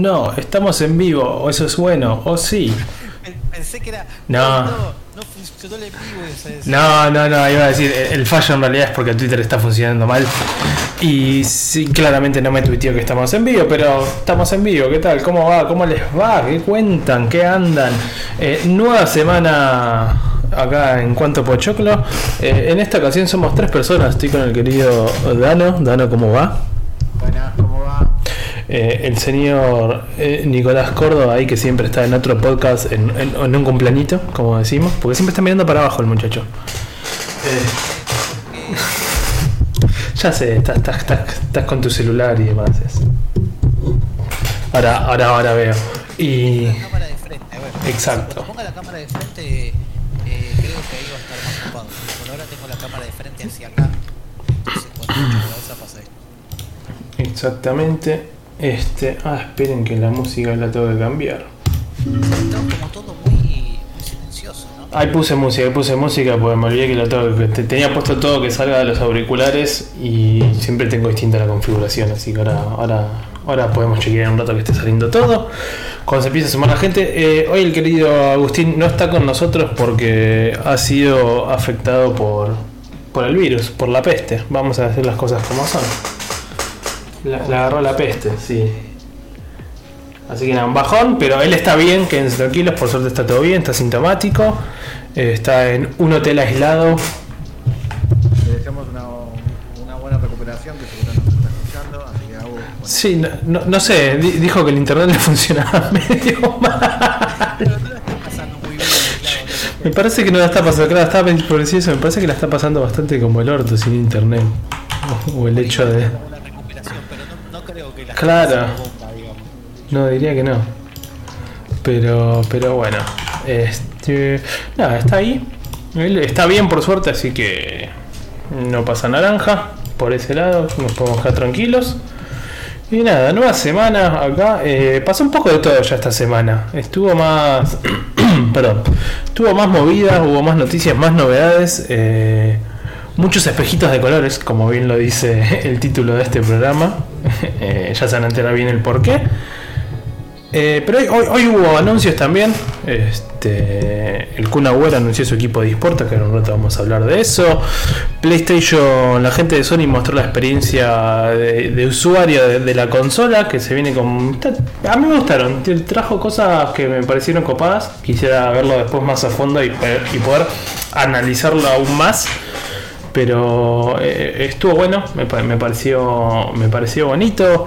No, estamos en vivo, o eso es bueno, o sí. Pensé que era. No. No, no funcionó el en vivo. esa es- No, no, no, iba a decir, el fallo en realidad es porque Twitter está funcionando mal. Y sí, claramente no me tuiteó que estamos en vivo, pero estamos en vivo. ¿Qué tal? ¿Cómo va? ¿Cómo les va? ¿Qué cuentan? ¿Qué andan? Eh, nueva semana acá en Cuanto Pochoclo. Eh, en esta ocasión somos tres personas. Estoy con el querido Dano. Dano, ¿cómo va? Buenas, ¿cómo va? Eh, el señor eh, Nicolás Córdoba ahí que siempre está en otro podcast en, en- en un cumplanito, como decimos, porque siempre está mirando para abajo el muchacho. Eh, ya sé, estás, estás- estás- estás con tu celular y demás. Ahora, ahora, ahora veo. Y La cámara de frente. Bueno, Exacto. Cuando ponga la cámara de frente, creo que ahí va a estar más ocupado. Por ahora tengo la cámara de frente hacia acá. Entonces, cuando pasa esto. exactamente. Este. Ah, esperen que la música la tengo que cambiar. Está como todo muy, muy silencioso, ¿no? Ahí puse música, ahí puse música porque me olvidé que lo tengo que te- tenía puesto todo que salga de los auriculares y siempre tengo distinta la configuración, así que ahora, ahora, ahora podemos chequear un rato que esté saliendo todo. Cuando se empiece a sumar la gente, eh, hoy el querido Agustín no está con nosotros porque ha sido afectado por, por el virus, por la peste. Vamos a decir las cosas como son. La, la agarró la peste, sí. Así que nada, un bajón, pero él está bien, quédense tranquilos, por suerte está todo bien, está sintomático, eh, está en un hotel aislado. Le deseamos una, una buena recuperación que seguro nos está escuchando, así que hago. Sí, no, no- no sé, di- dijo que el internet le funcionaba medio mal. Pero no la estoy pasando muy bien, claro. Me parece que no la está pasando, claro, estaba por decir eso, me parece que la está pasando bastante como el orto sin internet. O, o el hecho de... Una recuperación, pero no, no creo que la Claro. No, diría que no. Pero, pero bueno. Este. Nada, está ahí. Él está bien por suerte, así que no pasa naranja. Por ese lado, nos podemos quedar tranquilos. Y nada, nueva semana acá. Eh, pasó un poco de todo ya esta semana. Estuvo más. perdón. Estuvo más movida, hubo más noticias, más novedades. eh, muchos espejitos de colores, como bien lo dice el título de este programa. Eh, ya se van a enterar bien el porqué. Eh, pero hoy, hubo anuncios también. Este, el Kun Agüero anunció su equipo de eSports, que en un rato vamos a hablar de eso. PlayStation, la gente de Sony mostró la experiencia de, usuario de, la consola, que se viene con... A mí me gustaron, trajo cosas que me parecieron copadas. Quisiera verlo después más a fondo y, y poder analizarlo aún más. Pero eh, estuvo bueno, me, pa- me pareció, me pareció bonito.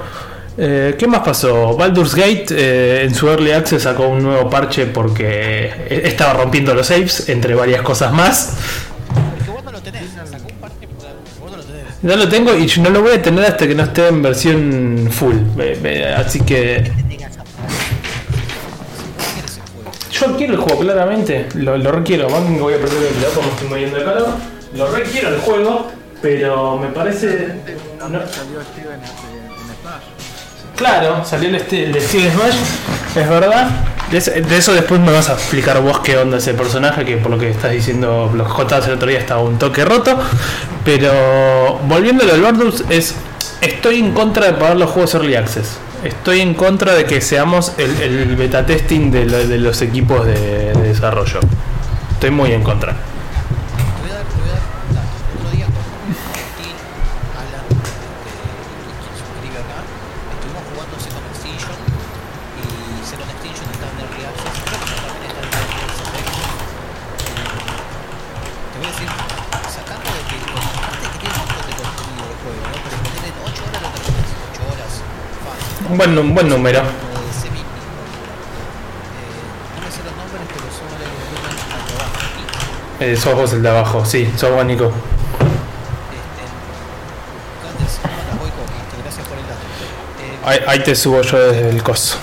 Eh, ¿Qué más pasó? Baldur's Gate eh, en su Early Access sacó un nuevo parche porque estaba rompiendo los saves, entre varias cosas más. Porque vos no lo tenés, sacó un parche, pero vos no lo tenés. No lo tengo y no lo voy a tener hasta que no esté en versión full. Así que ¿Qué tengas a ¿Qué quieres el juego? yo quiero el juego, claramente. Lo, lo requiero. Voy a perder el porque me estoy muriendo de calor. Lo requiero el juego, pero me parece... no- Salió Steven en, Smash. Claro, salió el, este, Steel Smash, es verdad. De, eso después me vas a explicar vos qué onda ese personaje, que por lo que estás diciendo los J el otro día estaba un toque roto. Pero volviendo al Baldur's, es estoy en contra de pagar los juegos Early Access. Estoy en contra de que seamos el, el beta testing de, lo- de los equipos de, de desarrollo. Estoy muy en contra. Buen, un buen número. De eh, no me sé los nombres, pero son de volumen alto bajo. Y Eh, sos vos el de abajo, sí, sos vos Nico. Este, voy con este, gracias por el dato. Eh, Ahí, ahí te subo yo desde el coso.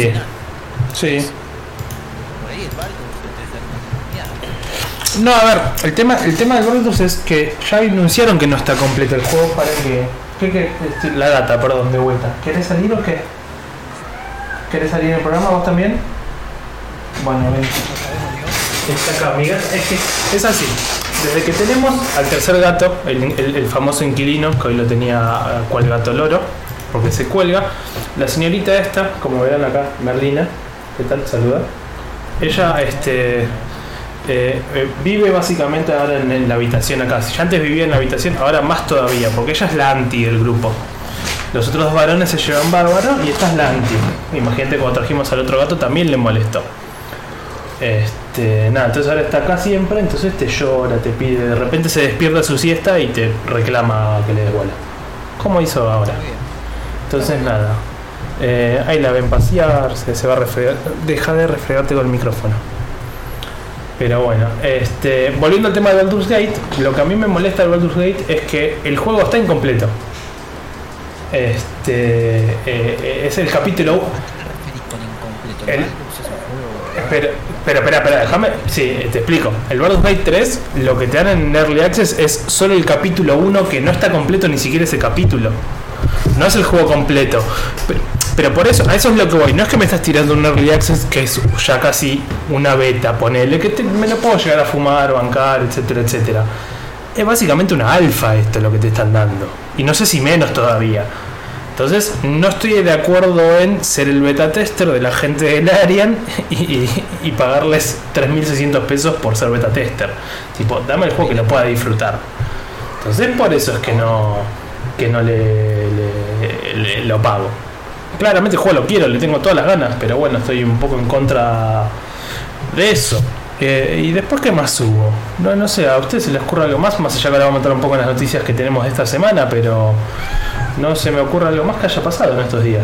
Sí. Sí. Por ahí el barco. No, a ver, el tema, el tema de Baldur's es que ya anunciaron que no está completo el juego para que ¿Qué, qué? Este, La gata, perdón, de vuelta. ¿Querés salir o qué? ¿Querés salir en el programa vos también? Bueno, ven. Está acá, mi gata. Es que es así. Desde que tenemos al tercer gato, el, el- el famoso inquilino, que hoy lo tenía eh, cual gato loro, porque se cuelga, la señorita esta, como verán acá, Merlina, ¿qué tal? Saluda. Ella este, eh, eh, vive básicamente ahora en, la habitación acá. Si antes vivía en la habitación, ahora más todavía, porque ella es la anti del grupo. Los otros dos varones se llevan bárbaro y esta es la anti. Imagínate cuando trajimos al otro gato también le molestó. Este, nada, entonces ahora está acá siempre, entonces te llora, te pide, de repente se despierta su siesta y te reclama que le des. ¿Cómo hizo ahora? Entonces nada, eh, ahí la ven pasear, se, se va a refregar, deja de refregarte con el micrófono. Pero bueno, este, volviendo al tema de Baldur's Gate, lo que a mí me molesta de Baldur's Gate es que el juego está incompleto. Este eh, es el capítulo. El-. Espera, espera, espera, espera, déjame. Sí, te explico. El Baldur's Gate 3, lo que te dan en Early Access es solo el capítulo 1 que no está completo ni siquiera ese capítulo. No es el juego completo. Pero, por eso, a eso es lo que voy. No es que me estás tirando un Early Access que es ya casi una beta, ponele, que te- me lo puedo llegar a fumar, bancar, etcétera, etcétera. Es básicamente una alfa esto lo que te están dando. Y no sé si menos todavía. Entonces, no estoy de acuerdo en ser el beta tester de la gente del Arian y, y- y pagarles 3.600 pesos por ser beta tester. Tipo, dame el juego que lo pueda disfrutar. Entonces, por eso es que no, que no le, le- le- lo pago. Claramente el juego lo quiero, le tengo todas las ganas, pero bueno, estoy un poco en contra de eso. Eh, y después, ¿qué más hubo? No, no sé, a ustedes se les ocurre algo más, más allá que ahora vamos a entrar un poco en las noticias que tenemos de esta semana, pero no se me ocurre algo más que haya pasado en estos días.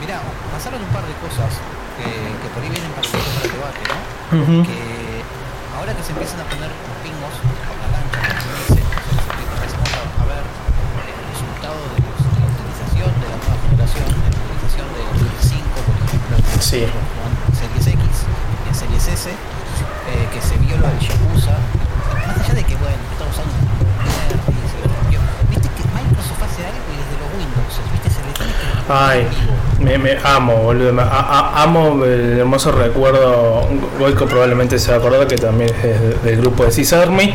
Mirá, pasaron un par de cosas que, que por ahí vienen para para debate, ¿no? Que ahora que se empiezan a poner Sí. Series X en Series S, eh, que se vio lo del Yakuza, más allá de que, bueno, está usando y se rompió, viste que Microsoft hace algo y desde los Windows, viste, se le tiene que Ay, me, me amo, boludo. me- a- a- amo el hermoso recuerdo. Goico probablemente se va a acordar que también es de- del grupo de Sys Army.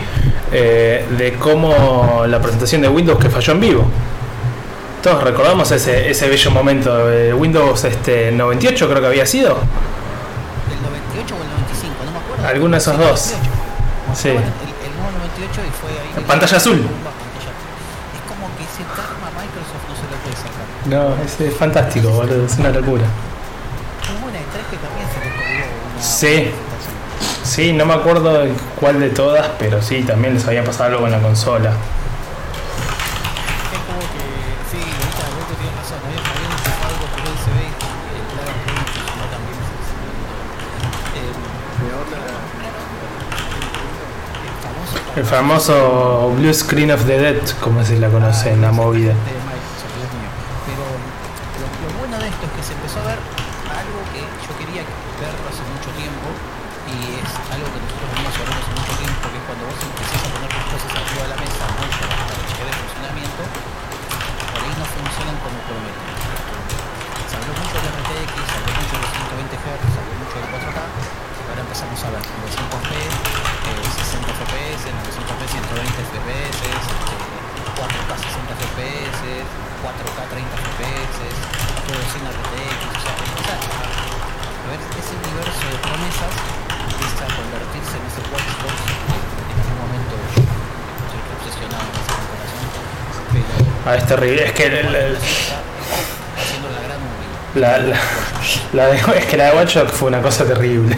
eh, de cómo la presentación de Windows que falló en vivo. Todos recordamos ese, ese bello momento. de Windows este, 98 creo que había sido. ¿El 98 o el 95? No me acuerdo. Alguno de esos dos. 98. Sí. El, el nuevo 98 y fue ahí. Pantalla azul. Es como que ese karma Microsoft no se lo puede sacar. No, es, es fantástico, boludo. Es una locura. Hubo una E3 que también se le una. Sí. Sí, no me acuerdo cuál de todas, pero sí, también les había pasado algo con la consola. Es como que. Sí, ahorita Goku tiene razón. Había había enchufado algo por USB y el Dragon Ball funcionó también. Eh, Peor la- el famoso. El famoso Blue Screen of the Dead, como se la conoce en la movida. de Microsoft, Dios mío. Pero lo, lo bueno de esto es que se empezó a ver algo que yo quería ver hace mucho tiempo y es algo que nosotros venimos hablando hace mucho tiempo, que es cuando vos empezás a poner las cosas arriba de la mesa, ¿no? Y para para chequear el funcionamiento, por ahí no funcionan como prometen. Se habló mucho del RTX, se habló mucho de los 120 Hz, se habló mucho del 4K, y ahora empezamos a ver 900p, eh, 60 FPS, 900p 120 FPS, este, 4K 60 FPS, 4K 30 FPS, todo sin RTX, o sea, empieza a, a ver ese universo de promesas empieza a convertirse en ese Watch Dogs que en algún momento yo estoy obsesionado con esa comparación, pero Ah, es terrible. Es que el- el- la la, la, de, es que la de Watch fue una cosa terrible.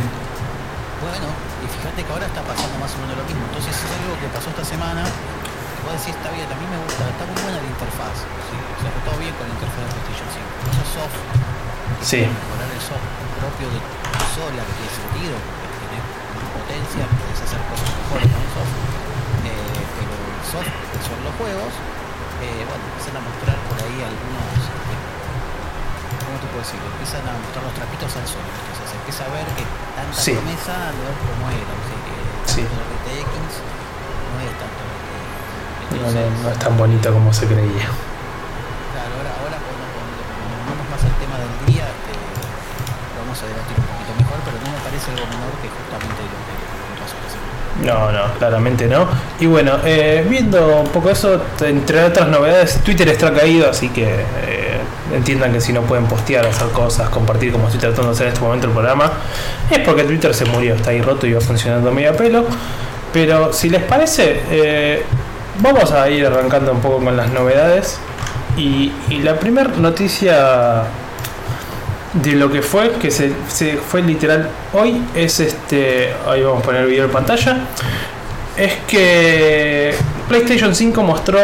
Y bueno, eh, viendo un poco eso, entre otras novedades, Twitter está caído, así que eh, entiendan que si no pueden postear, hacer cosas, compartir como estoy tratando de hacer en este momento el programa, es porque Twitter se murió, está ahí roto y va funcionando medio a pelo. Pero si les parece, eh, vamos a ir arrancando un poco con las novedades. Y, la primera noticia de lo que fue, que se, se fue literal hoy, es este. Ahí vamos a poner el video en pantalla. Es que PlayStation 5 mostró,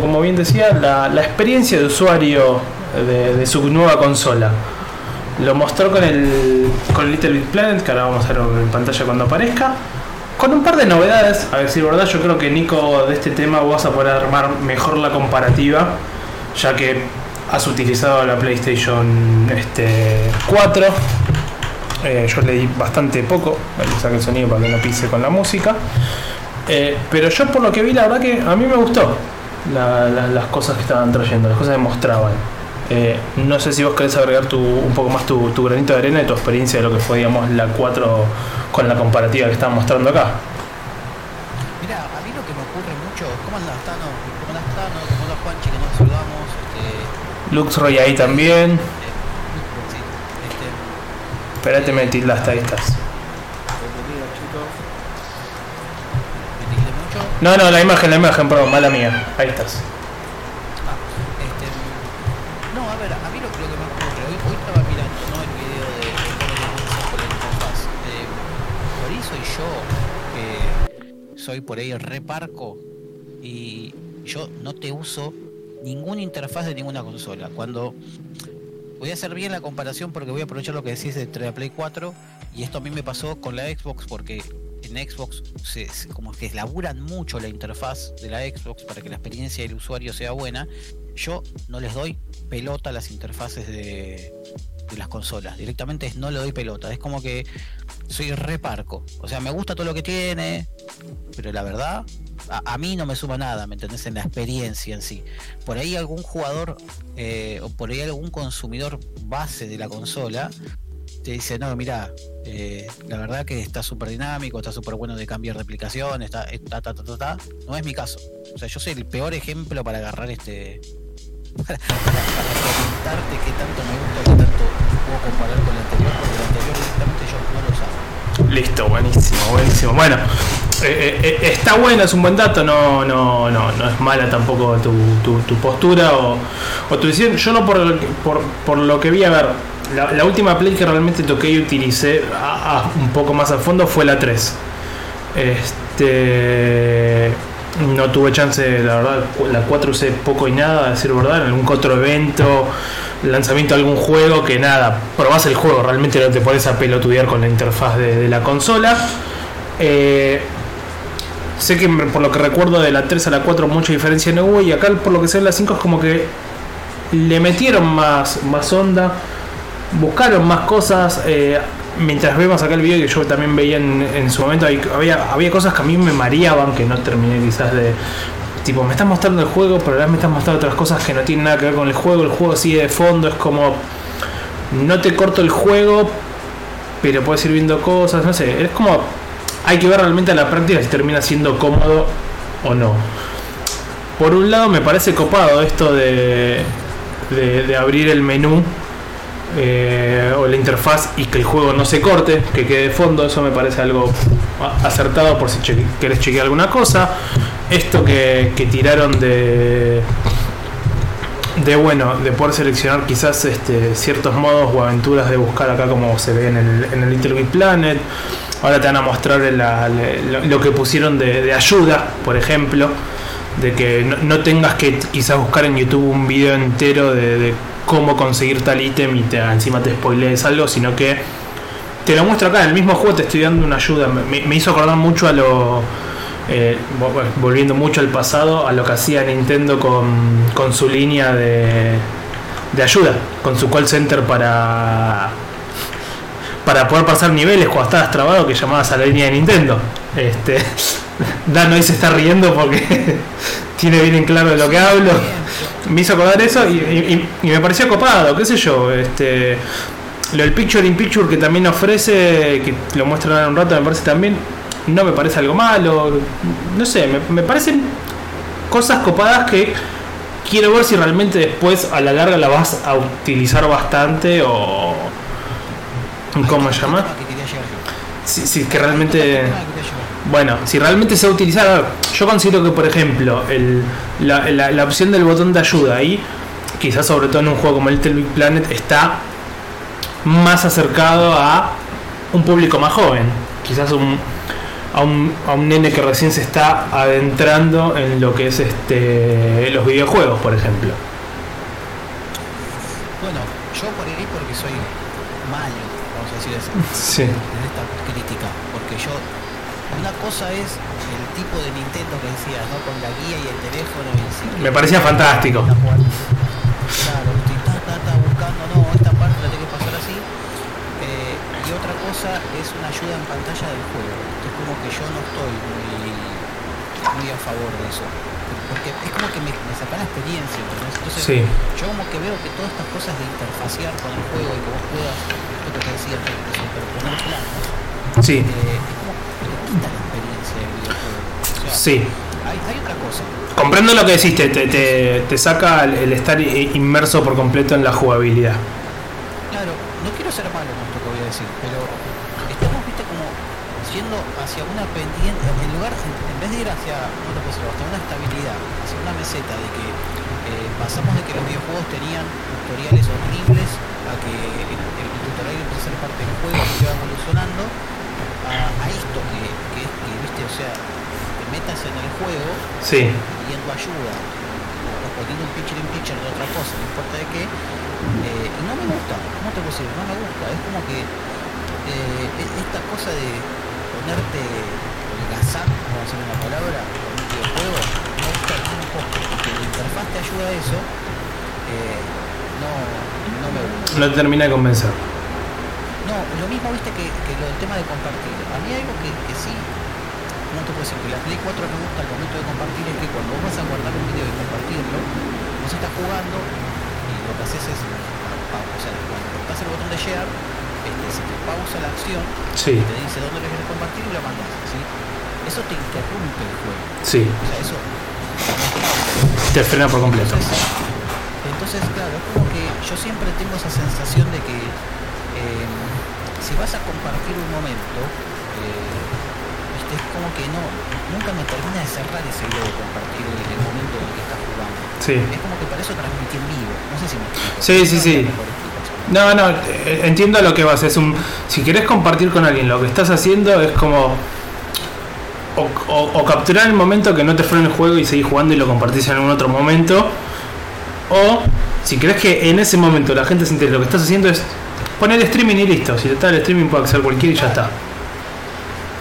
como bien decía, la, la experiencia de usuario de, su nueva consola. Lo mostró con el, con Little Big Planet, que ahora vamos a ver en pantalla cuando aparezca. Con un par de novedades, a decir verdad, yo creo que Nico de este tema vas a poder armar mejor la comparativa, ya que has utilizado la PlayStation este, 4. Eh, yo le di bastante poco, saqué el sonido para que no pise con la música. Eh, pero yo por lo que vi, la verdad que a mí me gustó la- la- las cosas que estaban trayendo, las cosas que mostraban. Eh, no sé si vos querés agregar tu, un poco más tu, tu granito de arena y tu experiencia de lo que fue, digamos, la 4 con la comparativa que estaban mostrando acá. Mira, a mí lo que me ocurre mucho, ¿cómo andas Tano? ¿Cómo andas Tano? ¿Cómo andas Juanchi? Que nos saludamos. Este, Luxroy ahí también. eh, este, Espérate, me tildaste, ahí estás. No, no, la imagen, la imagen, perdón, mala mía. Ahí estás. Ah, este, no, a ver, a mí lo, lo que ocurre, hoy, hoy estaba mirando ¿no? el video de, por interfaz. Eh, por ahí soy yo, soy por ahí reparco y yo no te uso ninguna interfaz de ninguna consola. Cuando voy a hacer bien la comparación porque voy a aprovechar lo que decís de la Play 4 y esto a mí me pasó con la Xbox porque en Xbox se, como que laburan mucho la interfaz de la Xbox para que la experiencia del usuario sea buena. Yo no les doy pelota a las interfaces de, las consolas. Directamente no le doy pelota. Es como que soy reparco. O sea, me gusta todo lo que tiene, pero la verdad, a, a mí no me suma nada, ¿me entendés? En la experiencia en sí. Por ahí algún jugador eh, o por ahí algún consumidor base de la consola te dice, no, mira, eh, la verdad que está súper dinámico, está súper bueno de cambiar de aplicación, está, está, ta, ta, ta, ta. No es mi caso. O sea, yo soy el peor ejemplo para agarrar este... Para, para, para comentarte qué tanto me gusta, qué tanto puedo comparar con el anterior, porque el anterior directamente yo no lo usaba. Listo, buenísimo, buenísimo. Bueno, eh, eh, eh, está bueno, es un buen dato, no, no, no, no es mala tampoco tu, tu- tu postura o, o tu decisión. Yo no por, por, por lo que vi, a ver, la, última play que realmente toqué y utilicé un poco más a fondo fue la 3. Este no tuve chance, la verdad, la 4 usé poco y nada, a decir verdad, en algún otro evento, lanzamiento de algún juego, que nada, probás el juego, realmente no te pones a pelotudear con la interfaz de, la consola. Eh, sé que por lo que recuerdo de la 3 a la 4 mucha diferencia no hubo y acá por lo que sé la 5 es como que le metieron más, más onda, buscaron más cosas. eh, mientras vemos acá el video que yo también veía en, su momento, había, había cosas que a mí me mareaban, que no terminé quizás de... Tipo, me estás mostrando el juego, pero ahora me estás mostrando otras cosas que no tienen nada que ver con el juego. El juego sigue de fondo, es como... No te corto el juego, pero puedes ir viendo cosas, no sé. Es como... Hay que ver realmente a la práctica si termina siendo cómodo o no. Por un lado me parece copado esto de, de abrir el menú eh, o la interfaz y que el juego no se corte, que quede de fondo, eso me parece algo acertado por si che- querés chequear alguna cosa. Esto que, que tiraron de de bueno, de poder seleccionar quizás este, ciertos modos o aventuras de buscar acá como se ve en el, en el Little Planet. Ahora te van a mostrar lo, que pusieron de, ayuda, por ejemplo, de que no, tengas que quizás buscar en YouTube un video entero de cómo conseguir tal ítem y te, encima te spoilees algo, sino que te lo muestro acá, en el mismo juego te estoy dando una ayuda. Me, hizo acordar mucho a lo. eh, volviendo mucho al pasado, a lo que hacía Nintendo con, con su línea de, de ayuda, con su call center para. Para poder pasar niveles cuando estabas trabado, que llamabas a la línea de Nintendo. Este, Dan hoy se está riendo porque tiene bien en claro de lo que hablo. Me hizo acordar eso y, y- y me pareció copado, qué sé yo. Este, lo del Picture in Picture que también ofrece, que lo muestran en un rato, me parece también, no me parece algo malo. No sé, me, me parecen cosas copadas que quiero ver si realmente después a la larga la vas a utilizar bastante o... ¿Cómo se llama? Si, si que realmente... Bueno, si realmente se va a utilizar, yo considero que por ejemplo el, la, la- la opción del botón de ayuda ahí, quizás sobre todo en un juego como Little Big Planet, está más acercado a un público más joven, quizás un, a, un, a un nene que recién se está adentrando en lo que es este los videojuegos, por ejemplo. Bueno, yo por ahí porque soy malo, vamos a decir así, Sí, en esta crítica, porque yo, una cosa es el tipo de Nintendo que decías, ¿no? Con la guía y el teléfono y el ciclo. me parecía fantástico. Está. Claro, ta, ta, ta, buscando, no, esta parte la tengo que pasar así. Eh, y otra cosa es una ayuda en pantalla del juego. Es como que yo no estoy muy, muy a favor de eso. Porque es como que me, me saca la experiencia, ¿entendés? Entonces, Sí. yo como que veo que todas estas cosas de interfacear con el juego y que vos puedas, esto que te decía, de superponer planos, Sí, eh, que la experiencia del videojuego. O sea, sí. hay, hay otra cosa. Comprendo lo que decís, te, te, te- saca el, el estar inmerso por completo en la jugabilidad. Claro, no quiero ser malo con esto que voy a decir, pero estamos, viste, como yendo hacia una pendiente, en lugar, en, vez de ir hacia, ¿cómo te puedo decir? Hacia una estabilidad, hacia una meseta de que eh, pasamos de que los videojuegos tenían tutoriales horribles a que el, el tutorial empieza a ser parte del juego y va evolucionando a, esto que, que que, viste, o sea, te metas en el juego Sí, pidiendo ayuda o poniendo un picture in picture de otra cosa, no importa de qué, eh, y no me gusta, ¿cómo te puedo decir? No me gusta, es como que eh, e- esta cosa de ponerte holgazán, vamos a decir una palabra, con un videojuego, no me gusta un poco, y que la interfaz te ayuda a eso, eh, no, no me gusta. no te termina de convencer. Lo mismo viste que, que lo del tema de compartir. A mí algo que, que sí, no te puedo decir, que la Play 4 me gusta al momento de compartir es que cuando vos vas a guardar un video y compartirlo, vos estás jugando y lo que haces es, o sea, cuando tocas el botón de share, este, se te pausa la acción, Sí, te dice dónde lo quieres compartir y lo mandas, ¿sí? Eso te interrumpe el juego. sí, O sea, eso te frena por completo. entonces, entonces, claro, es como que yo siempre tengo esa sensación de que eh, si vas a compartir un momento, eh, viste, es como que no, nunca me termina de cerrar ese globo compartir el, el momento en el que estás jugando. Sí. Es como que para eso transmití en vivo. No sé si me explico. Sí, sí, sí. No. No, no, eh, entiendo a lo que vas. Es un, si querés compartir con alguien lo que estás haciendo, es como. O, o- o capturar el momento que no te frene el juego y seguir jugando y lo compartís en algún otro momento. O si querés que en ese momento la gente se entere lo que estás haciendo, es poner streaming y listo. Si está el streaming, puede acceder cualquiera y ya está.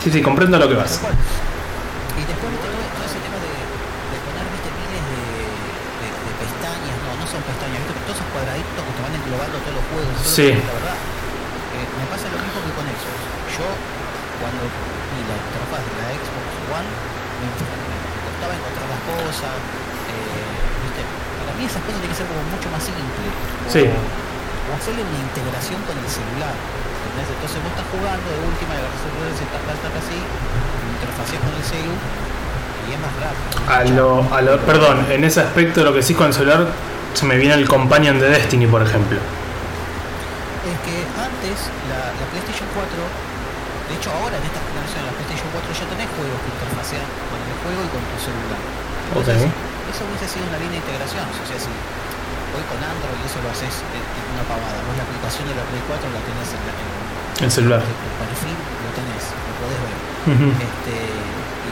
Sí, sí, comprendo lo que vas. Y después todo, ese tema de, de poner viste miles de, de, de pestañas, no, no son pestañas, viste, todos esos cuadraditos que te van englobando todos los juegos, Sí. la verdad, eh, me pasa lo mismo que con eso. Yo cuando vi la interfaz de la Xbox One, me, me costaba encontrar las cosas, eh, viste, para mí esas cosas tienen que ser como mucho más simples. O, Sí. o hacerle una integración con el celular. ¿entendés? Entonces vos estás jugando de última agarras el celular se taca así, interfaceas con el celu y es más rápido. A lo, a lo, perdón, en ese aspecto lo que sí con el celular se me viene el companion de Destiny, por ejemplo. Es que antes la, la PlayStation 4, de hecho ahora en esta generación de la PlayStation 4 ya tenés juegos que interfacean con el juego y con tu celular. Entonces, eso hubiese sido una linda integración. O sea, si hoy con Android eso lo haces en, en una pavada, vos la aplicación de la Play 4 la tenés en, en El celular. el perfil, lo tenés, lo podés ver. Ujú. Este, y,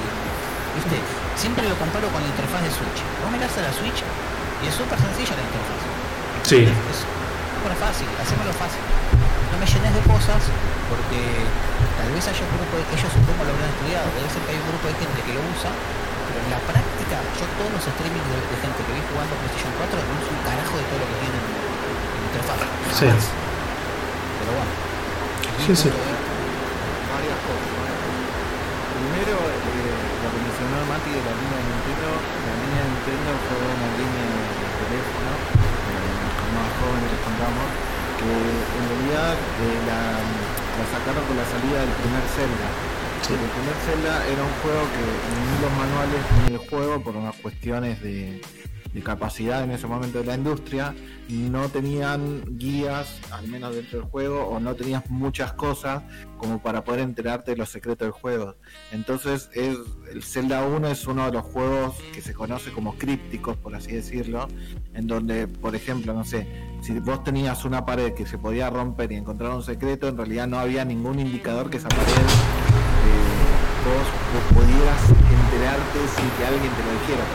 viste, siempre lo comparo con la interfaz de Switch. Vos mirás a la Switch y es súper sencilla la interfaz. Sí, Es súper fácil, hacémoslo fácil. No me llenes de cosas porque tal vez haya un grupo, de, ellos supongo lo habrán estudiado, debe ser que hay un grupo de gente que lo usa, pero en la práctica, yo todos los streamings de, de gente que vi jugando PlayStation 4 no es un carajo de todo lo que tienen en interfaz. Sí. Pero bueno. Sí, sí. de- varias cosas. Primero, eh, lo que mencionó Mati de la línea de Nintendo, la línea de Nintendo fue una línea de teléfono, eh, más jóvenes les contamos, que en realidad eh, la, la sacaron con la salida del primer Zelda. El primer Zelda era un juego que ni los manuales ni el juego, por unas cuestiones de, capacidad en ese momento de la industria, no tenían guías, al menos dentro del juego, o no tenías muchas cosas como para poder enterarte de los secretos del juego. Entonces, es, el Zelda 1 es uno de los juegos que se conoce como crípticos, por así decirlo, en donde, por ejemplo, no sé, si vos tenías una pared que se podía romper y encontrar un secreto, en realidad no había ningún indicador que esa pared vos, vos pudieras enterarte sin que alguien te lo dijera.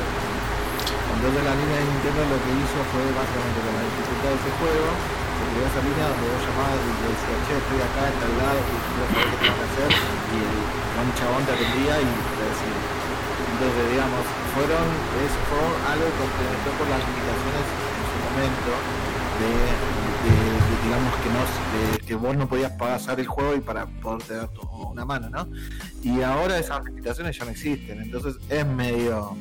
Entonces la línea de Nintendo lo que hizo fue básicamente con la dificultad de ese juego, se creó esa línea donde vos llamabas y le decías, che, estoy acá en tal lado, y quiero saber qué tengo que hacer, y buen chabón te atendía y te decía. Entonces, digamos, fueron, es, fue algo que complementó por las limitaciones en su momento de, digamos que no de, que vos no podías pasar el juego y para poder dar una mano, ¿no? Y ahora esas limitaciones ya no existen, entonces es medio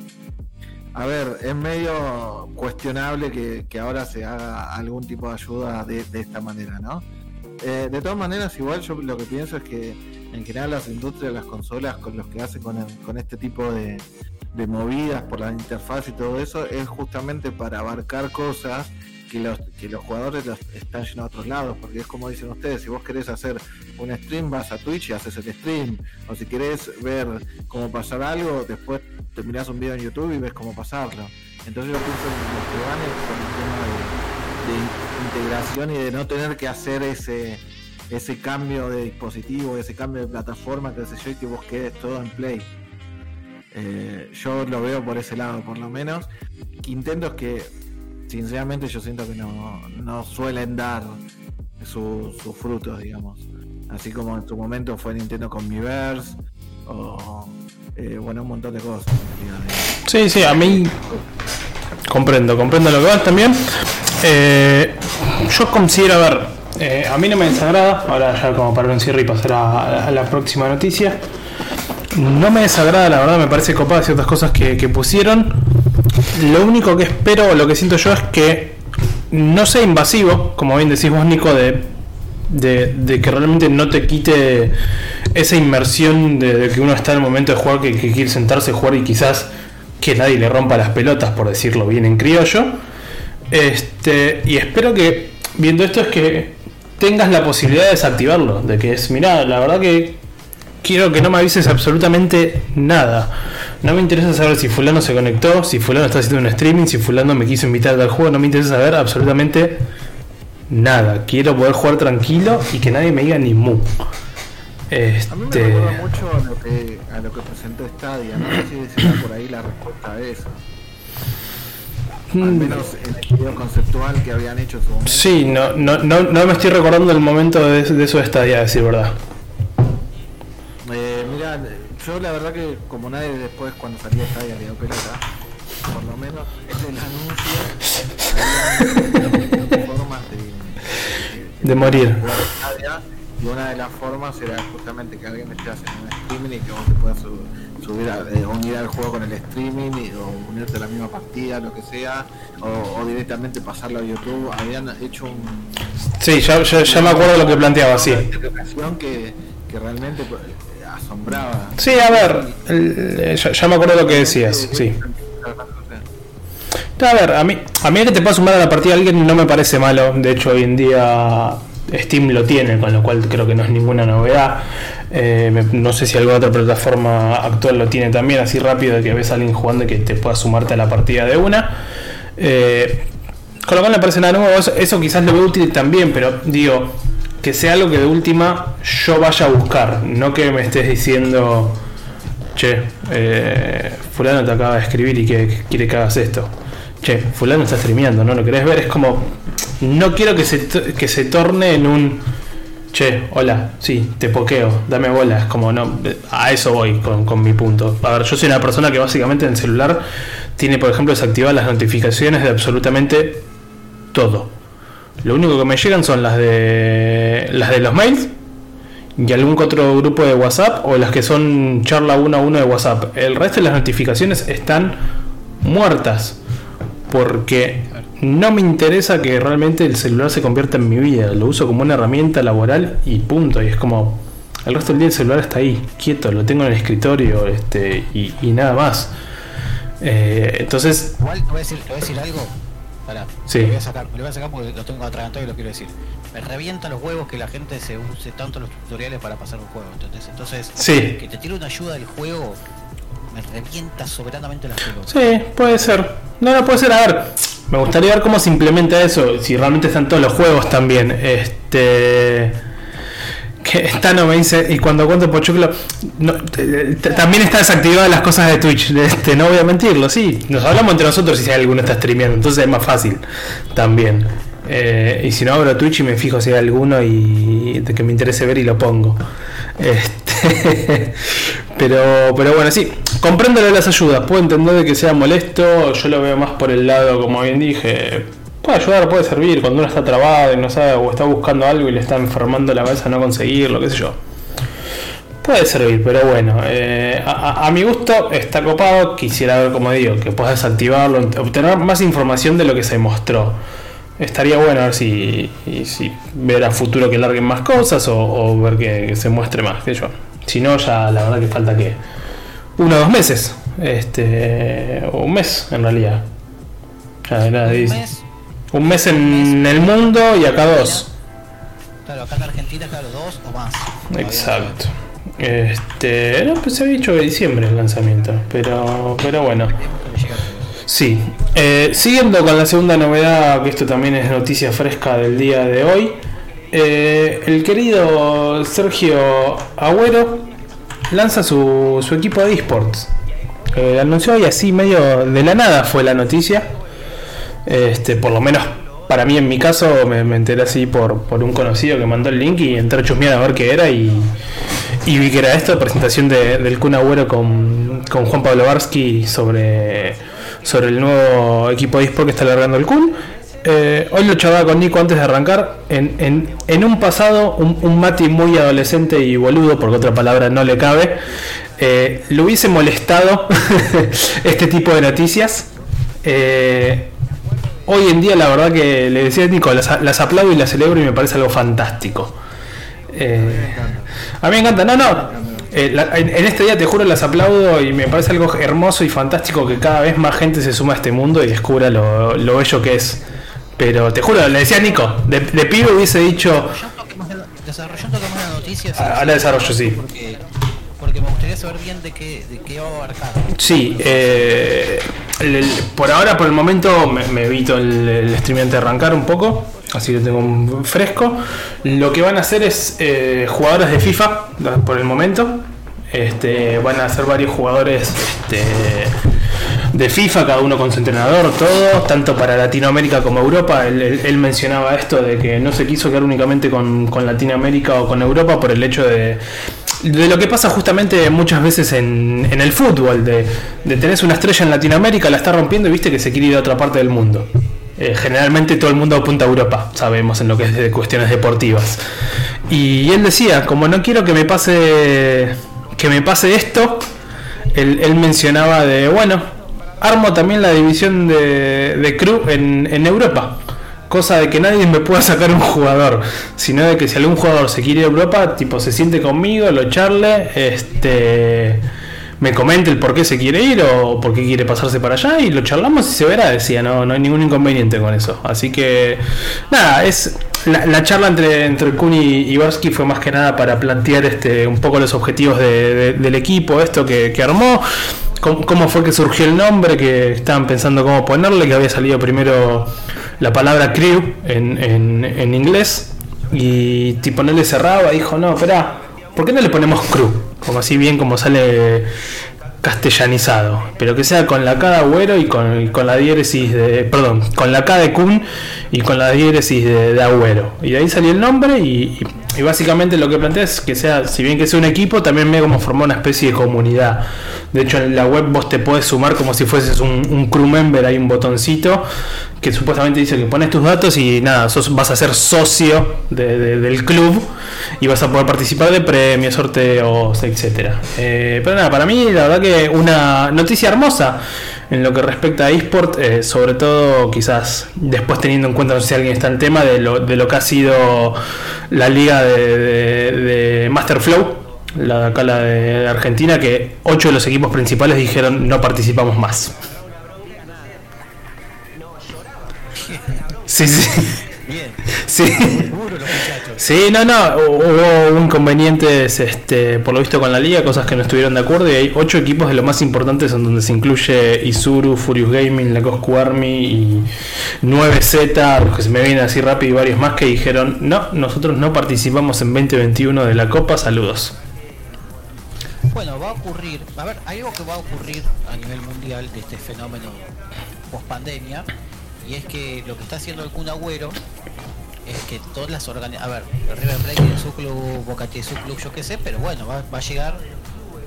a ver, es medio cuestionable que, ahora se haga algún tipo de ayuda de, esta manera, ¿no? Eh, de todas maneras, igual yo lo que pienso es que en general las industrias, las consolas, con los que hacen con, este tipo de movidas por la interfaz y todo eso, es justamente para abarcar cosas que los, que los jugadores los están yendo a otros lados, porque es como dicen ustedes, si vos querés hacer un stream, vas a Twitch y haces el stream, o si querés ver cómo pasar algo, después te un video en YouTube y ves cómo pasarlo. Entonces yo pienso que lo que van es por el tema de, de integración y de no tener que hacer ese ese cambio de dispositivo, ese cambio de plataforma, que sé yo, y que vos quedes todo en play. Eh, yo lo veo por ese lado, por lo menos. Intentos que, sinceramente, yo siento que no, no suelen dar su- sus frutos, digamos. Así como en su momento fue Nintendo con Miiverse, o eh, bueno, un montón de cosas. Sí, sí, a mí comprendo, comprendo lo que vas también. Eh, yo considero, a ver, eh, a mí no me desagrada, ahora ya como para un cierre y pasar a, la próxima noticia. No me desagrada, la verdad, me parece copada ciertas cosas que pusieron. Lo único que espero, lo que siento yo es que no sea invasivo, como bien decís vos, Nico, de, de, que realmente no te quite esa inmersión de, que uno está en el momento de jugar, que, quiere sentarse a jugar y quizás que nadie le rompa las pelotas, por decirlo bien en criollo. Este, y espero que, viendo esto, es que tengas la posibilidad de desactivarlo. De que es, mirá, la verdad que quiero que no me avises absolutamente nada. No me interesa saber si fulano se conectó, si fulano está haciendo un streaming, si fulano me quiso invitar al juego, no me interesa saber absolutamente nada. Quiero poder jugar tranquilo y que nadie me diga ni mu. A mí me Este, recuerda mucho a lo que, a lo que presentó Stadia, no sé si será por ahí la respuesta a eso. Al mm, menos en el video conceptual que habían hecho en su momento. sí, no, no, no, no me estoy recordando el momento de, de eso de Stadia, a decir verdad. Eh, mira, yo la verdad que como nadie después cuando salía Stadia le dio pelota, por lo menos en el anuncio había formas de, de- De morir. y una de las formas era justamente que alguien esté haciendo un streaming y que vos te puedas su- subir a, eh, unir al juego con el streaming y- o unirte a la misma partida, lo que sea, o, o directamente pasarlo a YouTube. Habían hecho un, Sí, ya, ya, ya me acuerdo lo que planteaba, sí. que, que realmente asombraba. Sí, a ver, el- ya, ya me acuerdo lo que decías, sí. A ver, a mí, a mí que te pueda sumar a la partida alguien no me parece malo. De hecho, hoy en día Steam lo tiene, con lo cual creo que no es ninguna novedad. Eh, no sé si alguna otra plataforma actual lo tiene también, así rápido de que ves a alguien jugando y que te pueda sumarte a la partida de una. Eh, con lo cual me parece nada nuevo. Eso, eso quizás lo veo útil también, pero digo, que sea algo que de última yo vaya a buscar, no que me estés diciendo, che, eh, fulano te acaba de escribir y que, quiere que hagas esto. Che, fulano está streameando, ¿no lo querés ver? Es como, no quiero que se, que se torne en un, che, hola, sí, te pokeo, dame bola. Es como, no, a eso voy con, con mi punto. A ver, yo soy una persona que básicamente en el celular tiene, por ejemplo, desactivadas las notificaciones de absolutamente todo. Lo único que me llegan son las de las de los mails y algún otro grupo de WhatsApp o las que son charla uno a uno de WhatsApp. El resto de las notificaciones están muertas porque no me interesa que realmente el celular se convierta en mi vida. Lo uso como una herramienta laboral y punto. Y es como, el resto del día el celular está ahí, quieto, lo tengo en el escritorio este, y, nada más. Eh, entonces, Igual te voy a decir algo. Pará, Sí. me lo voy a sacar, me lo voy a sacar porque lo tengo atragantado y lo quiero decir. Me revienta los huevos que la gente se use tanto los tutoriales para pasar un juego, ¿entendés? Entonces, Sí. que te tire una ayuda del juego me revienta soberanamente las pelotas. Sí, puede ser. No, no puede ser. A ver, me gustaría ver cómo se implementa eso. Si realmente están todos los juegos también. Este. Que Tano me dice, y cuando cuento Pochoclo, no, también está desactivada las cosas de Twitch. Este, no voy a mentirlo, sí. Nos hablamos entre nosotros si alguno está streameando, entonces es más fácil también. Eh, y si no abro Twitch y me fijo si hay alguno y de que me interese ver y lo pongo. Este, pero, pero bueno, sí, comprendo las ayudas. Puedo entender de que sea molesto. Yo lo veo más por el lado, como bien dije, puede ayudar, puede servir cuando uno está trabado y no sabe o está buscando algo y le está enfermando la cabeza a no conseguirlo, qué sé yo. Puede servir, pero bueno, eh, a, mi gusto está copado. Quisiera ver, como digo, que puedas desactivarlo, obtener más información de lo que se mostró. Estaría bueno a ver si, si ver a futuro que larguen más cosas o, o ver que, que se muestre más, que yo. Si no, ya la verdad que falta que uno o dos meses, este, o un mes en realidad. Ya era Un dice- mes, un mes en el mundo y acá dos. claro, acá en Argentina, claro, dos o más. Exacto. Este, no, pues se había dicho que diciembre el lanzamiento, pero, pero bueno. Sí, Eh, siguiendo con la segunda novedad, que esto también es noticia fresca del día de hoy, eh, el querido Sergio Agüero lanza su, su equipo de esports. Eh, anunció hoy así medio de la nada fue la noticia. Este, por lo menos para mí en mi caso me, enteré así por, por un conocido que mandó el link y entré a chusmear a ver qué era y, vi que era esto, presentación de- del Kun Agüero con, con Juan Pablo Barsky sobre, sobre el nuevo equipo de eSport que está largando el Kun. Eh, hoy lo charlaba con Nico antes de arrancar. En, en- en un pasado, un, un Mati muy adolescente y boludo, porque otra palabra no le cabe, eh, le hubiese molestado este tipo de noticias. Eh, hoy en día, la verdad que le decía a Nico, las, las aplaudo y las celebro y me parece algo fantástico. Eh, a mí me encanta, no, no. eh, la- en, en este día te juro las aplaudo y me parece algo hermoso y fantástico que cada vez más gente se suma a este mundo y descubra lo, lo bello que es. Pero te juro, le decía a Nico, de, de pibe hubiese dicho, Desarrollando un más la- noticia. sí, Ahora sí, desarrollo, sí. Porque, porque me gustaría saber bien de qué, de qué va a abarcar. Sí, eh, por ahora, por el momento, me, evito el, el de arrancar un poco, así que tengo un fresco. Lo que van a hacer es eh, jugadores de FIFA por el momento. Este, van a ser varios jugadores este, de FIFA, cada uno con su entrenador, todo, tanto para Latinoamérica como Europa. Él, mencionaba esto de que no se quiso quedar únicamente con Latinoamérica o con Europa por el hecho de, de lo que pasa justamente muchas veces en, en el fútbol, de, de tenés una estrella en Latinoamérica, la está rompiendo y viste que se quiere ir a otra parte del mundo. Eh, generalmente todo el mundo apunta a Europa, sabemos en lo que es de cuestiones deportivas. Y él decía, como no quiero que me pase que me pase esto, él, él mencionaba de, bueno, armo también la división de, de en, en Europa. Cosa de que nadie me pueda sacar un jugador, sino de que si algún jugador se quiere ir a Europa, tipo se siente conmigo, lo charle, este me comente el por qué se quiere ir o por qué quiere pasarse para allá y lo charlamos y se verá, decía, no, no hay ningún inconveniente con eso. Así que nada, es la, la charla entre, entre Kun y, y Barsky fue más que nada para plantear este un poco los objetivos de- de- del equipo, esto que, que armó, cómo, cómo fue que surgió el nombre, que estaban pensando cómo ponerle, que había salido primero la palabra crew en, en, en inglés y tipo no le cerraba, dijo, no, espera, ¿por qué no le ponemos crew? Como así bien como sale castellanizado, pero que sea con la K de Agüero y con, con la diéresis de, perdón, con la K de Kun y con la diéresis de, de Agüero. Y de ahí salió el nombre y, básicamente lo que plantea es que sea, si bien que sea un equipo, también ve como formar una especie de comunidad. De hecho en la web vos te podés sumar como si fueses un, un crew member, hay un botoncito que supuestamente dice que pones tus datos y nada, sos, vas a ser socio de- de- del club y vas a poder participar de premios, sorteos, etcétera. Eh, pero nada, para mí la verdad que una noticia hermosa en lo que respecta a eSport, eh, sobre todo quizás después teniendo en cuenta, no sé si alguien está en tema, de lo, de lo que ha sido la liga de, de, de Masterflow, la de acá la de Argentina, que ocho de los equipos principales dijeron no participamos más. Sí, sí. Bien, Sí. los. Sí, no, no, hubo inconvenientes este, por lo visto con la liga, cosas que no estuvieron de acuerdo y hay ocho equipos de los más importantes en donde se incluye Isuru, Furious Gaming, la Coscu Army y 9Z, los que se me vienen así rápido y varios más que dijeron, no, nosotros no participamos en 2021 de la Copa, saludos. Bueno, va a ocurrir, a ver, hay algo que va a ocurrir a nivel mundial de este fenómeno post pandemia, y es que lo que está haciendo el Kun Agüero es que todas las organizaciones, a ver, River Plate tiene su club, Boca tiene su club, yo qué sé, pero bueno, va, va a llegar,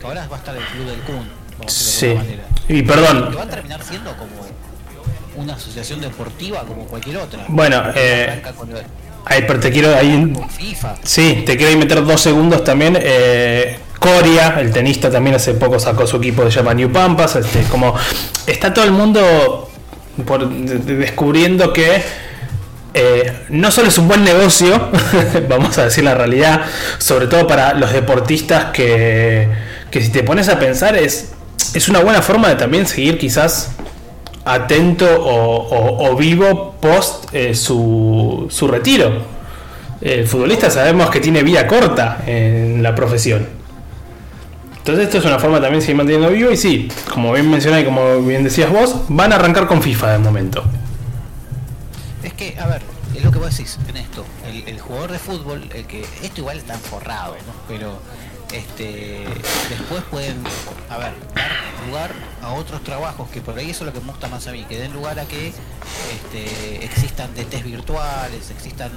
que ahora va a estar el club del Kun, vamos Sí. de manera. Y Que perdón, va a terminar siendo como una asociación deportiva como cualquier otra. Bueno, eh, ahí, pero te quiero ahí FIFA. Sí, te quiero ahí meter dos segundos también. Eh, Coria, el tenista, también hace poco sacó su equipo de llama New Pampas. Este, como está todo el mundo por, de- de- descubriendo que eh, no solo es un buen negocio, vamos a decir la realidad, sobre todo para los deportistas que, que si te pones a pensar es, es una buena forma de también seguir quizás atento o, o- o vivo post eh, su, su retiro. El futbolista sabemos que tiene vida corta en la profesión. Entonces esto es una forma también de seguir manteniendo vivo y sí, como bien mencioné y como bien decías vos, van a arrancar con FIFA de momento. Es que, a ver, es lo que vos decís en esto. El, el jugador de fútbol, el que. Esto igual está forrado, ¿no? Pero este después pueden, a ver, dar lugar a otros trabajos que por ahí eso es lo que me gusta más a mí, que den lugar a que este, existan DTs virtuales, existan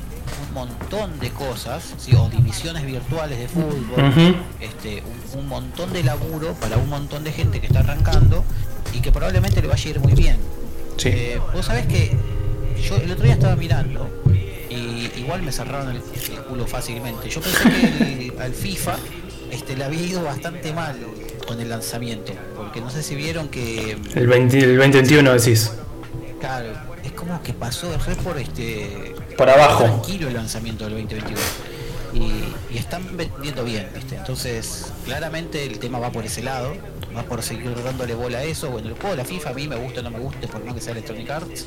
un montón de cosas, ¿sí? o divisiones virtuales de fútbol, este, un, un montón de laburo para un montón de gente que está arrancando y que probablemente le vaya a ir muy bien. Sí. Eh, vos sabés que yo el otro día estaba mirando y igual me cerraron el, el culo fácilmente. Yo pensé que el- al FIFA este, le había ido bastante mal con el lanzamiento, porque no sé si vieron que, El, 20 el 2021 decís. claro, es como que pasó de re por este Por abajo. tranquilo el lanzamiento del 2021. Y, y están vendiendo bien, ¿viste? Entonces, claramente el tema va por ese lado, va por seguir dándole bola a eso. Bueno, el juego de la FIFA a mí me gusta o no me guste, por más que sea Electronic Arts,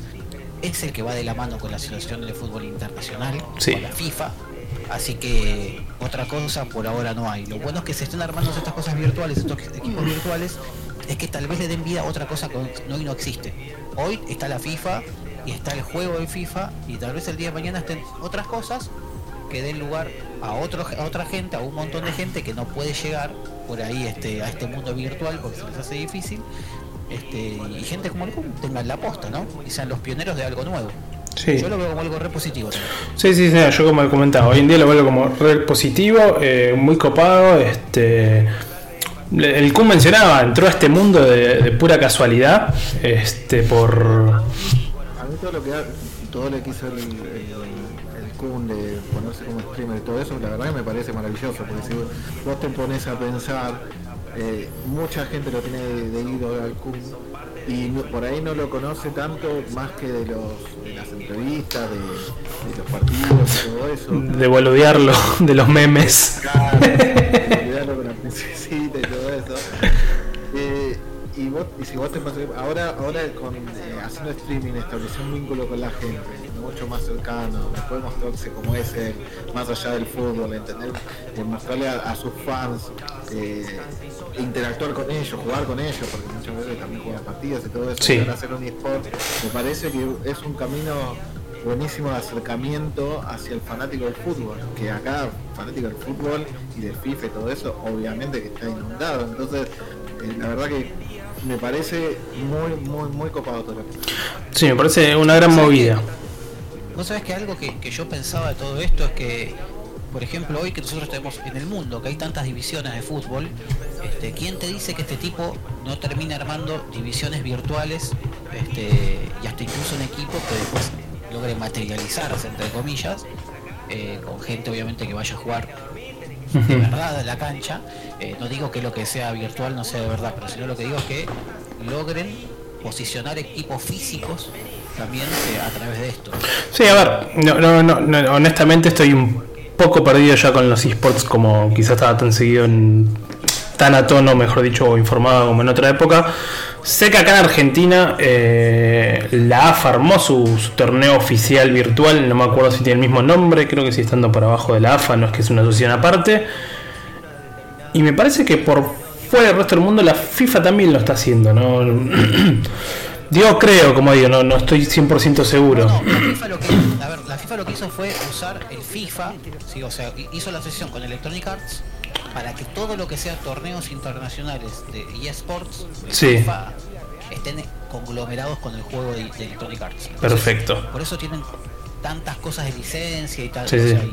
es el que va de la mano con la situación de fútbol internacional, Sí. con la FIFA. Así que otra cosa por ahora no hay. Lo bueno es que se estén armando estas cosas virtuales, estos equipos virtuales, es que tal vez le den vida a otra cosa que hoy no existe. Hoy está la FIFA y está el juego de FIFA y tal vez el día de mañana estén otras cosas que den lugar a otro, a otra gente, a un montón de gente que no puede llegar por ahí este, a este mundo virtual porque se les hace difícil. Este, y gente como el tengan la posta, ¿no? Y sean los pioneros de algo nuevo. Sí. Yo lo veo como algo re positivo también. Sí, sí, sí, yo como he comentado, hoy en día lo veo como re positivo, eh, muy copado, este el Kun mencionaba, entró a este mundo de, de pura casualidad, este por A mí todo lo que todo lo que hizo el, el, el Kun de ponerse como streamer y todo eso, la verdad que me parece maravilloso, porque si vos te pones a pensar, eh, mucha gente lo tiene de, de ídolo al Kun y no- por ahí no lo conoce tanto más que de los de las entrevistas, de, de los partidos y todo eso. de boludearlo, de los memes. Claro, cuidado con la princesita y todo eso. Eh, y, vos, y si vos te pasás, ahora, ahora con, eh, haciendo streaming estableció un vínculo con la gente, mucho más cercano, puede mostrarse como es él, más allá del fútbol, entender, eh, mostrarle a, a sus fans, eh, interactuar con ellos, jugar con ellos, porque muchas veces también juegan partidas y todo eso, Sí. y hacer un eSport, me parece que es un camino buenísimo de acercamiento hacia el fanático del fútbol, que acá fanático del fútbol y del FIFA y todo eso, obviamente que está inundado, entonces eh, la verdad que me parece muy, muy, muy copado todo Sí, me parece una gran movida. Vos sabés que algo que, que yo pensaba de todo esto es que por ejemplo, hoy que nosotros tenemos en el mundo, que hay tantas divisiones de fútbol, este, ¿quién te dice que este tipo no termina armando divisiones virtuales este, y hasta incluso un equipo que después logre materializarse, entre comillas, eh, con gente obviamente que vaya a jugar de verdad en la cancha? Eh, no digo que lo que sea virtual no sea de verdad, pero sino lo que digo es que logren posicionar equipos físicos también eh, a través de esto. Sí, a ver, no, no, no, honestamente estoy un poco perdido ya con los esports como quizás estaba tan seguido en tan a tono, mejor dicho, informado como en otra época. Sé que acá en Argentina eh, la AFA armó su, torneo oficial virtual, no me acuerdo si tiene el mismo nombre, creo que sí estando por abajo de la AFA, no es que es una asociación aparte. Y me parece que por fuera del resto del mundo la FIFA también lo está haciendo, ¿no? Digo, creo, como digo, no, no estoy 100% seguro. No, la FIFA, lo que, a ver, la FIFA lo que hizo fue usar el FIFA, ¿sí? o sea, hizo la asociación con Electronic Arts para que todo lo que sea torneos internacionales de eSports, Sí. FIFA, estén conglomerados con el juego de, de Electronic Arts. Entonces, Perfecto. Por eso tienen tantas cosas de licencia y tal. Sí, o sí. sea, y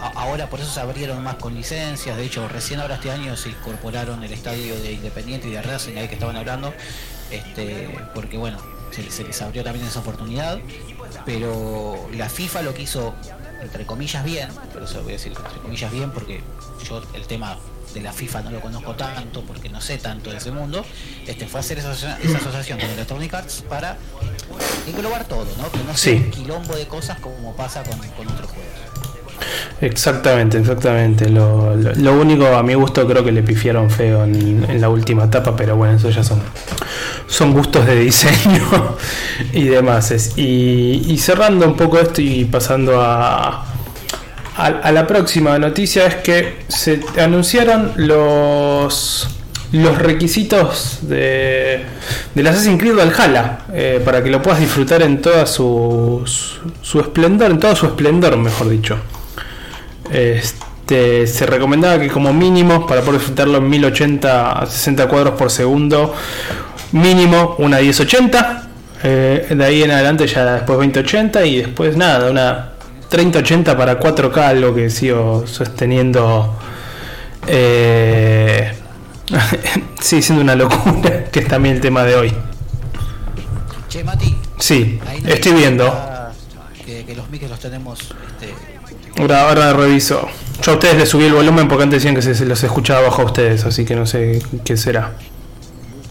a- ahora por eso se abrieron más con licencias. De hecho, recién ahora este año se incorporaron el estadio de Independiente y de Racing, ahí que estaban hablando. Este, porque bueno, se, se les abrió también esa oportunidad. Pero la FIFA lo que hizo, entre comillas, bien, pero eso voy a decir entre comillas bien porque yo el tema de la FIFA no lo conozco tanto porque no sé tanto de ese mundo, este fue hacer esa, asocia- esa asociación con Electronic Arts para englobar todo, ¿no? Que no sea Sí. un quilombo de cosas como pasa con, con otros juegos. Exactamente, exactamente. Lo, único a mi gusto creo que le pifiaron feo en, la última etapa, pero bueno, eso ya son, son gustos de diseño y demás. Y, y cerrando un poco esto y pasando a, a, la próxima noticia es que se anunciaron los los requisitos de del Assassin's Creed Valhalla eh, para que lo puedas disfrutar en toda su, su esplendor, en todo su esplendor, mejor dicho. Este, se recomendaba que como mínimo, para poder disfrutarlo en 1080 a 60 cuadros por segundo, mínimo una 1080. eh, de ahí en adelante ya después 2080 y después nada, una 3080 para 4K, algo que sigo sosteniendo. Eh, sigue siendo una locura, que es también el tema de hoy. Che, Mati, Sí, no estoy viendo. que los mics los tenemos este, Ahora, ahora reviso. Yo a ustedes les subí el volumen porque antes decían que se, los escuchaba bajo a ustedes, así que no sé qué será.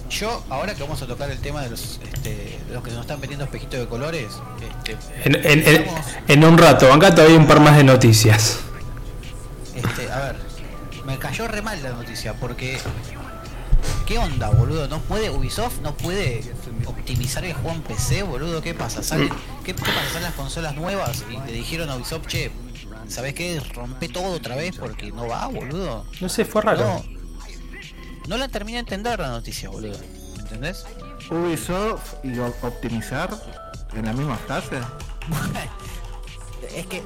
Yo, ahora que vamos a tocar el tema de los, este, de los que nos están vendiendo espejitos de colores, este, En, en- un rato, acá todavía hay un par más de noticias. este, a ver, me cayó re mal la noticia porque ¿qué onda, boludo? ¿No puede Ubisoft no puede optimizar el juego en PC, boludo? ¿Qué pasa? ¿Salen, qué, qué pasa? ¿Salen las consolas nuevas y le dijeron a Ubisoft, che, ¿sabes qué? Rompe todo otra vez porque no va, boludo. No sé, fue raro. No, no la terminé de entender la noticia, boludo. ¿Entendés? Ubisoft y optimizar en la misma frase. Es que,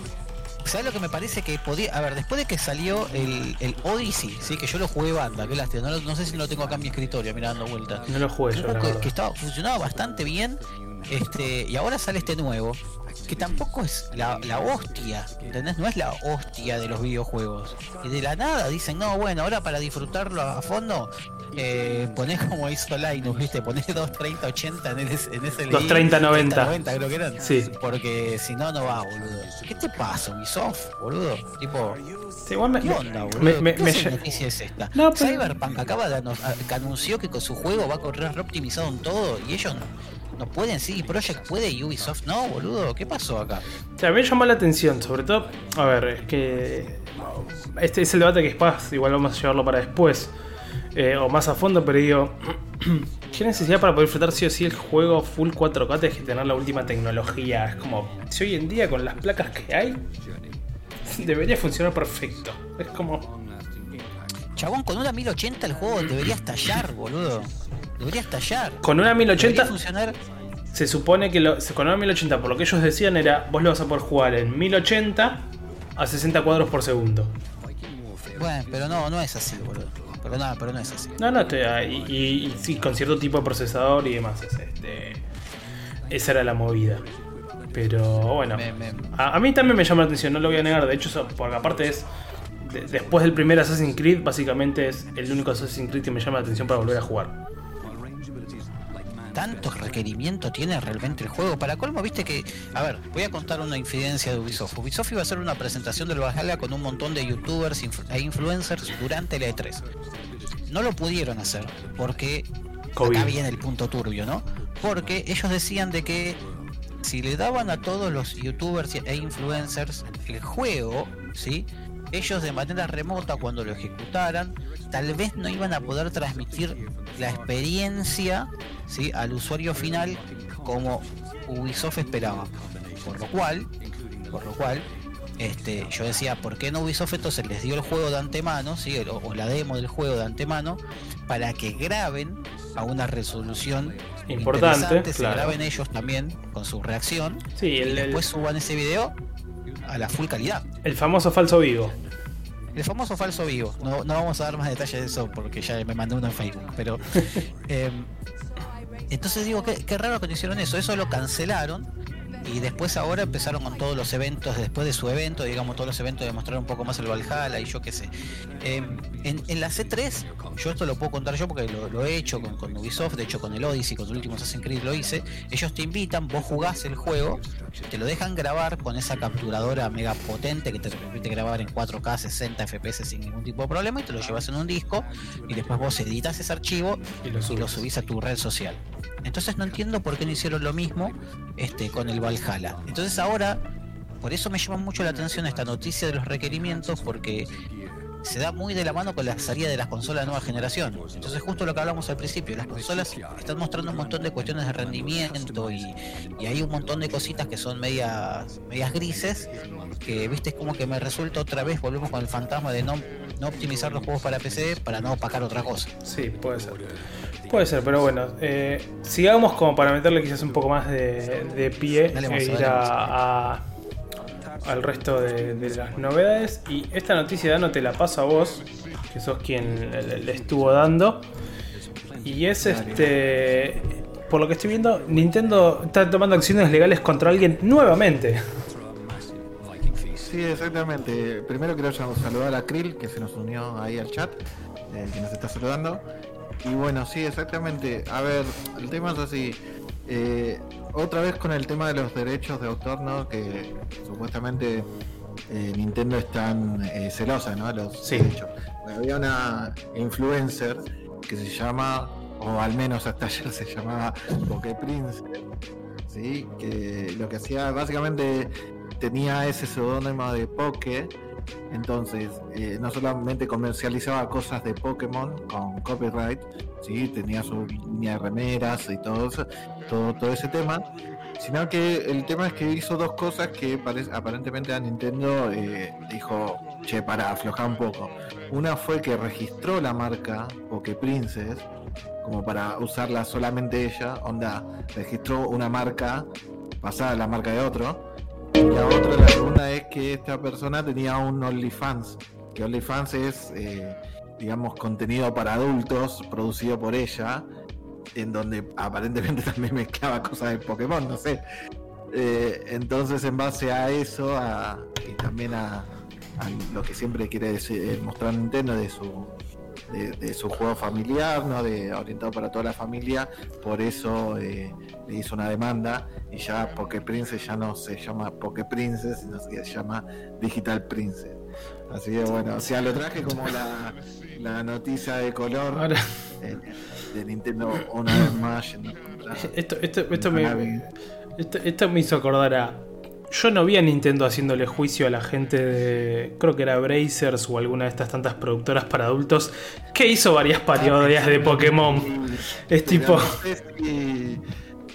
¿sabes lo que me parece que podía? A ver, después de que salió el, el Odyssey, sí, que yo lo jugué banda, qué lástima, no, lo- no sé si lo tengo acá en mi escritorio, mira dando vuelta. No lo jugué yo, que, que estaba, funcionaba bastante bien, este, y ahora sale este nuevo, que tampoco es la, la hostia, ¿entendés? No es la hostia de los videojuegos. Y de la nada dicen, no, bueno, ahora para disfrutarlo a fondo, eh, ponés como hizo Linus, ¿viste? Ponés 230, 80 en ese, en ese 230, 90. 90 creo que eran. Sí. Porque si no, no va, boludo. ¿Qué te pasa, Ubisoft, boludo? Tipo, Sí, igual me- ¿qué onda, boludo? me- me- ¿Qué me- noticia es esta? No, pero- Cyberpunk acaba de anunció que con su juego va a correr reoptimizado en todo y ellos no, no pueden, sí, Project puede y Ubisoft no, boludo. ¿Qué pasó acá? O sea, me llamó la atención, sobre todo, a ver, es que este es el debate que es paz, igual vamos a llevarlo para después, eh, o más a fondo, pero digo, ¿qué necesidad para poder disfrutar sí o sí el juego full 4K tienes que tener la última tecnología? Es como, si hoy en día con las placas que hay, debería funcionar perfecto. Es como, Chabón, con una 1080 el juego debería estallar, boludo. Debería estallar. con una Debería 1080 funcionar. se supone que lo, con una 1080, por lo que ellos decían, era, vos lo vas a poder jugar en 1080 a 60 cuadros por segundo. Bueno, pero no, no es así, boludo. Pero nada, pero no es así. No, no, estoy ahí. Y, y- y sí, con cierto tipo de procesador y demás. es, este, esa era la movida. Pero bueno, Me- me- a, a mí también me llama la atención, no lo voy a negar. De hecho, eso- porque aparte es. de- después del primer Assassin's Creed, básicamente es el único Assassin's Creed que me llama la atención para volver a jugar. Tantos requerimientos tiene realmente el juego. Para colmo, viste que. A ver, voy a contar una infidencia de Ubisoft. Ubisoft iba a hacer una presentación del Valhalla con un montón de youtubers e influencers durante la E3. No lo pudieron hacer porque. COVID. Acá viene el punto turbio, ¿no? Porque ellos decían de que si le daban a todos los youtubers e influencers el juego, ¿sí? Ellos de manera remota cuando lo ejecutaran, tal vez no iban a poder transmitir la experiencia, ¿sí? al usuario final como Ubisoft esperaba. Por lo cual, por lo cual, este, yo decía, ¿por qué no Ubisoft entonces les dio el juego de antemano, ¿sí? o, o la demo del juego de antemano, para que graben a una resolución Importante, interesante, se claro. graben ellos también con su reacción Sí, y el- después suban ese video a la full calidad. el famoso falso vivo. El famoso falso vivo. No, no vamos a dar más detalles de eso porque ya me mandé uno en Facebook. Pero em, entonces digo, qué, qué raro que no hicieron eso. Eso lo cancelaron. Y después ahora empezaron con todos los eventos, después de su evento, digamos, todos los eventos de mostrar un poco más el Valhalla y yo qué sé. Em, en, en la C3, yo esto lo puedo contar yo porque lo, lo he hecho con, con Ubisoft, de hecho con el Odyssey, con el último Assassin's Creed lo hice. Ellos te invitan, vos jugás el juego, te lo dejan grabar con esa capturadora mega potente que te permite grabar en 4K 60 FPS sin ningún tipo de problema y te lo llevas en un disco y después vos editas ese archivo Y lo y subes. lo subís a tu red social. Entonces no entiendo por qué no hicieron lo mismo este, con el Valhalla. Entonces ahora, por eso me llama mucho la atención esta noticia de los requerimientos, porque se da muy de la mano con la salida de las consolas de nueva generación. Entonces justo lo que hablamos al principio, las consolas están mostrando un montón de cuestiones de rendimiento y, y hay un montón de cositas que son medias, medias grises, que viste es como que me resulta otra vez, volvemos con el fantasma de no, no optimizar los juegos para PC para no opacar otra cosa. Sí, puede ser. Puede ser, pero bueno, eh, sigamos como para meterle quizás un poco más de, de pie Dale, e ir a, a- al resto de, de las novedades. Y esta noticia, Dano, te la paso a vos, que sos quien le estuvo dando. Y es este. Por lo que estoy viendo, Nintendo está tomando acciones legales contra alguien nuevamente. Sí, exactamente. Primero quiero saludar a Krill, que se nos unió ahí al chat, eh, que nos está saludando. Y bueno, sí, exactamente. A ver, el tema es así. Eh, otra vez con el tema de los derechos de autor, ¿no? Que supuestamente eh, Nintendo es tan eh, celosa, ¿no? Los Sí. derechos. Había una influencer que se llama, o al menos hasta ayer se llamaba Poké Prince, ¿sí? Que lo que hacía básicamente tenía ese seudónimo de Poké. Entonces, eh, no solamente comercializaba cosas de Pokémon con copyright, ¿sí? tenía su línea de remeras y todo eso, todo, ese tema, sino que el tema es que hizo dos cosas que parece, aparentemente a Nintendo eh, dijo, che, para aflojar un poco. Una fue que registró la marca Poké Princess, como para usarla solamente ella, onda, registró una marca pasada la marca de otro. La otra, la segunda es que esta persona tenía un OnlyFans, que OnlyFans es, eh, digamos, contenido para adultos producido por ella, en donde aparentemente también mezclaba cosas de Pokémon, no sé. Eh, entonces, en base a eso, a, y también a, a lo que siempre quiere decir- eh, mostrar Nintendo de su de, de su juego familiar, ¿no? De orientado para toda la familia, por eso eh, le hizo una demanda y ya Poké Princess ya no se llama Poké Princess, sino que se llama Digital Princess. Así que bueno, o sea, lo traje como la, la noticia de color Ahora, eh, de Nintendo una vez más. yendo esto, esto, esto me. Esto, esto me hizo acordar a. Yo no vi a Nintendo haciéndole juicio a la gente de. Creo que era Brazers o alguna de estas tantas productoras para adultos. Que hizo varias parodias de Pokémon. Es Pero tipo. No sé, si,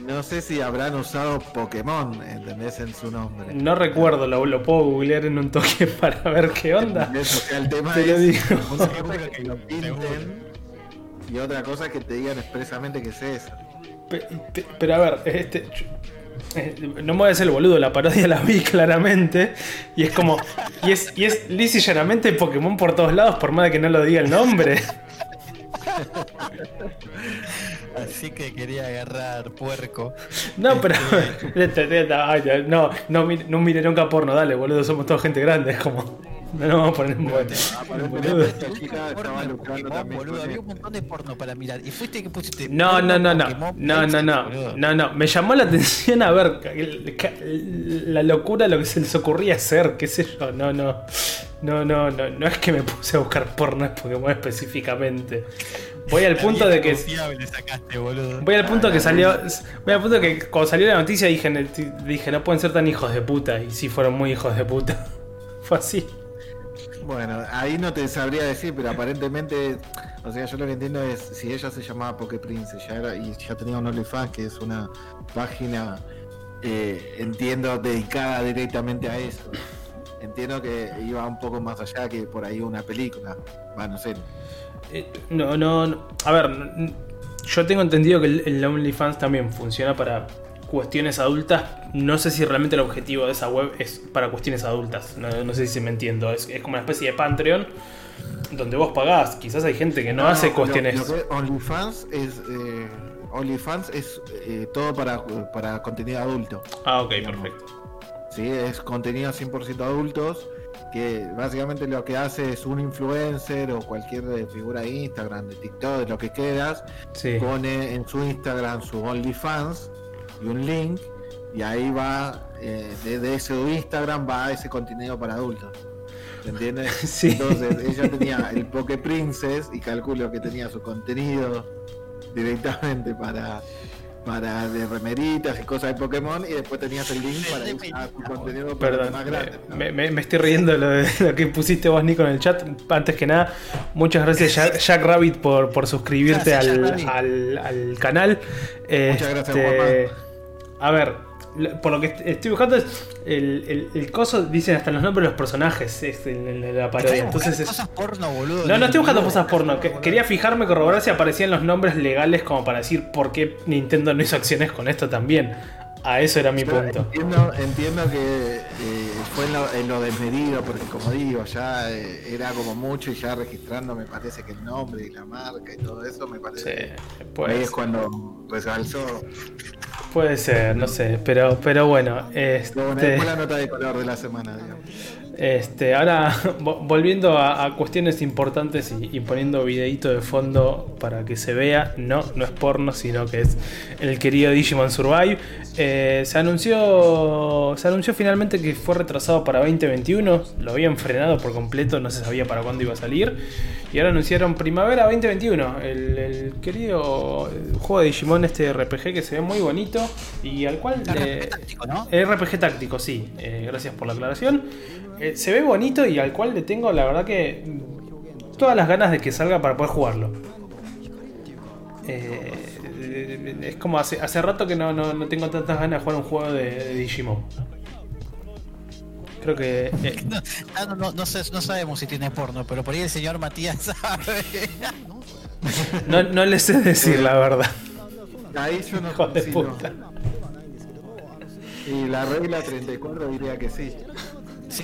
no sé si habrán usado Pokémon, ¿entendés? En su nombre. No recuerdo, lo, lo puedo googlear en un toque para ver qué onda. ¿Entendés? O sea, el tema Te lo es digo. una cosa es que lo pinten y otra cosa es que te digan expresamente que es eso. Pe- pe- Pero a ver, este. no me voy a hacer el boludo, la parodia la vi claramente. Y es como. Y es, y es y llanamente Pokémon por todos lados, por más de que no lo diga el nombre. Así que quería agarrar puerco. No, pero. Ya, no, no, no mire nunca porno, dale, boludo, somos toda gente grande, es como. No nos vamos a poner en boludo, con había un montón de porno para mirar. Y fuiste que pusiste. No, no, no, no. No, no, no. No, no. Me llamó la atención a ver la locura, lo que se les ocurría hacer, qué sé yo. No, no. No, no, no. No es que me puse a buscar porno Pokémon específicamente. Voy al punto de que. sacaste. Voy al punto que salió. Voy al punto que cuando salió la noticia dije, dije, no pueden ser tan hijos de puta. Y sí fueron muy hijos de puta. Fue así. Bueno, ahí no te sabría decir, pero aparentemente, o sea, yo lo que entiendo es si ella se llamaba Poké Prince ya era, y ya tenía un OnlyFans, que es una página, eh, entiendo, dedicada directamente a eso. Entiendo que iba un poco más allá que por ahí una película. Va, no sé. Eh, No, no, no. A ver, yo tengo entendido que el, el OnlyFans también funciona para cuestiones adultas. No sé si realmente el objetivo de esa web es para cuestiones adultas. No, no sé si me entiendo. Es, es como una especie de Patreon donde vos pagás. Quizás hay gente que no, hace cuestiones. OnlyFans es. eh, OnlyFans es eh, todo para, para contenido adulto. Ah, ok, perfecto. Sí, es contenido 100% adultos, que básicamente lo que hace es un influencer o cualquier eh, figura de Instagram, de TikTok, de lo que quieras, Sí. pone en su Instagram su OnlyFans y un link, y ahí va, eh, desde ese Instagram va ese contenido para adultos. ¿Se entiende? Sí. Entonces ella tenía el Poké Princess y calculo que tenía su contenido directamente para para de remeritas y cosas de Pokémon y después tenías el link para a tu contenido para Perdón, más grande. me, me- me estoy riendo de lo, de lo que pusiste vos, Nico, en el chat. Antes que nada, muchas gracias, Jack, Jack Rabbit, por, por suscribirte Gracias, al, al- al canal. Muchas gracias, Este, A ver, por lo que est- estoy buscando, es el, el, el coso dicen hasta los nombres de los personajes es en, la. Estás Entonces es- cosas porno, boludo. no, no estoy buscando cosas porno. que- quería fijarme, corroborar si aparecían los nombres legales como para decir por qué Nintendo no hizo acciones con esto también. A eso era mi punto. Entiendo, entiendo que eh, fue en lo, en lo desmedido, porque como digo, ya eh, era como mucho y ya registrando me parece que el nombre y la marca y todo eso me parece. Sí, Ahí es cuando resalzó. puede ser, no sé, pero, pero bueno, bueno, este, fue la nota de color de la semana, digamos. Este, ahora vo- volviendo a, a cuestiones importantes y, y poniendo videito de fondo para que se vea, no, no es porno, sino que es el querido Digimon Survive. Eh, se anunció, se anunció finalmente que fue retrasado para 2021, lo habían frenado por completo, no se sabía para cuándo iba a salir. Y ahora anunciaron primavera 2021, el, el querido juego de Digimon, este RPG que se ve muy bonito y al cual... RPG eh, táctico, ¿no? RPG táctico, sí. Eh, gracias por la aclaración. Eh, se ve bonito y al cual le tengo, la verdad que todas las ganas de que salga para poder jugarlo. Eh, es como hace, hace rato que no, no- no tengo tantas ganas de jugar un juego de, de Digimon. Creo que... eh, Ah, no, no, no sé- no sabemos si tiene porno, pero por ahí el señor Matías sabe. no, no le sé decir la verdad. Ahí yo no no. puta. Y la regla 34 diría que sí.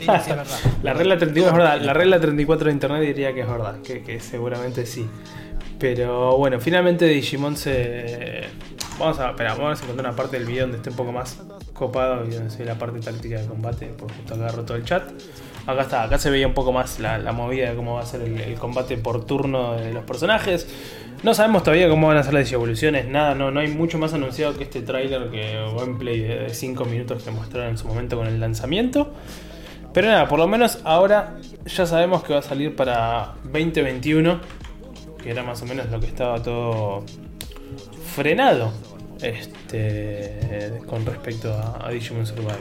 La regla 34 es verdad. La regla 34 de internet diría que es verdad. Que, seguramente sí. Pero bueno, finalmente Digimon se. Vamos a. Espera, vamos a encontrar una parte del video donde esté un poco más copado y donde se ve la parte táctica de combate. Porque justo agarro todo el chat. Acá está, acá se veía un poco más la, movida de cómo va a ser el, el combate por turno de los personajes. No sabemos todavía cómo van a ser las evoluciones, nada, no, no hay mucho más anunciado que este tráiler que gameplay de 5 minutos que mostraron en su momento con el lanzamiento. Pero nada, por lo menos ahora ya sabemos que va a salir para 2021, que era más o menos lo que estaba todo frenado este, con respecto a, a Digimon Survive.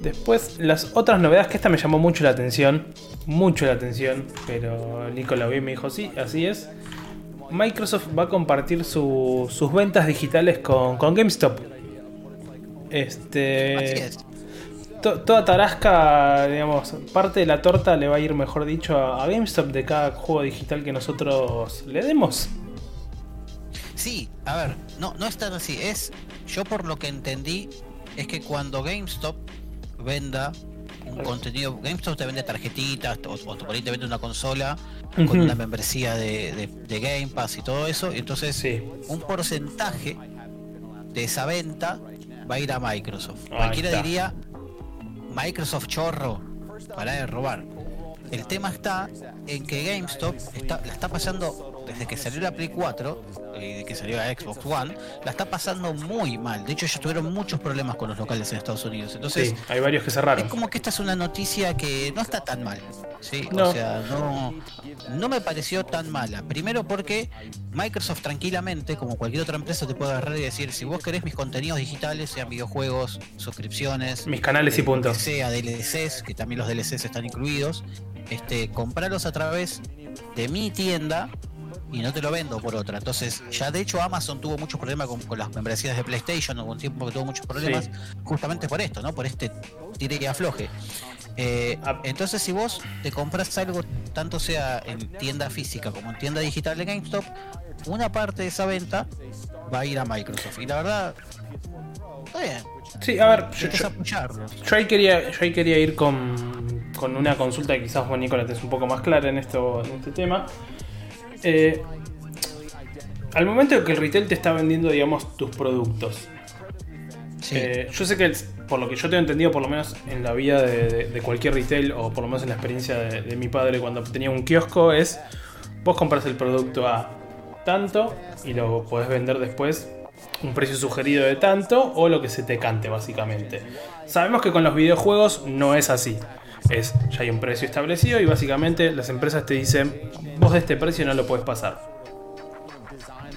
Después, las otras novedades que esta me llamó mucho la atención, mucho la atención, pero Nico la y me dijo, sí, así es. Microsoft va a compartir su- sus ventas digitales con, con GameStop. Este. To- toda tarasca, digamos, parte de la torta le va a ir, mejor dicho, a, a GameStop de cada juego digital que nosotros le demos. Sí, a ver, no, no es tan así. Es, yo por lo que entendí, es que cuando GameStop venda un contenido. GameStop te vende tarjetitas o, o por ahí te vende una consola con una membresía de, de- de Game Pass y todo eso. y Entonces, Sí. un porcentaje de esa venta va a ir a Microsoft. Ahí Cualquiera está. diría Microsoft chorro para de robar. El tema está en que GameStop está, la está pasando desde que salió la Play 4 y de que salió la Xbox One, la está pasando muy mal. De hecho, ellos tuvieron muchos problemas con los locales en Estados Unidos. Entonces, Sí, hay varios que cerraron. es como que esta es una noticia que no está tan mal. ¿sí? No. O sea, no, no me pareció tan mala. Primero porque Microsoft tranquilamente, como cualquier otra empresa, te puede agarrar y decir, si vos querés mis contenidos digitales, sean videojuegos, suscripciones, Mis canales y eh, punto. que sea DLCs, que también los DLCs están incluidos, este, compralos a través de mi tienda y no te lo vendo por otra. Entonces, ya de hecho Amazon tuvo muchos problemas con, con las membresías de PlayStation, hubo un tiempo que tuvo muchos problemas, Sí. justamente por esto, ¿no? Por este tire y afloje. Eh, Ah. entonces, si vos te compras algo, tanto sea en tienda física como en tienda digital de GameStop, una parte de esa venta va a ir a Microsoft. Y la verdad, está bien. Sí, a ver, yo, yo- ahí quería, yo ahí quería ir con, con una consulta que quizás vos, Nicolás, es un poco más clara en, esto, en este tema. Eh, al momento de que el retail te está vendiendo, digamos, tus productos, Sí. Eh, yo sé que, el- por lo que yo tengo entendido, por lo menos en la vida de, de- de cualquier retail, o por lo menos en la experiencia de, de mi padre cuando tenía un kiosco, es vos compras el producto a tanto y lo podés vender después un precio sugerido de tanto o lo que se te cante, básicamente. Sabemos que con los videojuegos no es así. Es, ya hay un precio establecido y básicamente las empresas te dicen, vos de este precio no lo puedes pasar.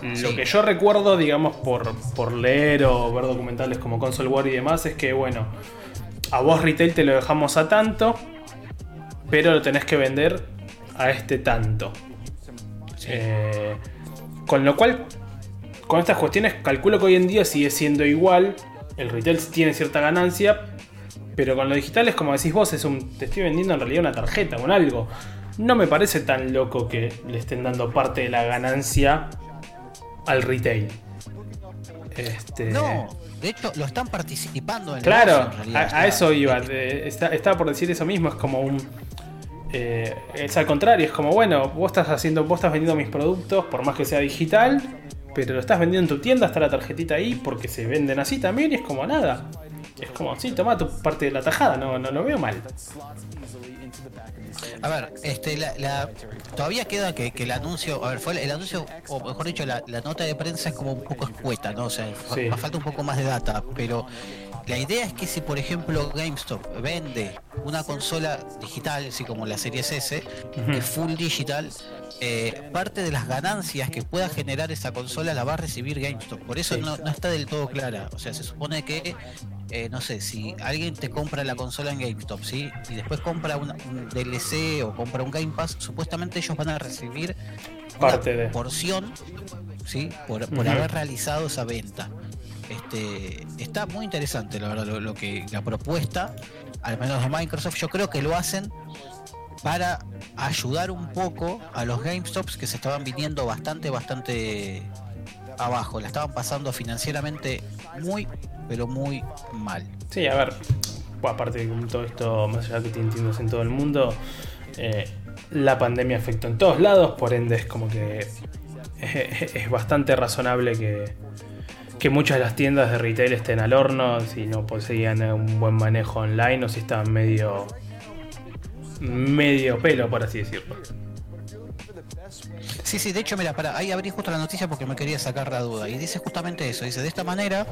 Lo que yo recuerdo, digamos, por, por leer o ver documentales como Console War y demás, es que, bueno, a vos retail te lo dejamos a tanto, pero lo tenés que vender a este tanto. Eh, con lo cual, con estas cuestiones, calculo que hoy en día sigue siendo igual. El retail tiene cierta ganancia, pero con lo digital es como decís vos, es un, te estoy vendiendo en realidad una tarjeta, un algo. No me parece tan loco que le estén dando parte de la ganancia al retail. Este, No, de hecho lo están participando en Claro, negocio, en realidad. a, a O sea, eso iba. eh, está- estaba por decir eso mismo, es como un. eh, es al contrario, es como, bueno, vos estás haciendo, vos estás vendiendo mis productos, por más que sea digital, pero lo estás vendiendo en tu tienda, está la tarjetita ahí, porque se venden así también, y es como nada. Es como, sí, toma tu parte de la tajada, no, no lo veo mal. A ver, este, la, la- todavía queda que, que el anuncio, a ver, fue el, el anuncio, o mejor dicho, la, la nota de prensa es como un poco escueta, ¿no? O sea, fa- Sí. falta un poco más de data, pero la idea es que si, por ejemplo, GameStop vende una consola digital, así como la Series S, que es full digital, eh, parte de las ganancias que pueda generar esa consola la va a recibir GameStop. Por eso no, no está del todo clara. O sea, se supone que, eh, no sé, si alguien te compra la consola en GameStop, ¿sí? Y después compra una- un DLC o compra un Game Pass, supuestamente ellos van a recibir Parte una de. porción, ¿sí? Por, haber realizado esa venta. Este, está muy interesante, la verdad, lo, que la propuesta, al menos de Microsoft, yo creo que lo hacen para ayudar un poco a los GameStops que se estaban viniendo bastante, bastante abajo, la estaban pasando financieramente muy, pero muy mal. Sí, a ver, bueno, aparte de todo esto, más allá que tiene tiendas en todo el mundo, eh, la pandemia afectó en todos lados, por ende es como que es, es bastante razonable que, que muchas de las tiendas de retail estén al horno, si no poseían un buen manejo online o si estaban medio medio pelo, por así decirlo. Sí, sí, de hecho, mira, para ahí abrí justo la noticia porque me quería sacar la duda. Y dice justamente eso, dice, de esta manera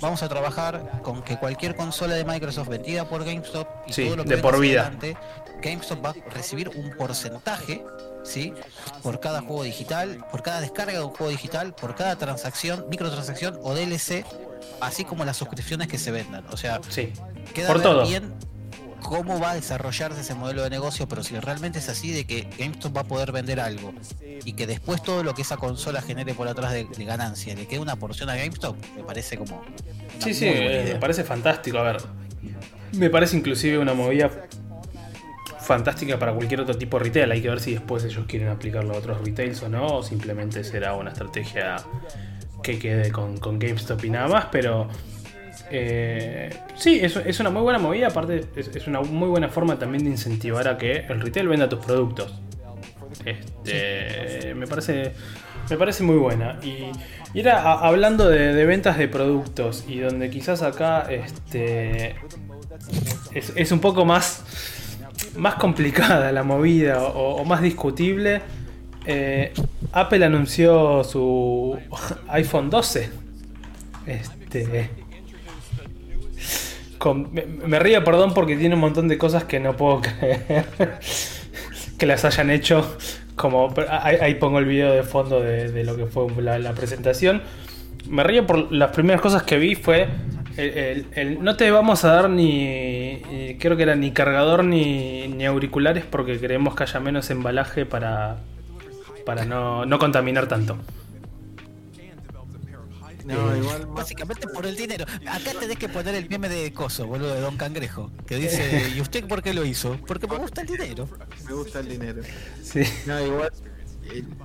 vamos a trabajar con que cualquier consola de Microsoft vendida por GameStop y Sí, todo lo que de por vida. adelante, GameStop va a recibir un porcentaje, ¿sí? Por cada juego digital, por cada descarga de un juego digital, por cada transacción, microtransacción o DLC, así como las suscripciones que se vendan. O sea, Sí, queda por ver todo. bien cómo va a desarrollarse ese modelo de negocio, pero si realmente es así de que GameStop va a poder vender algo y que después todo lo que esa consola genere por atrás de, de ganancia le quede una porción a GameStop, me parece como Sí, sí, me parece fantástico. A ver, me parece inclusive una movida fantástica para cualquier otro tipo de retail. Hay que ver si después ellos quieren aplicarlo a otros retails o no, o simplemente será una estrategia que quede con, GameStop y nada más. Pero Eh, sí, es, una muy buena movida, aparte es, una muy buena forma también de incentivar a que el retail venda tus productos. Este, me parece me parece muy buena. Y, y era hablando de, ventas de productos y donde quizás acá este, es, es un poco más, más complicada la movida o, más discutible. eh, Apple anunció su iPhone 12. Este. con- me, río, perdón, porque tiene un montón de cosas que no puedo creer que las hayan hecho. Como ahí, pongo el video de fondo de, lo que fue la presentación. Me río por las primeras cosas que vi fue el, el- el- no te vamos a dar ni eh, creo que era ni cargador ni, ni auriculares porque queremos que haya menos embalaje para para no, no contaminar tanto. No, igual más Básicamente por el dinero. Acá tenés que poner el meme de Coso, boludo, de Don Cangrejo. Que dice, ¿y usted por qué lo hizo? Porque me gusta el dinero. me gusta el dinero. Sí. No, igual eh,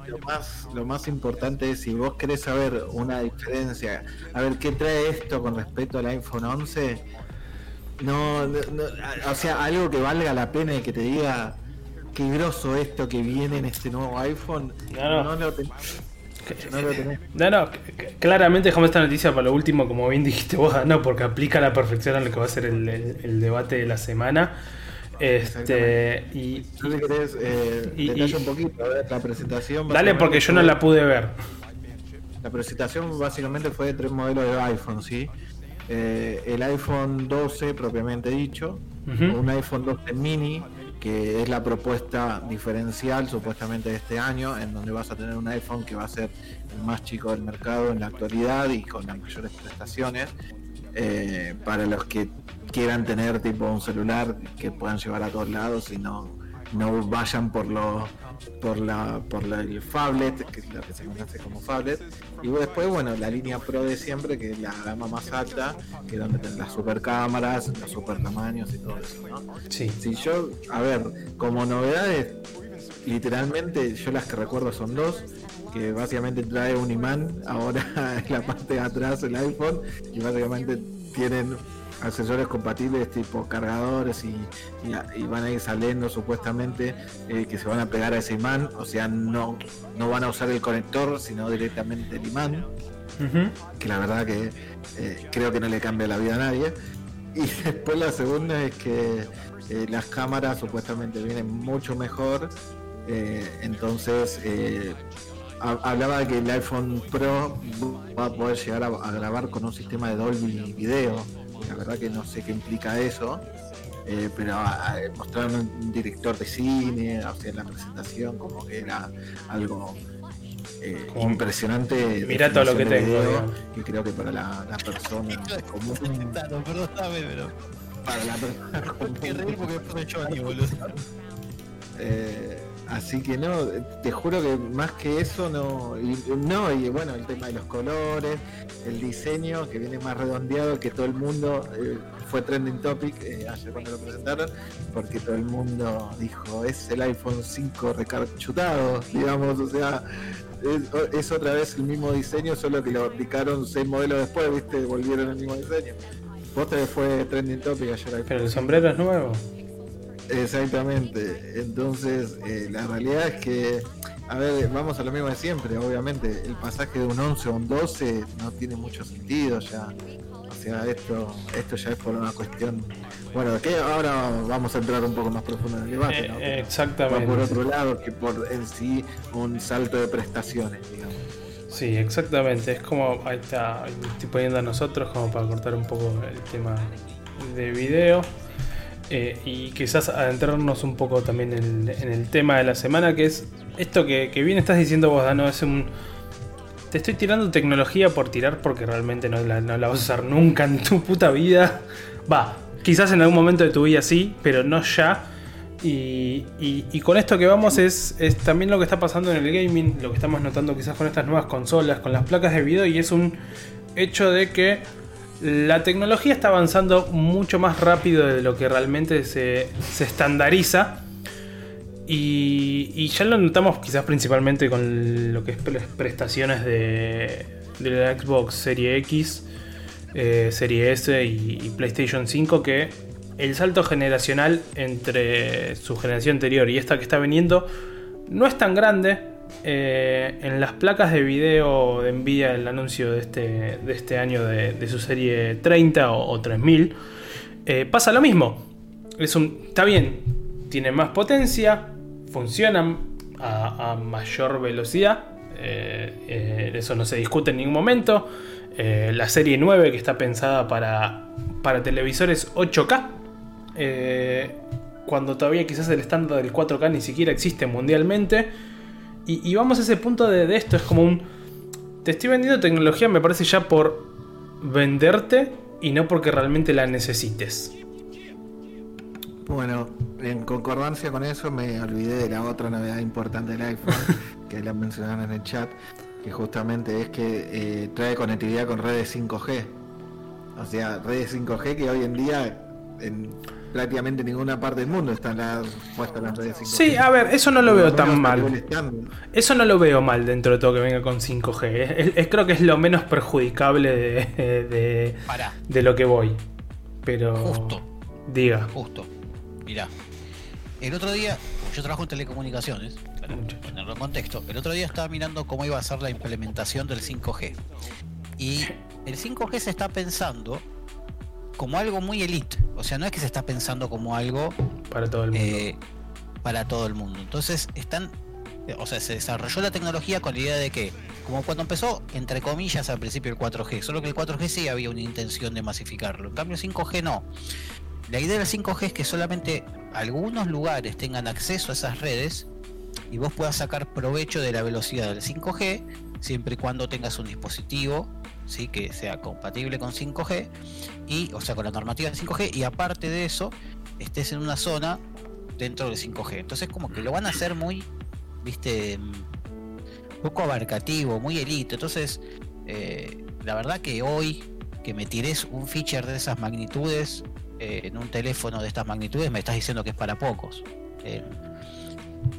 lo más lo más importante es si vos querés saber una diferencia, a ver qué trae esto con respecto al iPhone 11. No, no, no, o sea, algo que valga la pena y que te diga qué groso esto que viene en este nuevo iPhone. No, no. lo ten- no lo tenés. No, no, claramente dejamos esta noticia para lo último, como bien dijiste vos, no, porque aplica a la perfección a lo que va a ser el, el- el debate de la semana. Este, y, si querés, eh, Y- detalle y- un poquito, a ver, la presentación. dale porque yo no la pude ver. La presentación básicamente fue de tres modelos de iPhone, ¿sí? Eh, el iPhone 12 propiamente dicho, un iPhone 12 mini, que es la propuesta diferencial supuestamente de este año, en donde vas a tener un iPhone que va a ser el más chico del mercado en la actualidad y con las mayores prestaciones. eh, para los que quieran tener tipo un celular que puedan llevar a todos lados y no, no vayan por lo por la por la- el phablet que es lo que se conoce como phablet y después bueno la línea pro de siempre que es la gama más alta que es donde tenés las super cámaras los super tamaños y todo eso ¿no? Sí. si yo a ver como novedades literalmente yo las que recuerdo son dos que básicamente trae un imán ahora en la parte de atrás del iPhone y básicamente tienen accesorios compatibles tipo cargadores y, y- y van a ir saliendo supuestamente eh, que se van a pegar a ese imán o sea no no van a usar el conector sino directamente el imán que la verdad que eh, creo que no le cambia la vida a nadie. Y después la segunda es que eh, las cámaras supuestamente vienen mucho mejor. entonces ha- hablaba de que el iPhone Pro va a poder llegar a, a grabar con un sistema de Dolby Video. La verdad que no sé qué implica eso. eh, pero ah, ah, mostraron un director de cine, o sea, en la presentación como que era algo eh, Como- impresionante. Mirá todo lo que tengo, video, creo que para la, la persona común, Claro, perdóname, pero. para la persona común, Qué reír porque puse Johnny, boludo. eh, así que no, te juro que más que eso no, y, no, y bueno, el tema de los colores, el diseño que viene más redondeado que todo el mundo, eh, fue trending topic eh, ayer cuando lo presentaron, porque todo el mundo dijo, es el iPhone 5 recarchutado, digamos, o sea, es, otra vez el mismo diseño, solo que lo aplicaron seis modelos después, viste, volvieron al mismo diseño. Vos te fue trending topic ayer Pero el 5. sombrero es nuevo. Exactamente. Entonces, eh, la realidad es que, a ver, vamos a lo mismo de siempre, obviamente. El pasaje de un 11 a un 12 no tiene mucho sentido ya. O sea, esto esto ya es por una cuestión. Bueno, que ahora vamos a entrar un poco más profundo en el debate, Eh, ¿no? Pero exactamente. por otro lado que por en sí un salto de prestaciones, digamos. Sí, exactamente. Es como, ahí está, estoy poniendo a nosotros como para cortar un poco el tema de video. Eh, y quizás adentrarnos un poco también en, el tema de la semana, que es esto que, que bien estás diciendo vos, Dano, es un... Te estoy tirando tecnología por tirar porque realmente no la, vas a usar nunca en tu puta vida. Va, quizás en algún momento de tu vida sí, pero no ya. Y, con esto que vamos es también lo que está pasando en el gaming, lo que estamos notando quizás con estas nuevas consolas, con las placas de video, y es un hecho de que la tecnología está avanzando mucho más rápido de lo que realmente se, se estandariza. Y, y ya lo notamos quizás principalmente con lo que es pre- prestaciones de, de la Xbox Serie X. eh, Serie S y, y PlayStation 5 que el salto generacional entre su generación anterior y esta que está viniendo no es tan grande. Eh, en las placas de video de Nvidia, el anuncio de este, de este año de, su serie 30 o, o 3000, eh, pasa lo mismo. Es un, está bien, tiene más potencia, funcionan a, mayor velocidad, eh, eso no se discute en ningún momento. La serie 9 que está pensada para, para televisores 8K, eh, cuando todavía quizás el estándar del 4K ni siquiera existe mundialmente. Y, y vamos a ese punto de, de esto, es como un... Te estoy vendiendo tecnología, me parece ya por venderte y no porque realmente la necesites. Bueno, en concordancia con eso me olvidé de la otra novedad importante del iPhone, que la mencionaron en el chat, que justamente es que eh, trae conectividad con redes 5G. O sea, redes 5G que hoy en día en prácticamente ninguna parte del mundo están las, puestas las redes 5G. Sí, a ver, eso no lo veo tan mal. Eso no lo veo mal dentro de todo que venga con 5G. Es- es- creo que es lo menos perjudicable de, de, de lo que voy. Pero... Justo. Diga. justo. Mirá. El otro día, yo trabajo en telecomunicaciones, para ponerlo en contexto. El otro día estaba mirando cómo iba a ser la implementación del 5G. Y el 5G se está pensando como algo muy elite. O sea, no es que se está pensando como algo Para todo el mundo. eh, para todo el mundo. Entonces están, o sea, se desarrolló la tecnología con la idea de que, como cuando empezó, entre comillas, al principio el 4G, solo que el 4G sí había una intención de masificarlo. En cambio, el 5G no. La idea del 5G es que solamente algunos lugares tengan acceso a esas redes y vos puedas sacar provecho de la velocidad del 5G siempre y cuando tengas un dispositivo ¿sí? que sea compatible con 5G y o sea con la normativa del 5G y aparte de eso estés en una zona dentro del 5G entonces como que lo van a hacer muy viste mm, poco abarcativo muy elite. Entonces eh, la verdad que hoy que me tires un feature de esas magnitudes eh, en un teléfono de estas magnitudes me estás diciendo que es para pocos. Eh,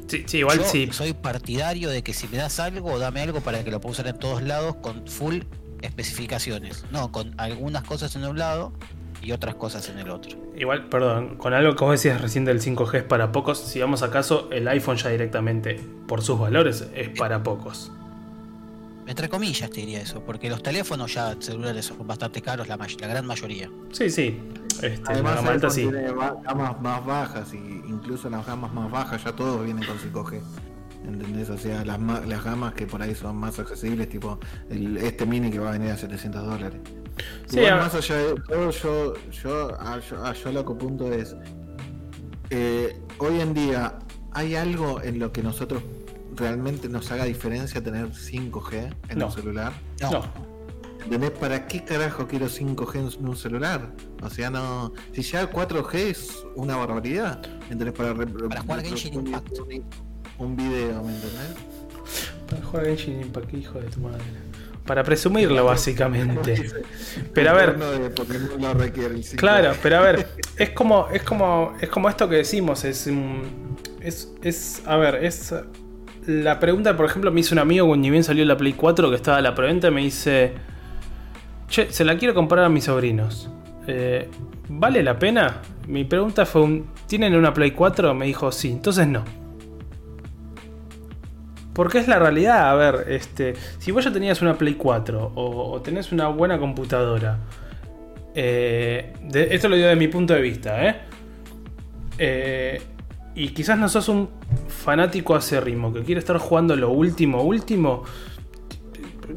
Sí, sí, igual yo sí. soy partidario de que si me das algo, dame algo para que lo pueda usar en todos lados con full especificaciones. No, con algunas cosas en un lado y otras cosas en el otro. Igual, perdón, con algo que vos decías recién del 5G es para pocos, si vamos acaso, el iPhone ya directamente, por sus valores, es para pocos. Entre comillas te diría eso, porque los teléfonos ya celulares son bastante caros, la, may- la gran mayoría. Sí, sí. Este, la Además, gama alta sí. tiene gamas más bajas y incluso las gamas más bajas ya todos vienen con 5G. ¿Entendés? O sea, las, ma- las gamas que por ahí son más accesibles, tipo el, este mini que va a venir a 700 dólares. Sí, Igual, a- más allá de todo, yo, yo, a, yo, a yo lo que punto es, eh, hoy en día, ¿hay algo en lo que nosotros realmente nos haga diferencia tener 5G en No. un celular? No, No, ¿Entendés? ¿Para qué carajo quiero 5G en un celular? O sea, no. Si ya el 4G es una barbaridad. ¿Entendés? Para, Para jugar Genshin Impact. Un, un video, ¿me entendés? para jugar Genshin Impact, hijo de tu madre. Para presumirlo, básicamente. Pero a ver, 5G. Claro, pero a ver, es como, es como, es como esto que decimos, es, un- es, es, a ver, es la pregunta, por ejemplo, me hizo un amigo cuando bien salió la Play 4 que estaba a la preventa, me dice, che, se la quiero comprar a mis sobrinos, Eh, ¿vale la pena? Mi pregunta fue, un, ¿tienen una Play 4? Me dijo, sí, entonces no. Porque es la realidad, a ver, este, si vos ya tenías una Play 4 o, tenés una buena computadora, eh, de- esto lo digo de mi punto de vista, ¿eh? Eh, y quizás no sos un fanático acérrimo que quiere estar jugando lo último, último,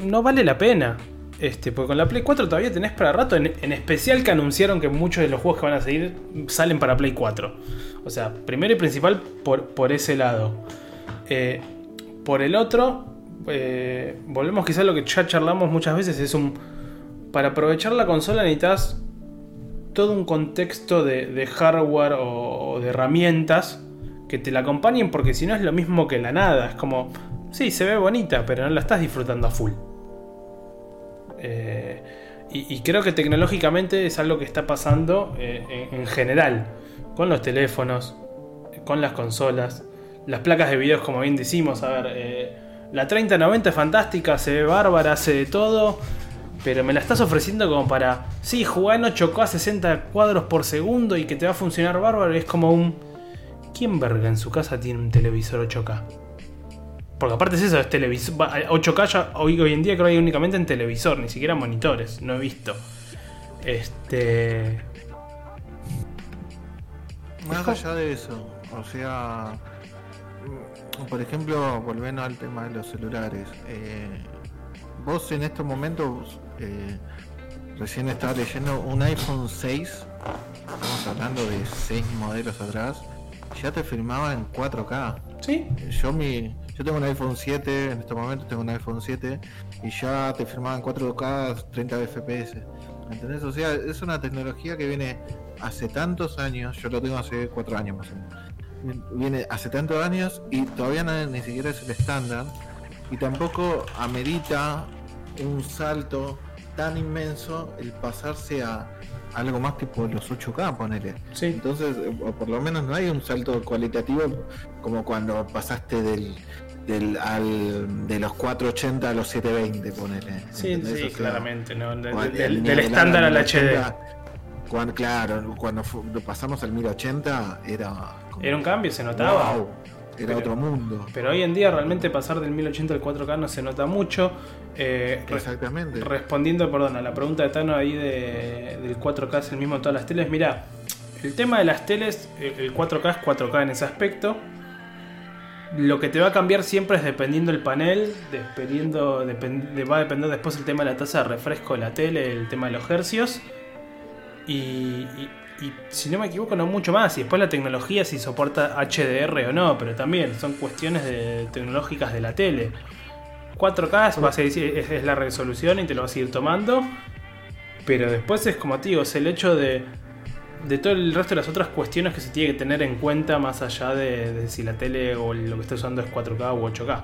no vale la pena. Este, porque con la Play 4 todavía tenés para rato, en, especial que anunciaron que muchos de los juegos que van a seguir salen para Play 4. O sea, primero y principal por, por ese lado. Eh, por el otro, eh, volvemos quizás a lo que ya charlamos muchas veces, es un... Para aprovechar la consola necesitas todo un contexto de, hardware o de herramientas que te la acompañen porque si no es lo mismo que la nada. Es como, sí, se ve bonita, pero no la estás disfrutando a full. Eh, y, creo que tecnológicamente es algo que está pasando eh, en, en general, con los teléfonos, con las consolas, las placas de videos, como bien decimos, a ver, eh, la 3090 es fantástica, se ve bárbara, hace de todo, Pero me la estás ofreciendo como para, sí, jugar en 8K a 60 cuadros por segundo y que te va a funcionar bárbaro. Es como un... ¿Quién verga en su casa tiene un televisor 8K? Porque aparte es eso, es televisor. 8K ya hoy, hoy en día creo que hay únicamente en televisor, ni siquiera monitores, no he visto. Este. Más allá de eso, o sea, mm, por ejemplo, volviendo al tema de los celulares, eh, vos en estos momentos, eh, recién estaba leyendo un iPhone 6, estamos hablando de 6 modelos atrás, ya te firmaba en 4K. Sí. Yo mi, yo tengo un iPhone 7, en este momento tengo un iPhone 7 y ya te firmaba en 4K 30 FPS. ¿Entendés? O sea, es una tecnología que viene hace tantos años, yo lo tengo hace 4 años más o menos. Viene hace tantos años y todavía no, ni siquiera es el estándar y tampoco amerita un salto tan inmenso el pasarse a algo más tipo los 8K, ponele. Sí. Entonces, eh, o por lo menos no hay un salto cualitativo como cuando pasaste del, del al, de los 480 a los 720, ponele. Sí, ¿entendés? sí, O sea, claramente. ¿no? De- del, el del estándar al HD. 1080, Cuando, claro, cuando pasamos al 1080 era. como- Era un cambio, se notaba. Wow, era Pero- otro mundo. Pero hoy en día realmente pasar del 1080 al 4K no se nota mucho. Eh, Exactamente. respondiendo, perdón, a la pregunta de Tano ahí de, del 4K es el mismo en todas las teles. Mira, el tema de las teles, el 4K es 4K en ese aspecto. Lo que te va a cambiar siempre es dependiendo del panel, dependiendo, depen- de- va a depender después el tema de la tasa de refresco de la tele, el tema de los hercios. Y, y- y si no me equivoco, no mucho más. Y después la tecnología, si soporta HDR o no, pero también son cuestiones de- tecnológicas de la tele. 4K es, va a ser- es, la resolución y te lo vas a ir tomando. Pero después es como te digo, es el hecho de, de todo el resto de las otras cuestiones que se tiene que tener en cuenta más allá de, si la tele o lo que estás usando es 4K u 8K.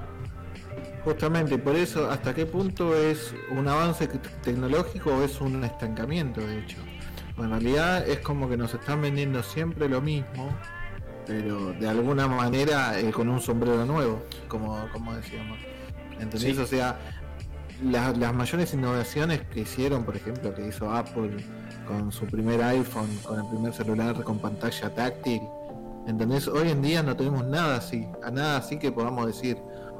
Justamente, por eso, ¿hasta qué punto es un avance tecnológico o es un estancamiento, de hecho? En realidad es como que nos están vendiendo siempre lo mismo, pero de alguna manera eh, con un sombrero nuevo, como, como decíamos. ¿Entendés? Sí. O sea, la- las mayores innovaciones que hicieron, por ejemplo, que hizo Apple con su primer iPhone, con el primer celular con pantalla táctil, ¿entendés? Hoy en día no tenemos nada así, a nada así que podamos decir,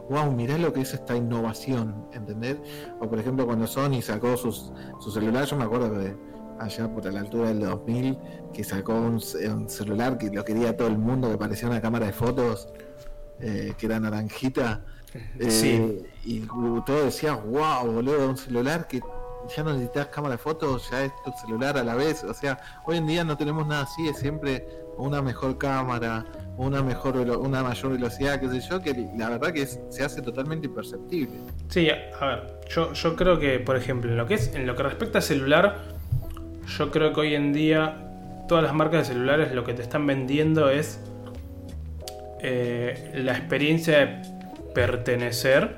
wow, mirá lo que es esta innovación, ¿entendés? O por ejemplo cuando Sony sacó sus, su celular, yo me acuerdo de allá por la altura del 2000, que sacó un celular que lo quería todo el mundo, que parecía una cámara de fotos, eh, que era naranjita. Eh, Sí. Y todo decía, wow, boludo, un celular que ya no necesitas cámara de fotos, ya es tu celular a la vez. O sea, hoy en día no tenemos nada así, es siempre una mejor cámara, una mejor una mayor velocidad, qué sé yo, que la verdad que es- se hace totalmente imperceptible. Sí, a ver, yo, yo creo que, por ejemplo, en lo que es, en lo que respecta a celular, yo creo que hoy en día todas las marcas de celulares lo que te están vendiendo es eh, la experiencia de pertenecer,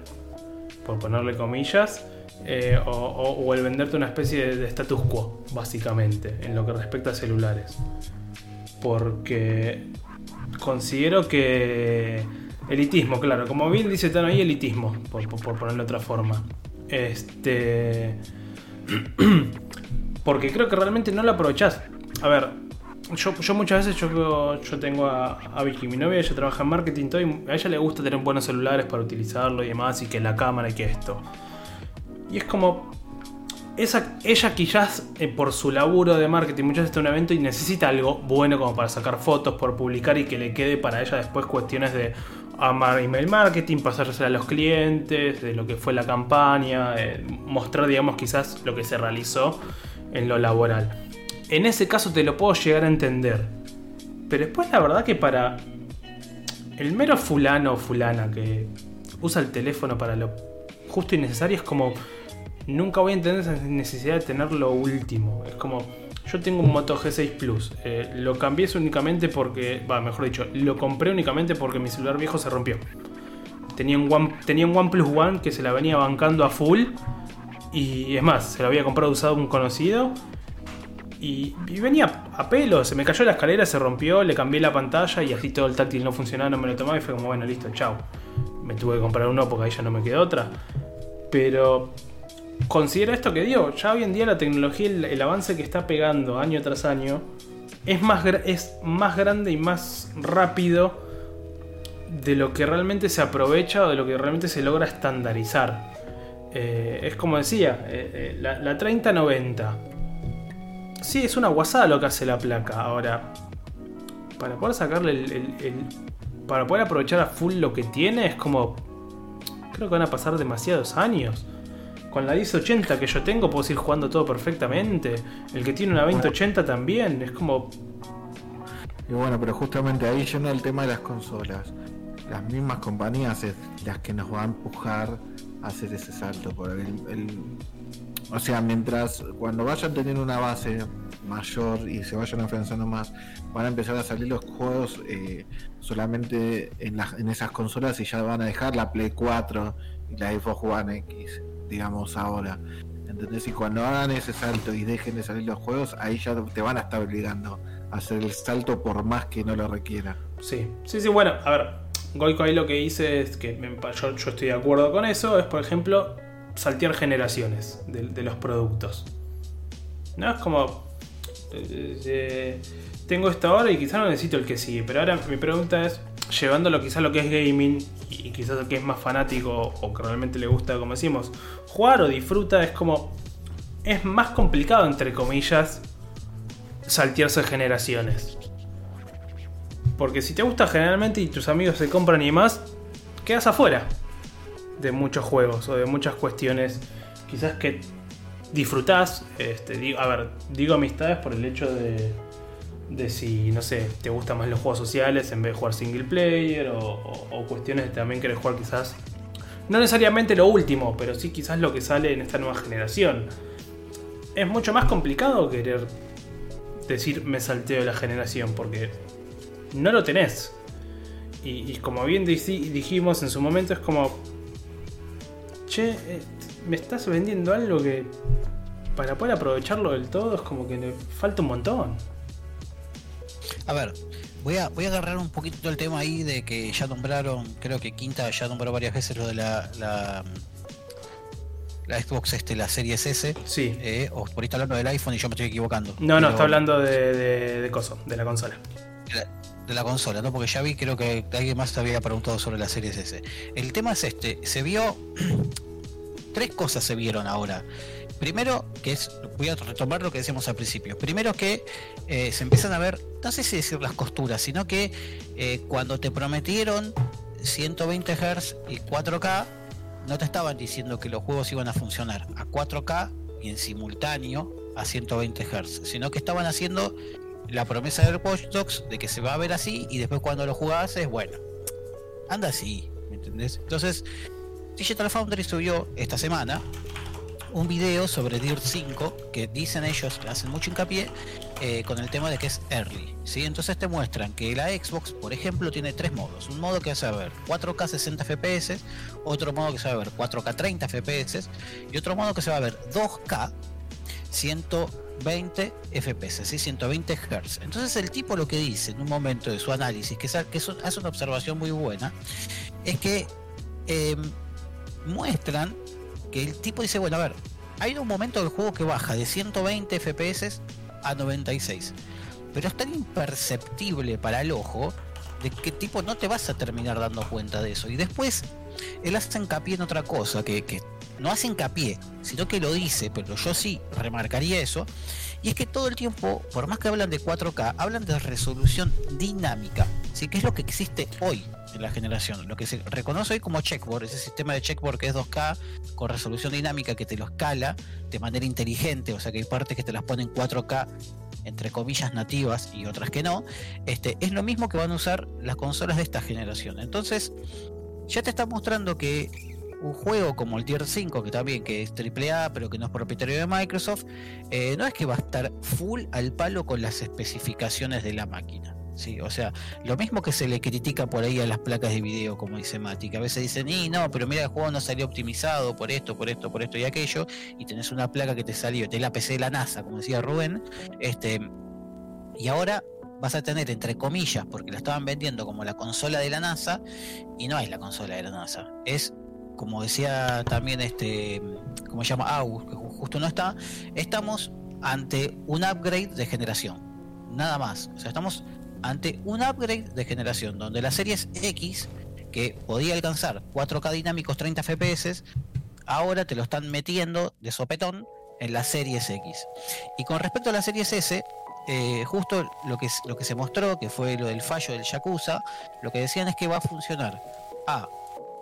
por ponerle comillas, eh, o, el venderte una especie de, de status quo, básicamente, en lo que respecta a celulares. Porque considero que elitismo, claro, como bien dice Tano ahí, elitismo, por, por- ponerlo otra forma. Este. Porque creo que realmente no lo aprovechás. A ver, yo, muchas veces yo tengo a, a Vicky, mi novia, ella trabaja en marketing todo, y a ella le gusta tener buenos celulares para utilizarlo y demás, y que la cámara y que esto. Y es como. Esa, ella quizás eh, por su laburo de marketing muchas veces está en un evento y necesita algo bueno como para sacar fotos, por publicar y que le quede para ella después cuestiones de amar email marketing, pasársela a los clientes, de lo que fue la campaña, eh, mostrar digamos quizás lo que se realizó en lo laboral. En ese caso te lo puedo llegar a entender. Pero después la verdad que para el mero fulano o fulana que usa el teléfono para lo justo y necesario es como nunca voy a entender esa necesidad de tener lo último. Es como yo tengo un Moto G6 Plus, eh, lo cambié únicamente porque, va, mejor dicho, lo compré únicamente porque mi celular viejo se rompió. Tenía un, One, tenía un OnePlus One que se la venía bancando a full y es más, se lo había comprado usado un conocido y, venía a pelo, se me cayó la escalera, se rompió, le cambié la pantalla y así todo el táctil no funcionaba, no me lo tomaba y fue como, bueno, listo, chao. Me tuve que comprar uno porque ahí ya no me quedó otra. Pero considera esto que digo, ya hoy en día la tecnología, el, avance que está pegando año tras año, es más, es más grande y más rápido de lo que realmente se aprovecha o de lo que realmente se logra estandarizar. Eh, es como decía, eh, eh, la, la 3090. Sí, es una guasada lo que hace la placa. Ahora, para poder sacarle el, el- el- Para poder aprovechar a full lo que tiene, es como. Creo que van a pasar demasiados años. Con la 1080 que yo tengo, puedo seguir jugando todo perfectamente. El que tiene una 2080 también. Es como. Y bueno, pero justamente ahí yendo al tema de las consolas, las mismas compañías es las que nos van a empujar a hacer ese salto. Por el, el- o sea, mientras cuando vayan teniendo una base mayor y se vayan afianzando más, van a empezar a salir los juegos eh, solamente en, las- en esas consolas y ya van a dejar la Play 4 y la Xbox One X, digamos ahora. ¿Entendés? Y cuando hagan ese salto y dejen de salir los juegos, ahí ya te van a estar obligando a hacer el salto por más que no lo requiera. Sí, sí, sí, bueno, a ver, Goico ahí lo que dice es que yo, yo estoy de acuerdo con eso, es por ejemplo saltear generaciones de, los productos. ¿No? Es como, eh, eh, tengo esto ahora y quizás no necesito el que sigue, pero ahora mi pregunta es, llevándolo quizás lo que es gaming y quizás lo que es más fanático o que realmente le gusta, como decimos, jugar o disfruta, es como, es más complicado, entre comillas, saltearse generaciones. Porque si te gusta generalmente y tus amigos se compran y más, quedas afuera de muchos juegos o de muchas cuestiones. Quizás que disfrutás, este, a ver, digo amistades por el hecho de, de si, no sé, te gustan más los juegos sociales en vez de jugar single player o, cuestiones de también querés jugar quizás, no necesariamente lo último, pero sí quizás lo que sale en esta nueva generación. Es mucho más complicado querer decir me salteo la generación porque no lo tenés. Y, como bien dijimos en su momento, es como. Che, eh, me estás vendiendo algo que. Para poder aprovecharlo del todo es como que le falta un montón. A ver, voy a, voy a agarrar un poquito el tema ahí de que ya nombraron, creo que Quinta ya nombró varias veces lo de la, la, la Xbox, este, la Series S. Sí. eh, o por ahí está hablando del iPhone y yo me estoy equivocando. No, no, Pero- está hablando de, de, de coso, de la consola. De la, consola, ¿no? Porque ya vi, creo que alguien más te había preguntado sobre la Series S. El tema es este, se vio. tres cosas se vieron ahora. Primero, que es, voy a retomar lo que decíamos al principio. Primero que eh, se empiezan a ver, no sé si decir las costuras, sino que eh, cuando te prometieron 120 Hz y 4K, no te estaban diciendo que los juegos iban a funcionar a 4K y en simultáneo a 120 Hz, sino que estaban haciendo la promesa del Watch Dogs de que se va a ver así y después cuando lo jugás es bueno. Anda así, ¿me entendés? Entonces, Digital Foundry subió esta semana un video sobre Dirt 5 que dicen ellos, hacen mucho hincapié eh, con el tema de que es early. ¿sí? Entonces te muestran que la Xbox, por ejemplo, tiene tres modos. Un modo que hace a ver 4K 60 FPS, otro modo que se va a ver 4K 30 FPS y otro modo que se va a ver 2K 120 FPS, ¿sí? 120 Hz. Entonces el tipo lo que dice en un momento de su análisis, que, sa- que es hace una observación muy buena, es que eh, muestran que el tipo dice, bueno, a ver, hay un momento del juego que baja de 120 FPS a 96, pero es tan imperceptible para el ojo de que tipo no te vas a terminar dando cuenta de eso. Y después él hace hincapié en otra cosa, que no hace hincapié, sino que lo dice, pero yo sí remarcaría eso, y es que todo el tiempo, por más que hablan de 4K, hablan de resolución dinámica, ¿sí? que es lo que existe hoy en la generación, lo que se reconoce hoy como checkboard, ese sistema de checkboard que es 2K con resolución dinámica que te lo escala de manera inteligente, o sea que hay partes que te las ponen 4K entre comillas nativas y otras que no, este, es lo mismo que van a usar las consolas de esta generación. Entonces, ya te está mostrando que un juego como el Tier 5, que también que es AAA, pero que no es propietario de Microsoft, eh, no es que va a estar full al palo con las especificaciones de la máquina. Sí, o sea, lo mismo que se le critica por ahí a las placas de video, como dice Mati, que a veces dicen, y no, pero mira, el juego no salió optimizado por esto, por esto, por esto y aquello, y tenés una placa que te salió, de la PC de la NASA, como decía Rubén, este, y ahora vas a tener entre comillas, porque la estaban vendiendo como la consola de la NASA, y no es la consola de la NASA, es como decía también este como se llama AUG, que justo no está, estamos ante un upgrade de generación. Nada más. O sea, estamos ante un upgrade de generación, donde la serie X, que podía alcanzar 4K dinámicos 30 FPS, ahora te lo están metiendo de sopetón en la Series X. Y con respecto a la Series S, eh, justo lo que, lo que se mostró, que fue lo del fallo del Yakuza, lo que decían es que va a funcionar a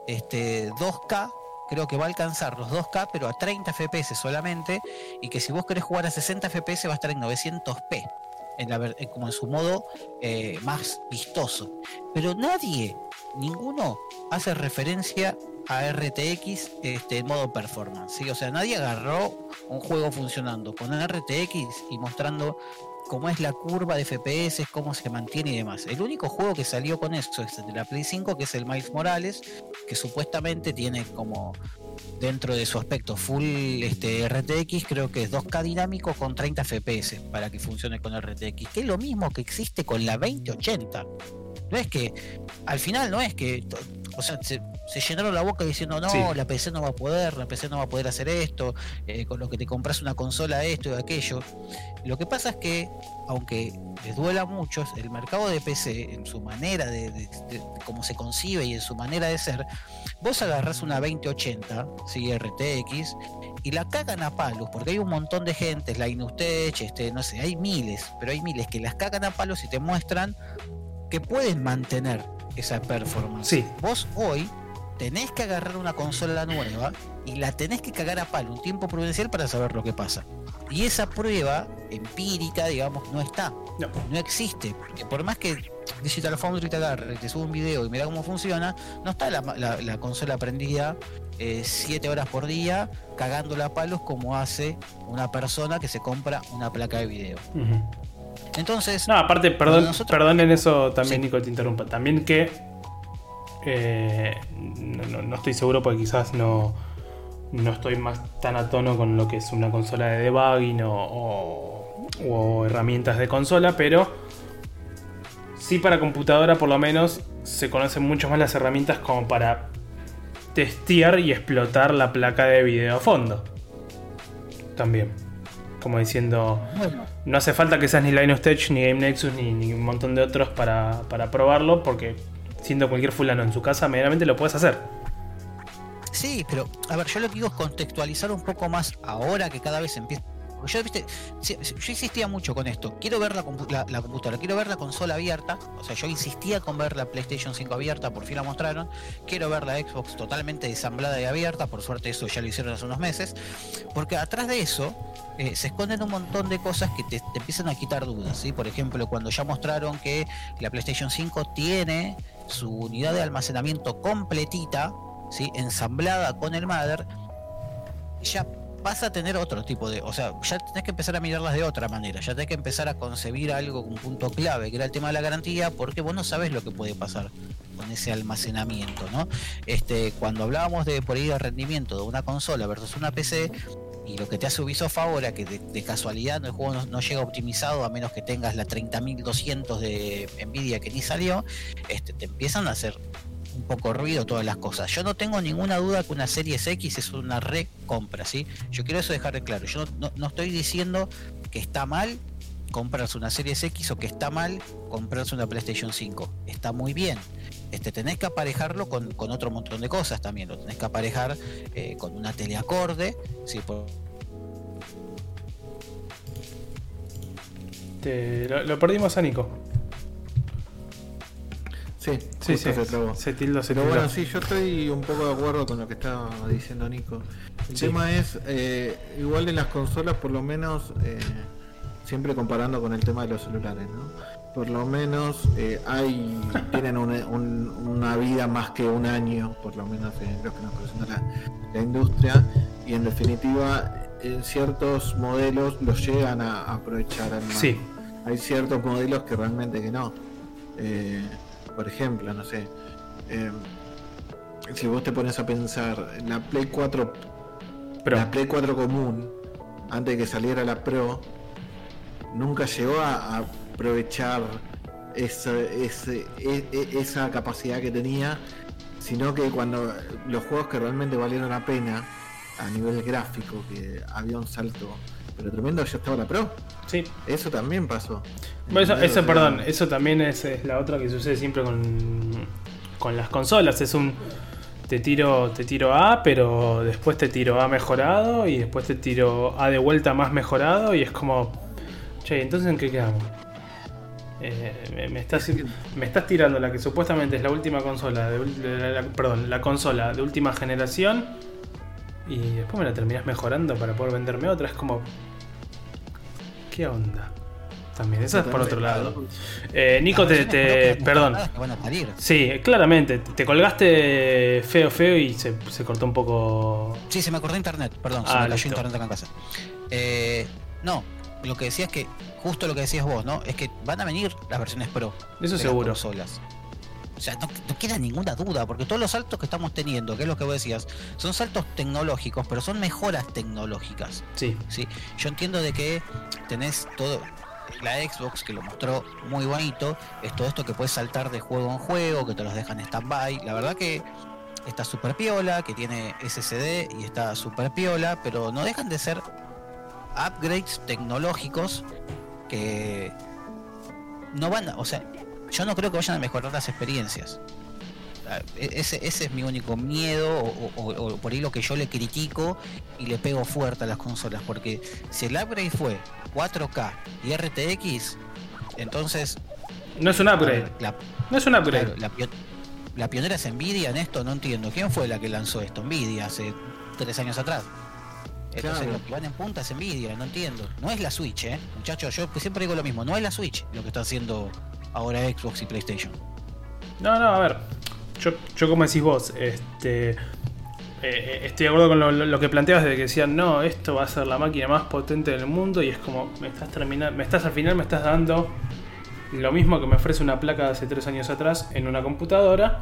este, 2K, creo que va a alcanzar los 2K, pero a 30 FPS solamente, y que si vos querés jugar a 60 FPS va a estar en 900p. En como en su modo eh, más vistoso. Pero nadie, ninguno, hace referencia a RTX este, en modo performance. O sea, nadie agarró un juego funcionando con RTX y mostrando cómo es la curva de FPS, cómo se mantiene y demás. El único juego que salió con eso es de la Play 5, que es el Miles Morales, que supuestamente tiene como dentro de su aspecto full este, RTX, creo que es 2K dinámico con 30 FPS para que funcione con RTX, que es lo mismo que existe con la 2080. No es que, al final no es que, o sea, se, llenaron la boca diciendo, no, la PC no va a poder, la PC no va a poder hacer esto, eh, con lo que te compras una consola esto y aquello. Lo que pasa es que, aunque les duela a muchos, el mercado de PC, en su manera de, de, cómo se concibe y en su manera de ser, vos agarras una 2080, ¿sí? RTX, y la cagan a palos, porque hay un montón de gente, Linus Tech, este, no sé, hay miles, pero hay miles que las cagan a palos y te muestran que pueden mantener esa performance. Sí. Vos hoy tenés que agarrar una consola nueva y la tenés que cagar a palo un tiempo prudencial para saber lo que pasa. Y esa prueba empírica, digamos, no está. No, no existe. Porque por más que Digital Foundry te agarre, te sube un video y mira cómo funciona, no está la, consola prendida 7 eh, horas por día cagándola a palos como hace una persona que se compra una placa de video. Entonces. No, aparte, perdón, perdón en eso también, Nico, te interrumpa. También que. Eh, no, estoy seguro porque quizás no, no estoy más tan a tono con lo que es una consola de debugging o, o, herramientas de consola, pero sí para computadora por lo menos se conocen mucho más las herramientas como para testear y explotar la placa de video a fondo. También. Como diciendo, no hace falta que seas ni Linux Tech, ni Game Nexus, ni, un montón de otros para, probarlo, porque siendo cualquier fulano en su casa, medianamente lo puedes hacer. Sí, pero a ver, yo lo que digo es contextualizar un poco más ahora que cada vez empieza yo, insistía mucho con esto. Quiero ver la, computadora, quiero ver la consola abierta. O sea, yo insistía con ver la PlayStation 5 abierta, por fin la mostraron. Quiero ver la Xbox totalmente desamblada y abierta. Por suerte, eso ya lo hicieron hace unos meses. Porque atrás de eso eh, se esconden un montón de cosas que te, empiezan a quitar dudas. ¿sí? Por ejemplo, cuando ya mostraron que la PlayStation 5 tiene su unidad de almacenamiento completita, ¿sí? ensamblada con el Mother, ya vas a tener otro tipo de. O sea, ya tenés que empezar a mirarlas de otra manera. Ya tenés que empezar a concebir algo, un punto clave, que era el tema de la garantía, porque vos no sabes lo que puede pasar con ese almacenamiento, ¿no? Este, cuando hablábamos de por ahí de rendimiento de una consola versus una PC, y lo que te hace Ubisoft ahora, que de, casualidad el juego no, llega optimizado a menos que tengas la 30.200 de Nvidia que ni salió, este, te empiezan a hacer un poco ruido todas las cosas. Yo no tengo ninguna duda que una serie X es una recompra, ¿sí? Yo quiero eso dejar de claro. Yo no, estoy diciendo que está mal comprarse una serie X o que está mal comprarse una PlayStation 5. Está muy bien. Este, tenés que aparejarlo con, otro montón de cosas también. Lo tenés que aparejar eh, con una teleacorde. ¿sí? lo perdimos a Nico. Sí, sí, sí. Se, Pero bueno, sí, yo estoy un poco de acuerdo con lo que estaba diciendo Nico. El tema es, eh, igual en las consolas, por lo menos, eh, siempre comparando con el tema de los celulares, ¿no? Por lo menos eh, hay tienen una, vida más que un año, por lo menos en lo que nos presenta la, industria, y en definitiva, en ciertos modelos los llegan a, aprovechar al Sí. Hay ciertos modelos que realmente que no. Eh, por ejemplo, no sé. Em, si vos te pones a pensar, la Play 4, la Play 4 común, antes de que saliera la Pro, nunca llegó a, aprovechar esa, e, e, esa capacidad que tenía, sino que cuando los juegos que realmente valieron la pena a nivel gráfico, que había un salto, pero tremendo, ya estaba la Pro. Sí. Eso también pasó. Bueno, eso, perdón, eso también es, es la otra que sucede siempre con, con las consolas. Es un. Te tiro, te tiro A, pero después te tiro A mejorado y después te tiro A de vuelta más mejorado y es como. Che, entonces ¿en qué quedamos? Eh, me, me estás, me estás tirando la que supuestamente es la última consola, de, ul- de la- la- perdón, la consola de última generación y después me la terminás mejorando para poder venderme otra. Es como. ¿Qué onda? También, eso es por otro lado. Eh, Nico, te, perdón. mejoradas que van a salir. Sí, claramente. Te colgaste feo, feo y se, se cortó un poco. Sí, se me acordó internet, perdón, se Ah, me cayó listo. internet acá en casa. Eh, no, lo que decía es que, justo lo que decías vos, ¿no? Es que van a venir las versiones Pro. Eso de seguro. Las consolas. O sea, no, no queda ninguna duda, porque todos los saltos que estamos teniendo, que es lo que vos decías, son saltos tecnológicos, pero son mejoras tecnológicas. Sí, ¿sí? Yo entiendo de que tenés todo. La Xbox que lo mostró muy bonito, es todo esto que puedes saltar de juego en juego, que te los dejan stand-by. La verdad que está súper piola, que tiene SSD y está súper piola, pero no dejan de ser upgrades tecnológicos que no van a, o sea, yo no creo que vayan a mejorar las experiencias. Ah, e- Ese, ese es mi único miedo o, o- o- o por ahí lo que yo le critico y le pego fuerte a las consolas porque si el upgrade fue 4K y RTX entonces no es un upgrade. la, No es un upgrade. la pio- la pionera es Nvidia en esto no entiendo quién fue la que lanzó esto Nvidia hace tres años atrás entonces Claro. lo que van en punta es Nvidia no entiendo no es la Switch eh muchachos yo siempre digo lo mismo no es la Switch lo que está haciendo ahora Xbox y PlayStation No, no, a ver. Yo, yo como decís vos, este. eh, estoy de acuerdo con lo que planteabas de que decían, no, esto va a ser la máquina más potente del mundo y es como, me estás terminando, me estás al final, me estás dando lo mismo que me ofrece una placa de hace tres años atrás en una computadora.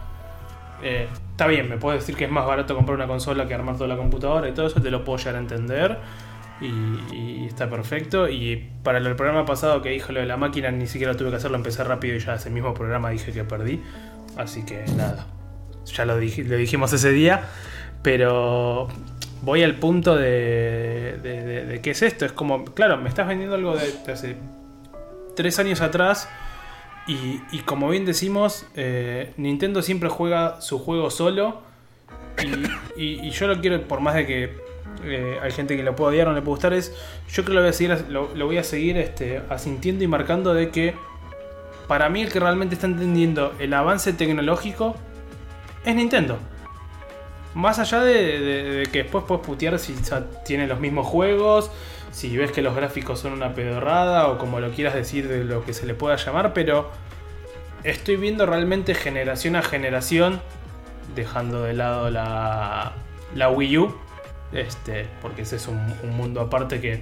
Eh, está bien, me puedes decir que es más barato comprar una consola que armar toda la computadora y todo eso, te lo puedo llegar a entender. Y, y está perfecto. Y para el programa pasado que dijo lo de la máquina, ni siquiera tuve que hacerlo, empecé rápido y ya ese mismo programa dije que perdí. Así que nada, ya lo, dij- lo dijimos ese día. Pero voy al punto de, de, qué es esto. Es como, claro, me estás vendiendo algo de, hace tres años atrás. Y, como bien decimos, eh, Nintendo siempre juega su juego solo. Y- y yo lo quiero, por más de que eh, hay gente que lo puede odiar o no le puede gustar, es. Yo creo que lo voy a seguir, este, asintiendo y marcando de que. Para mí, el que realmente está entendiendo el avance tecnológico es Nintendo. Más allá de, de- que después puedes putear si tiene los mismos juegos, si ves que los gráficos son una pedorrada o como lo quieras decir de lo que se le pueda llamar, pero estoy viendo realmente generación a generación, dejando de lado la, la Wii U, este, porque ese es un, un mundo aparte que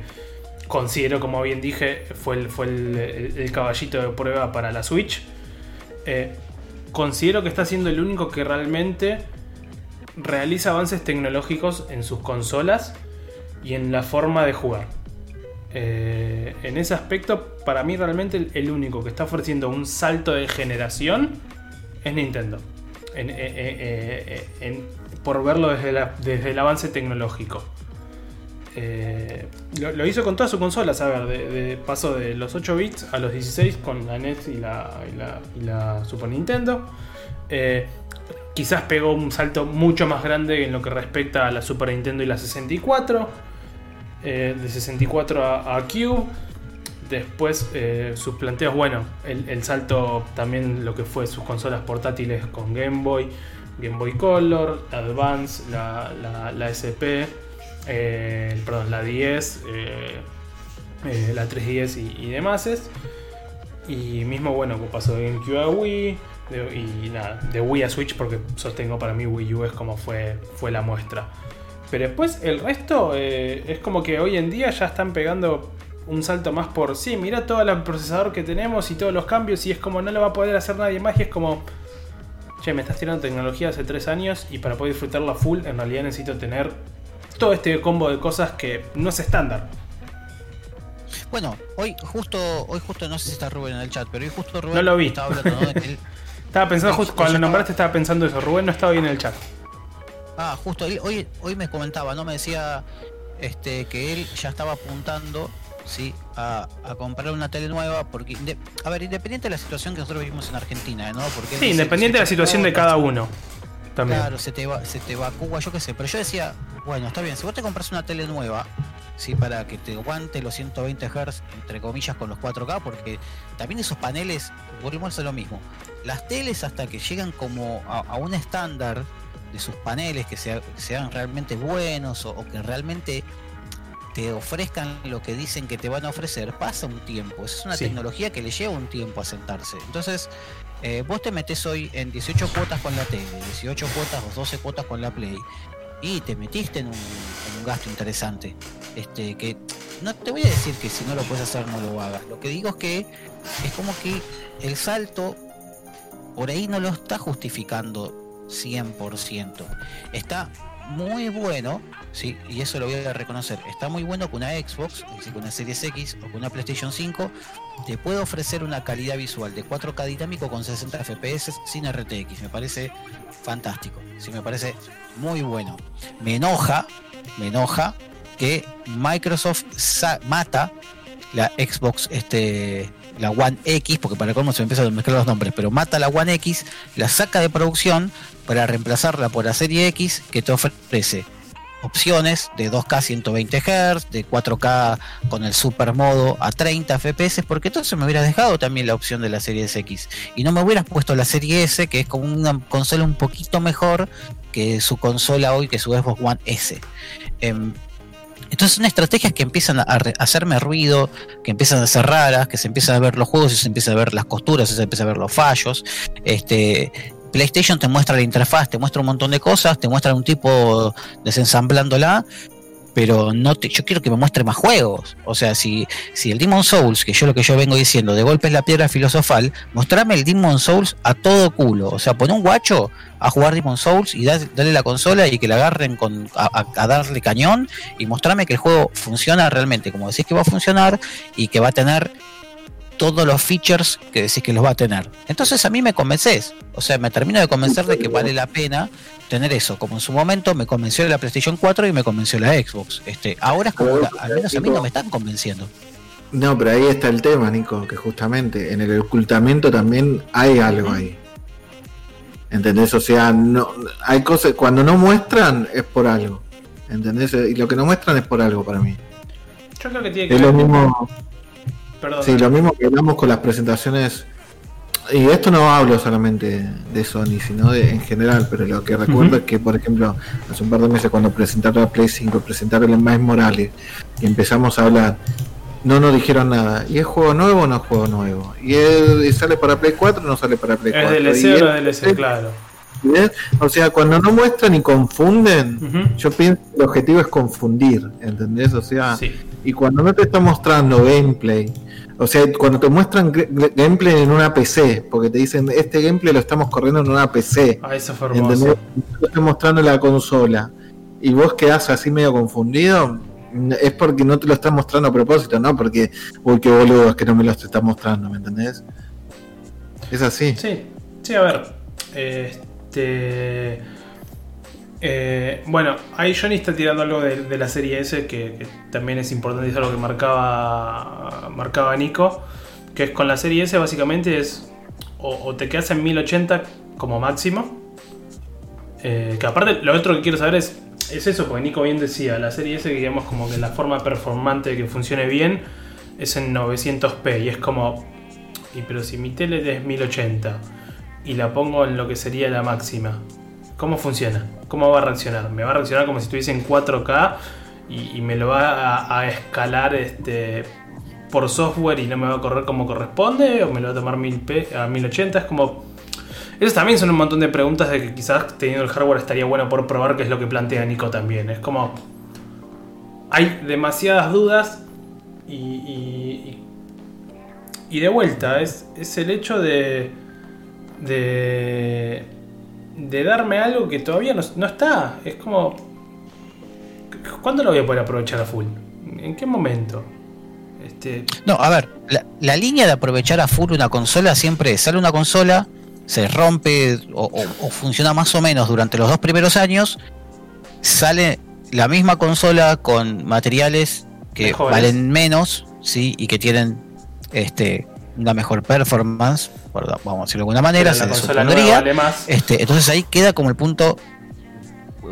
considero, como bien dije, fue el, fue el, caballito de prueba para la Switch. Eh, considero que está siendo el único que realmente realiza avances tecnológicos en sus consolas y en la forma de jugar. Eh, en ese aspecto, para mí realmente el, único que está ofreciendo un salto de generación es Nintendo. En- eh, en- por verlo desde, desde el avance tecnológico. Eh, lo, hizo con todas sus consolas, a ver, de, de- pasó de los 8 bits a los 16 con la NES y la, Super Nintendo. Eh, quizás pegó un salto mucho más grande en lo que respecta a la Super Nintendo y la 64. eh, de 64 a, a Cube. Después sus planteos, bueno, el salto también lo que fue sus consolas portátiles con Game Boy, Game Boy Color, Advance, la, la, la SP, eh, perdón, la 10, eh, eh, la 3DS y, y demás. Y mismo, bueno, como pasó de GameCube a Wii. y nada, de Wii a Switch, porque sostengo para mí Wii U es como fue, fue la muestra. Pero después el resto es como que hoy en día ya están pegando un salto más por. Sí, mira todo el procesador que tenemos y todos los cambios. Y es como no lo va a poder hacer nadie más. Y es como. Che, me estás tirando tecnología hace 3 años. Y para poder disfrutarla full, en realidad necesito tener todo este combo de cosas que no es estándar. Bueno, hoy justo, hoy justo no sé si está Rubén en el chat, pero hoy justo Rubén No lo vi. estaba hablando ¿no? él- Estaba pensando, justo cuando lo nombraste, estaba pensando eso. Rubén no estaba bien en el chat. Ah, justo hoy, hoy me comentaba, ¿no? Me decía este que él ya estaba apuntando sí a, comprar una tele nueva porque a ver independiente de la situación que nosotros vivimos en Argentina no porque sí independiente de la situación de cada uno también. Claro se te va se te evacúa yo qué sé pero yo decía bueno está bien si vos te compras una tele nueva sí para que te aguante los 120 Hz entre comillas con los 4K porque también esos paneles volvemos a lo mismo las teles hasta que llegan como a, un estándar de sus paneles que, sean realmente buenos o que realmente te ofrezcan lo que dicen que te van a ofrecer, pasa un tiempo. Es una tecnología que le lleva un tiempo a sentarse. Entonces, eh, vos te metes hoy en 18 cuotas con la tele, 18 cuotas o 12 cuotas con la Play, y te metiste en un, gasto interesante. Este, que no te voy a decir que si no lo puedes hacer no lo hagas. Lo que digo es que es como que el salto por ahí no lo está justificando 100%. Está muy bueno, sí, y eso lo voy a reconocer. Está muy bueno que una Xbox, con una Series X o con una PlayStation 5 te puede ofrecer una calidad visual de 4K dinámico con 60 FPS sin RTX. Me parece fantástico. Sí, me parece muy bueno. Me enoja, me enoja que Microsoft mata la Xbox este la One X, porque para cómo se empiezan a mezclar los nombres, pero mata la One X, la saca de producción para reemplazarla por la serie X que te ofrece opciones de 2K 120 Hz, de 4K con el super modo a 30 FPS, porque entonces me hubieras dejado también la opción de la serie X y no me hubieras puesto la serie S, que es como una consola un poquito mejor que su consola hoy, que su Xbox One S. Em, entonces son estrategias que empiezan a, hacerme ruido, que empiezan a ser raras, que se empiezan a ver los juegos y se empiezan a ver las costuras, se empiezan a ver los fallos. Este, PlayStation te muestra la interfaz, te muestra un montón de cosas, te muestra un tipo desensamblándola, pero no te, yo quiero que me muestre más juegos. O sea, si, si el Demon Souls, que yo lo que yo vengo diciendo, de golpe es la piedra filosofal, mostrame el Demon Souls a todo culo. O sea, pon un guacho a jugar Demon Souls y dale, la consola y que le agarren con, a, darle cañón y mostrame que el juego funciona realmente como decís que va a funcionar y que va a tener todos los features que decís que los va a tener. Entonces a mí me convences, o sea, me termino de convencer de que vale la pena tener eso, como en su momento me convenció la PlayStation 4 y me convenció la Xbox. Este, ahora es como, al menos a mí no me están convenciendo. No, pero ahí está el tema, Nico, que justamente en el ocultamiento también hay algo ahí. ¿Entendés? O sea, no, hay cosas, cuando no muestran es por algo. ¿Entendés? Y lo que no muestran es por algo para mí. Yo creo que tiene que es lo mismo Sí, lo mismo que hablamos con las presentaciones. Y esto no hablo solamente de Sony, sino de, en general, pero lo que recuerdo es que, por ejemplo, hace un par de meses cuando presentaron la Play 5, presentaron el Miles Morales, y empezamos a hablar, no nos dijeron nada. ¿Y es juego nuevo o no es juego nuevo? ¿Y, sale para Play 4 o no sale para Play 4? Es DLC o no es DLC, claro. O sea, cuando no muestran y confunden, yo pienso que el objetivo es confundir, ¿entendés? O sea, y cuando no te está mostrando gameplay, o sea, cuando te muestran gameplay en una PC, porque te dicen, este gameplay lo estamos corriendo en una PC. Ah, eso fue hermoso. Te estoy mostrando la consola. Y vos quedás así medio confundido, es porque no te lo están mostrando a propósito, ¿no? Porque, uy, qué boludo es que no me lo está mostrando, ¿me entendés? Es así. Sí, sí, a ver. Este eh, bueno, ahí Johnny está tirando algo de, la serie S que, también es importante, es algo que marcaba, marcaba Nico, que es con la serie S básicamente es o, te quedas en 1080 como máximo, eh, que aparte lo otro que quiero saber es, es eso, porque Nico bien decía, la serie S digamos como que la forma performante de que funcione bien es en 900p y es como, pero si mi tele es 1080 y la pongo en lo que sería la máxima, ¿cómo funciona? ¿Cómo va a reaccionar? ¿Me va a reaccionar como si estuviese en 4K y, me lo va a, escalar este, por software y no me va a correr como corresponde? ¿O me lo va a tomar 1000p, a 1080? Es como... Esas también son un montón de preguntas de que quizás teniendo el hardware estaría bueno por probar, que es lo que plantea Nico también. Es como... Hay demasiadas dudas y, y, de vuelta, es, es el hecho de, de de darme algo que todavía no, está. Es como. ¿Cuándo lo voy a poder aprovechar a full? ¿En qué momento? Este... No, a ver, la, línea de aprovechar a full una consola siempre sale una consola, se rompe o, funciona más o menos durante los dos primeros años sale la misma consola con materiales que Mejores. valen menos, ¿sí? Y que tienen este una mejor performance, por- vamos a decirlo de alguna manera, se supondría. vale más. Este, entonces ahí queda como el punto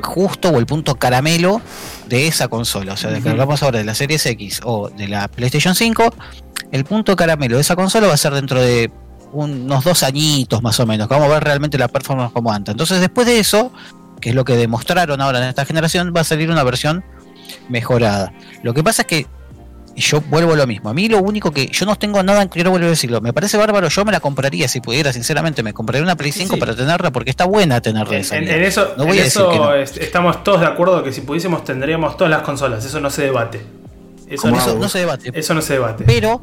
justo o el punto caramelo de esa consola. O sea, de que hablamos ahora de la Series X o de la PlayStation 5, el punto caramelo de esa consola va a ser dentro de unos dos añitos más o menos, que vamos a ver realmente la performance como antes. Entonces después de eso, que es lo que demostraron ahora en esta generación, va a salir una versión mejorada. Lo que pasa es que yo vuelvo a lo mismo. A mí lo único que yo no tengo nada, quiero volver a decirlo, me parece bárbaro, yo me la compraría si pudiera, sinceramente, me compraría una Play Sí, 5 sí. para tenerla porque está buena tenerla En, en eso, No voy en a decir eso que no. est- estamos todos de acuerdo que si pudiésemos tendríamos todas las consolas. Eso no se debate. Eso, no, Eso hago? no se debate. eso no se debate. Pero,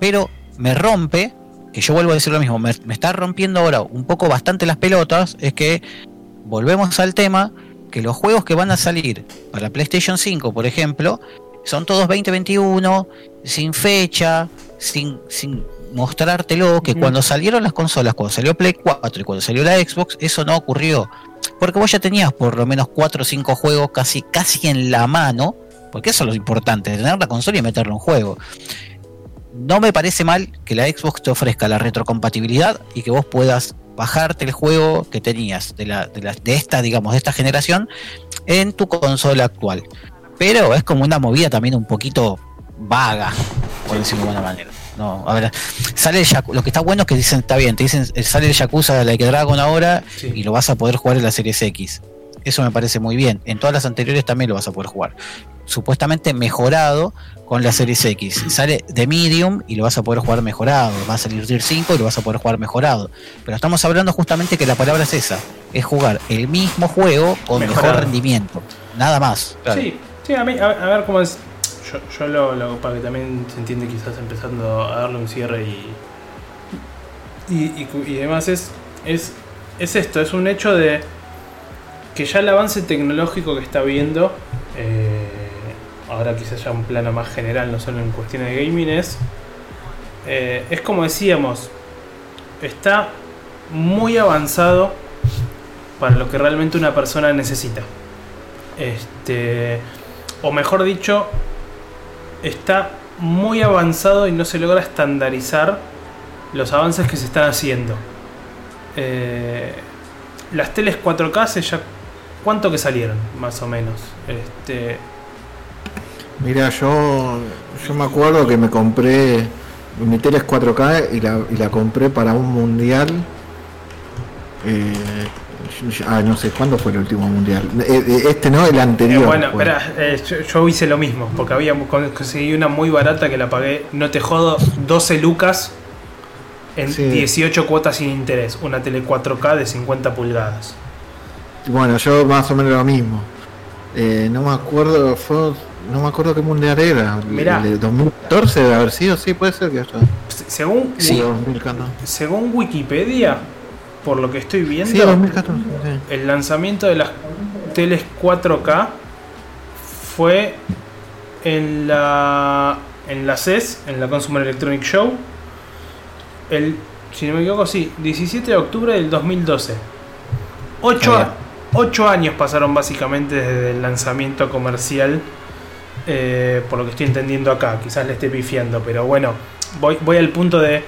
pero me rompe, que yo vuelvo a decir lo mismo, me, me está rompiendo ahora un poco bastante las pelotas, es que volvemos al tema que los juegos que van a salir para PlayStation 5, por ejemplo, son todos 2021, sin fecha, sin, sin mostrártelo, que cuando salieron las consolas, cuando salió Play 4 y cuando salió la Xbox, eso no ocurrió. Porque vos ya tenías por lo menos 4 o 5 juegos casi, casi en la mano, porque eso es lo importante, tener la consola y meterle un juego. No me parece mal que la Xbox te ofrezca la retrocompatibilidad y que vos puedas bajarte el juego que tenías de, la, de, la- de esta, digamos, de esta generación en tu consola actual. Pero es como una movida también un poquito vaga, por decirlo de alguna manera. No, a ver, sale el Yaku- lo que está bueno es que dicen, está bien, te dicen, eh, sale el Yakuza de Like a Dragon ahora Sí. y lo vas a poder jugar en la Series X. Eso me parece muy bien. En todas las anteriores también lo vas a poder jugar. Supuestamente mejorado con la Series X. Sale de Medium y lo vas a poder jugar mejorado. Va a salir Gear 5 y lo vas a poder jugar mejorado. Pero estamos hablando justamente que la palabra es esa. Es jugar el mismo juego con Mejorado. mejor rendimiento. Nada más. Claro. Sí, a ver cómo es. Yo, yo lo, para que también se entiende, quizás empezando a darle un cierre y. Y, y, y demás, es, es, es esto: es un hecho de que ya el avance tecnológico que está viendo, eh, ahora quizás ya un plano más general, no solo en cuestiones de gaming, es. eh, es como decíamos, está muy avanzado para lo que realmente una persona necesita. Este, o mejor dicho, está muy avanzado y no se logra estandarizar los avances que se están haciendo. Eh, las teles 4K hace ya cuánto que salieron, más o menos. Este, Mira, yo, yo me acuerdo que me compré mi tele es 4K y la, y la compré para un mundial. Eh, ah, no sé, ¿cuándo fue el último mundial? Eh, eh, Este no, el eh, anterior. bueno, espera, eh, yo, yo hice lo mismo, porque había con- conseguí una muy barata que la pagué, no te jodo, 12 lucas en Sí. 18 cuotas sin interés. Una tele 4K de 50 pulgadas. Bueno, yo más o menos lo mismo. Eh, no me acuerdo, fue, no me acuerdo qué mundial era. Mirá. El de 2014 debe haber sido, sí, puede ser que haya. Se- Según, Sí, 2014. según Wikipedia, por lo que estoy viendo, Sí, 2014. sí. el lanzamiento de las teles 4K fue en la en la CES, en la Consumer Electronic Show, el, si no me equivoco, sí, 17 de octubre del 2012. Ocho, Está bien. ocho años pasaron básicamente desde el lanzamiento comercial, eh, por lo que estoy entendiendo acá. Quizás le esté pifiando, pero bueno, voy, voy al punto de.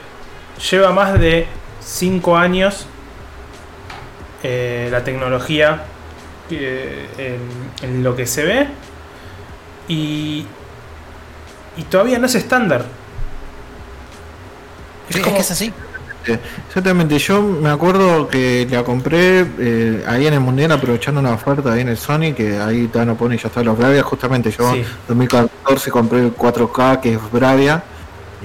Lleva más de 5 años eh, la tecnología eh, en, en lo que se ve y, y todavía no es estándar. Es, como- que es así. Eh, Exactamente, yo me acuerdo que la compré eh, ahí en el Mundial aprovechando una oferta ahí en el Sony, que ahí te no pone ya está los Bravia, justamente yo Sí. en 2014 compré el 4K que es Bravia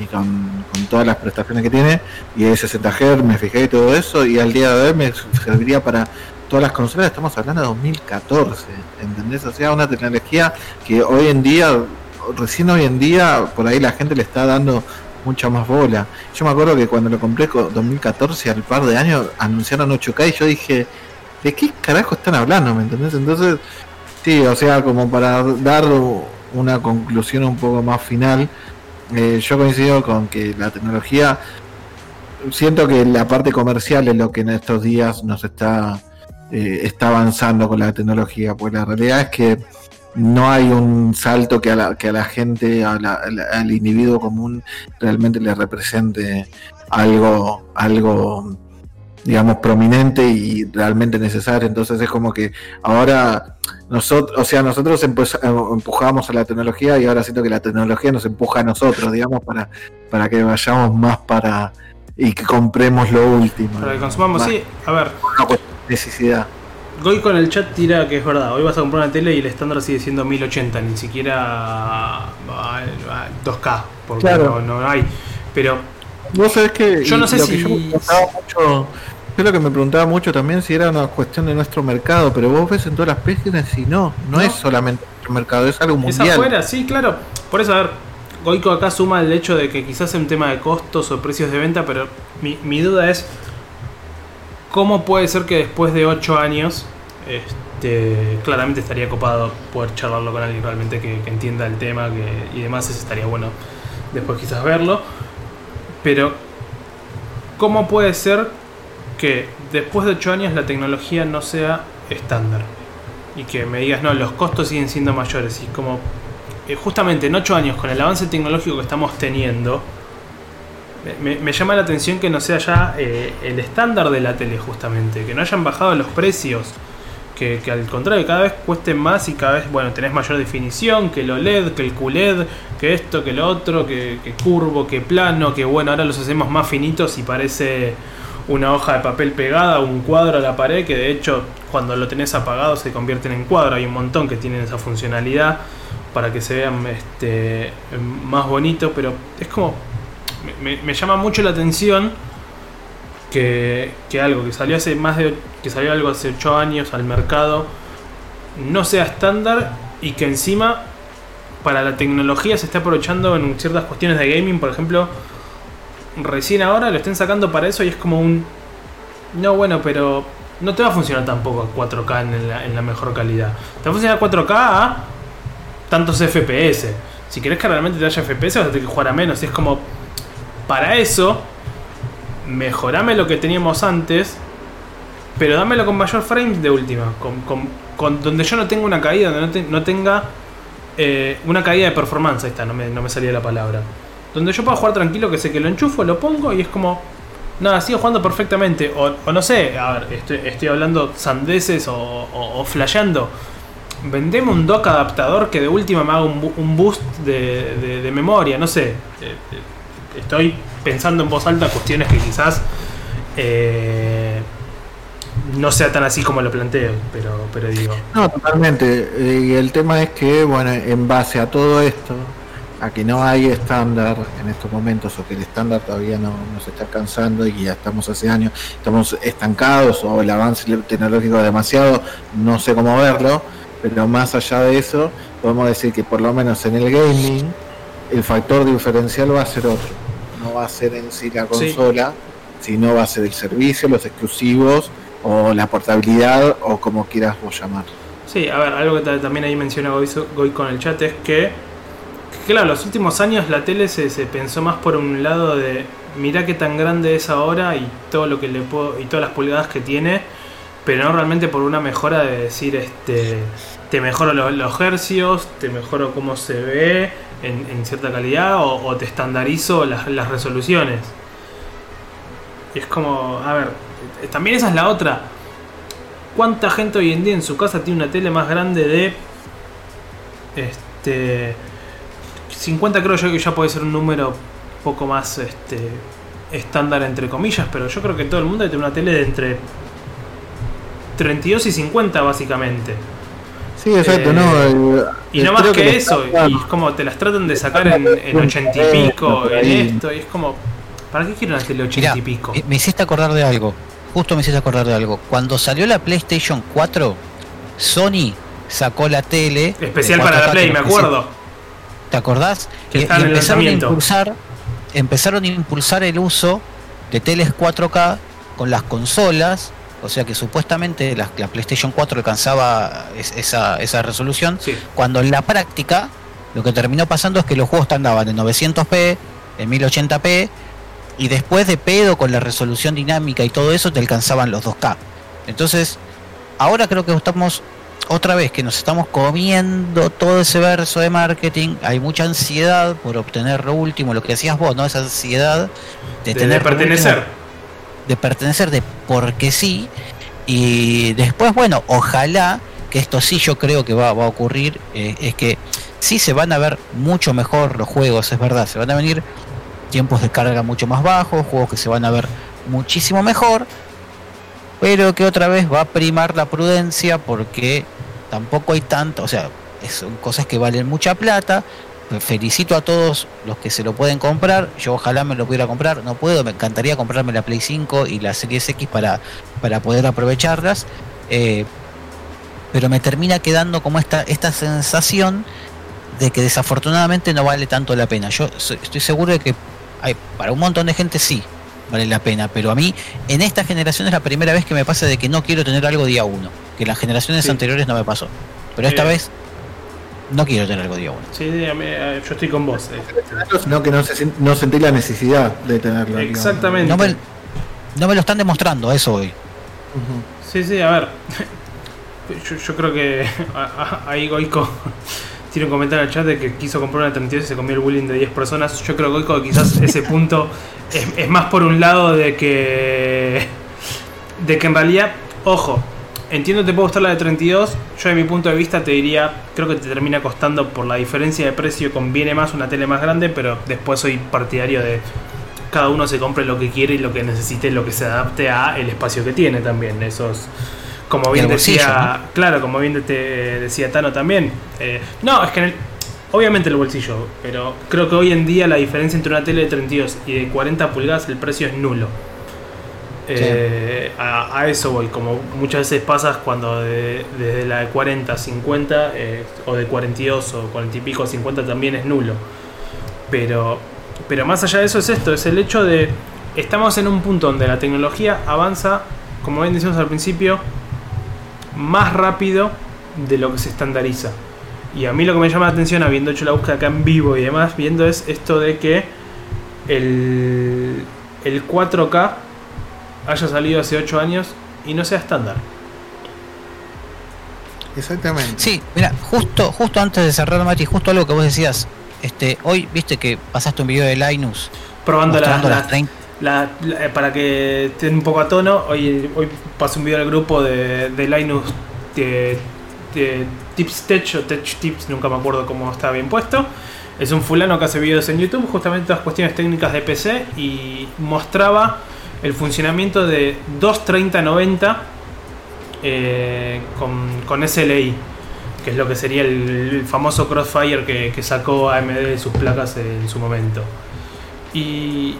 y con todas las prestaciones que tiene y es 60 Hz, me fijé y todo eso y al día de hoy me serviría para todas las consolas, estamos hablando de 2014, ¿entendés? O sea, una tecnología que hoy en día, recién hoy en día, por ahí la gente le está dando mucha más bola. Yo me acuerdo que cuando lo compré con 2014, al par de años, anunciaron 8K y yo dije, ¿de qué carajo están hablando? ¿Me entendés? Entonces, sí, o sea, como para dar una conclusión un poco más final, eh, yo coincido con que la tecnología, siento que la parte comercial es lo que en estos días nos está eh, está avanzando con la tecnología, pues la realidad es que no hay un salto que a la, que a la gente, al individuo común, realmente le represente algo, algo, digamos, prominente y realmente necesario. Entonces es como que ahora nosotros, o sea, nosotros empujamos a la tecnología y ahora siento que la tecnología nos empuja a nosotros, digamos, para, para que vayamos más para y que compremos lo último. Para que consumamos, sí, a ver. necesidad. Goy con el chat tira que es verdad, hoy vas a comprar una tele y el estándar sigue siendo 1080, ni siquiera 2K, porque no, hay. Pero. Vos sabés que. Yo no sé si. Yo, mucho, yo lo que me preguntaba mucho también si era una cuestión de nuestro mercado, pero vos ves en todas las páginas y no, no, es solamente nuestro mercado, es algo mundial. Es afuera, sí, claro. Por eso, a ver, Goico acá suma el hecho de que quizás es un tema de costos o precios de venta, pero mi, mi duda es ¿Cómo puede ser que después de 8 años, este, claramente estaría copado poder charlarlo con alguien realmente que, entienda el tema y demás, eso estaría bueno después quizás verlo. Pero, ¿cómo puede ser que después de 8 años la tecnología no sea estándar? Y que me digas, no, los costos siguen siendo mayores. Y como, eh, justamente en 8 años, con el avance tecnológico que estamos teniendo, me, llama la atención que no sea ya eh, el estándar de la tele, justamente. Que no hayan bajado los precios. Que, al contrario, cada vez cuesten más y cada vez, bueno, tenés mayor definición, que el OLED, que el QLED, que esto, que lo otro, que, curvo, que plano, que bueno, ahora los hacemos más finitos y parece una hoja de papel pegada, un cuadro a la pared, que de hecho cuando lo tenés apagado se convierten en cuadro, hay un montón que tienen esa funcionalidad para que se vean este, más bonitos, pero es como me, llama mucho la atención que, algo que salió hace más de que salió algo hace 8 años al mercado no sea estándar y que encima para la tecnología se esté aprovechando en ciertas cuestiones de gaming, por ejemplo, recién ahora lo estén sacando para eso y es como un no bueno, pero no te va a funcionar tampoco a 4K en la, mejor calidad. Te va a funcionar a 4K a tantos FPS. Si querés que realmente te haya FPS vas a tener que jugar a menos. Y es como, para eso, mejorame lo que teníamos antes, pero dámelo con mayor frames de última. Con, donde yo no tenga una caída, donde no, tenga eh, una caída de performance. Ahí está, no me, no me salía la palabra. Donde yo pueda jugar tranquilo, que sé que lo enchufo, lo pongo y es como. Nada, sigo jugando perfectamente. O, no sé, a ver, estoy, hablando sandeces o, o, flasheando. Vendeme un dock adaptador que de última me haga un, boost de, memoria, no sé. Eh, eh, estoy pensando en voz alta cuestiones que quizás eh, no sea tan así como lo planteo, pero, pero digo. No, totalmente. Y el tema es que, bueno, en base a todo esto, a que no hay estándar en estos momentos o que el estándar todavía no, se está alcanzando y ya estamos hace años, estamos estancados o el avance tecnológico demasiado, no sé cómo verlo, pero más allá de eso, podemos decir que por lo menos en el gaming el factor diferencial va a ser otro no va a ser en sí la consola, sino va a ser el servicio, los exclusivos o la portabilidad o como quieras vos llamar. Sí, a ver, algo que también ahí menciona Goy con el chat es que, claro, los últimos años la tele se, pensó más por un lado de mirá qué tan grande es ahora y todo lo que le puedo, y todas las pulgadas que tiene, pero no realmente por una mejora de decir este te mejoro los, los hercios, te mejoro cómo se ve, en, cierta calidad o, te estandarizo las, las, resoluciones. Y es como, a ver, también esa es la otra. ¿Cuánta gente hoy en día en su casa tiene una tele más grande de... Este... 50 creo yo que ya puede ser un número poco más este, estándar entre comillas, pero yo creo que todo el mundo tiene una tele de entre 32 y 50 básicamente. Sí, exacto, no. Eh, y no más que, eso, y es como te las tratan de sacar en, en 80 y pico, en esto, y es como, ¿para qué quieren hacerle 80 y pico? Me hiciste acordar de algo, justo me hiciste acordar de algo. Cuando salió la PlayStation 4, Sony sacó la tele. Especial para la Play, me acuerdo. ¿Te acordás? Que y, empezaron a impulsar, empezaron a impulsar el uso de teles 4K con las consolas o sea que supuestamente la, PlayStation 4 alcanzaba esa, esa resolución, cuando en la práctica lo que terminó pasando es que los juegos andaban en 900p, en 1080p, y después de pedo con la resolución dinámica y todo eso te alcanzaban los 2K. Entonces, ahora creo que estamos otra vez que nos estamos comiendo todo ese verso de marketing, hay mucha ansiedad por obtener lo último, lo que decías vos, ¿no? Esa ansiedad de, tener pertenecer. de pertenecer, de porque sí. Y después, bueno, ojalá que esto sí yo creo que va, a ocurrir, eh, es que sí se van a ver mucho mejor los juegos, es verdad, se van a venir tiempos de carga mucho más bajos, juegos que se van a ver muchísimo mejor, pero que otra vez va a primar la prudencia porque tampoco hay tanto, o sea, son cosas que valen mucha plata. Felicito a todos los que se lo pueden comprar. Yo ojalá me lo pudiera comprar. No puedo, me encantaría comprarme la Play 5 y la Series X para, para poder aprovecharlas. Eh, pero me termina quedando como esta, esta sensación de que desafortunadamente no vale tanto la pena. Yo estoy seguro de que hay, para un montón de gente sí, vale la pena. Pero a mí, en esta generación es la primera vez que me pasa de que no quiero tener algo día uno. Que las generaciones anteriores no me pasó. Pero esta vez no quiero tener algo día uno. Sí, eh, yo estoy con vos. No que no, se, no sentí la necesidad de tenerlo. Exactamente. No me, no me, lo están demostrando, eso hoy. Sí, sí, a ver. Yo, creo que ahí Goico tiene un comentario en el chat de que quiso comprar una 32 y se comió el bullying de 10 personas. Yo creo que quizás ese punto es, más por un lado de que. de que en realidad, ojo, entiendo te puede gustar la de 32. Yo, de mi punto de vista, te diría, creo que te termina costando por la diferencia de precio, conviene más una tele más grande, pero después soy partidario de cada uno se compre lo que quiere y lo que necesite, lo que se adapte a el espacio que tiene también. Esos como bien decía, claro, como bien te decía Tano también. Eh, no, es que en el, obviamente el bolsillo, pero creo que hoy en día la diferencia entre una tele de 32 y de 40 pulgadas, el precio es nulo. Eh, a, eso voy, como muchas veces pasas cuando desde la de 40 a 50, eh, o de 42 o 40 y pico a 50 también es nulo. Pero, pero más allá de eso es esto, es el hecho de, estamos en un punto donde la tecnología avanza, como bien decíamos al principio, más rápido de lo que se estandariza. Y a mí lo que me llama la atención, habiendo hecho la búsqueda acá en vivo y demás, viendo es esto de que el, el 4K haya salido hace 8 años y no sea estándar. Exactamente. Sí, mira, justo, justo antes de cerrar, Mati, justo algo que vos decías. Este, hoy viste que pasaste un video de Linus probando las, 30 eh, para que estén un poco a tono, hoy, hoy pasé un video al grupo de, de Linus de, Tips Tech o Tech Tips, nunca me acuerdo cómo está bien puesto. Es un fulano que hace videos en YouTube, justamente las cuestiones técnicas de PC y mostraba el funcionamiento de 23090 eh, con, con, SLI, que es lo que sería el, famoso Crossfire que, que sacó AMD de sus placas en su momento. Y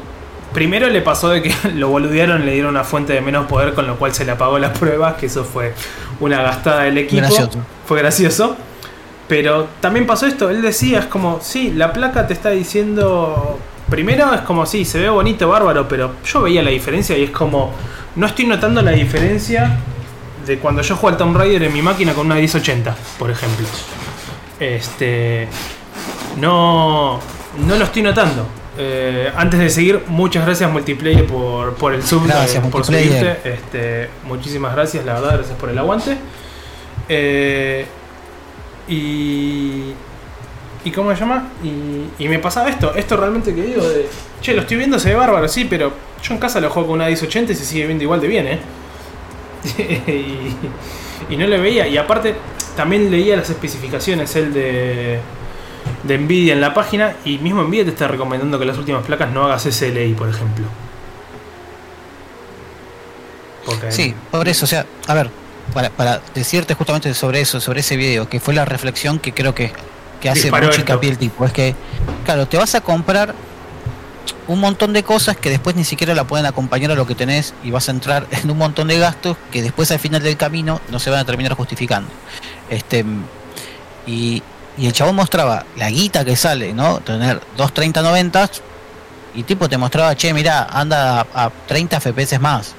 Primero le pasó de que lo boludearon, le dieron una fuente de menos poder, con lo cual se le apagó las pruebas, que eso fue una gastada del equipo. Fue gracioso. Pero también pasó esto, él decía, es como, sí, la placa te está diciendo... Primero es como, sí, se ve bonito, bárbaro, pero yo veía la diferencia y es como, no estoy notando la diferencia de cuando yo juego al Tomb Raider en mi máquina con una 1080, por ejemplo. Este... No... No lo estoy notando. Eh, antes de seguir, muchas gracias Multiplayer por, por el sub, gracias, por subirte. Este, muchísimas gracias, la verdad, gracias por el aguante. Eh, y. ¿Y cómo se llama? Y, y, me pasaba esto, esto realmente que digo de. Che, lo estoy viendo, se ve bárbaro, sí, pero yo en casa lo juego con una 1080 y se sigue viendo igual de bien, ¿eh? y, no le veía. Y aparte, también leía las especificaciones, el de de Nvidia en la página y mismo Nvidia te está recomendando que las últimas placas no hagas SLI, por ejemplo. sí, por eso, o sea, a ver, para, decirte justamente sobre eso, sobre ese video, que fue la reflexión que creo que, que hace mucho hincapié el tipo, es que, claro, te vas a comprar un montón de cosas que después ni siquiera la pueden acompañar a lo que tenés y vas a entrar en un montón de gastos que después al final del camino no se van a terminar justificando. Este y, y el chabón mostraba la guita que sale, ¿no? Tener dos 3090 y tipo te mostraba, che, mira, anda a, 30 FPS más.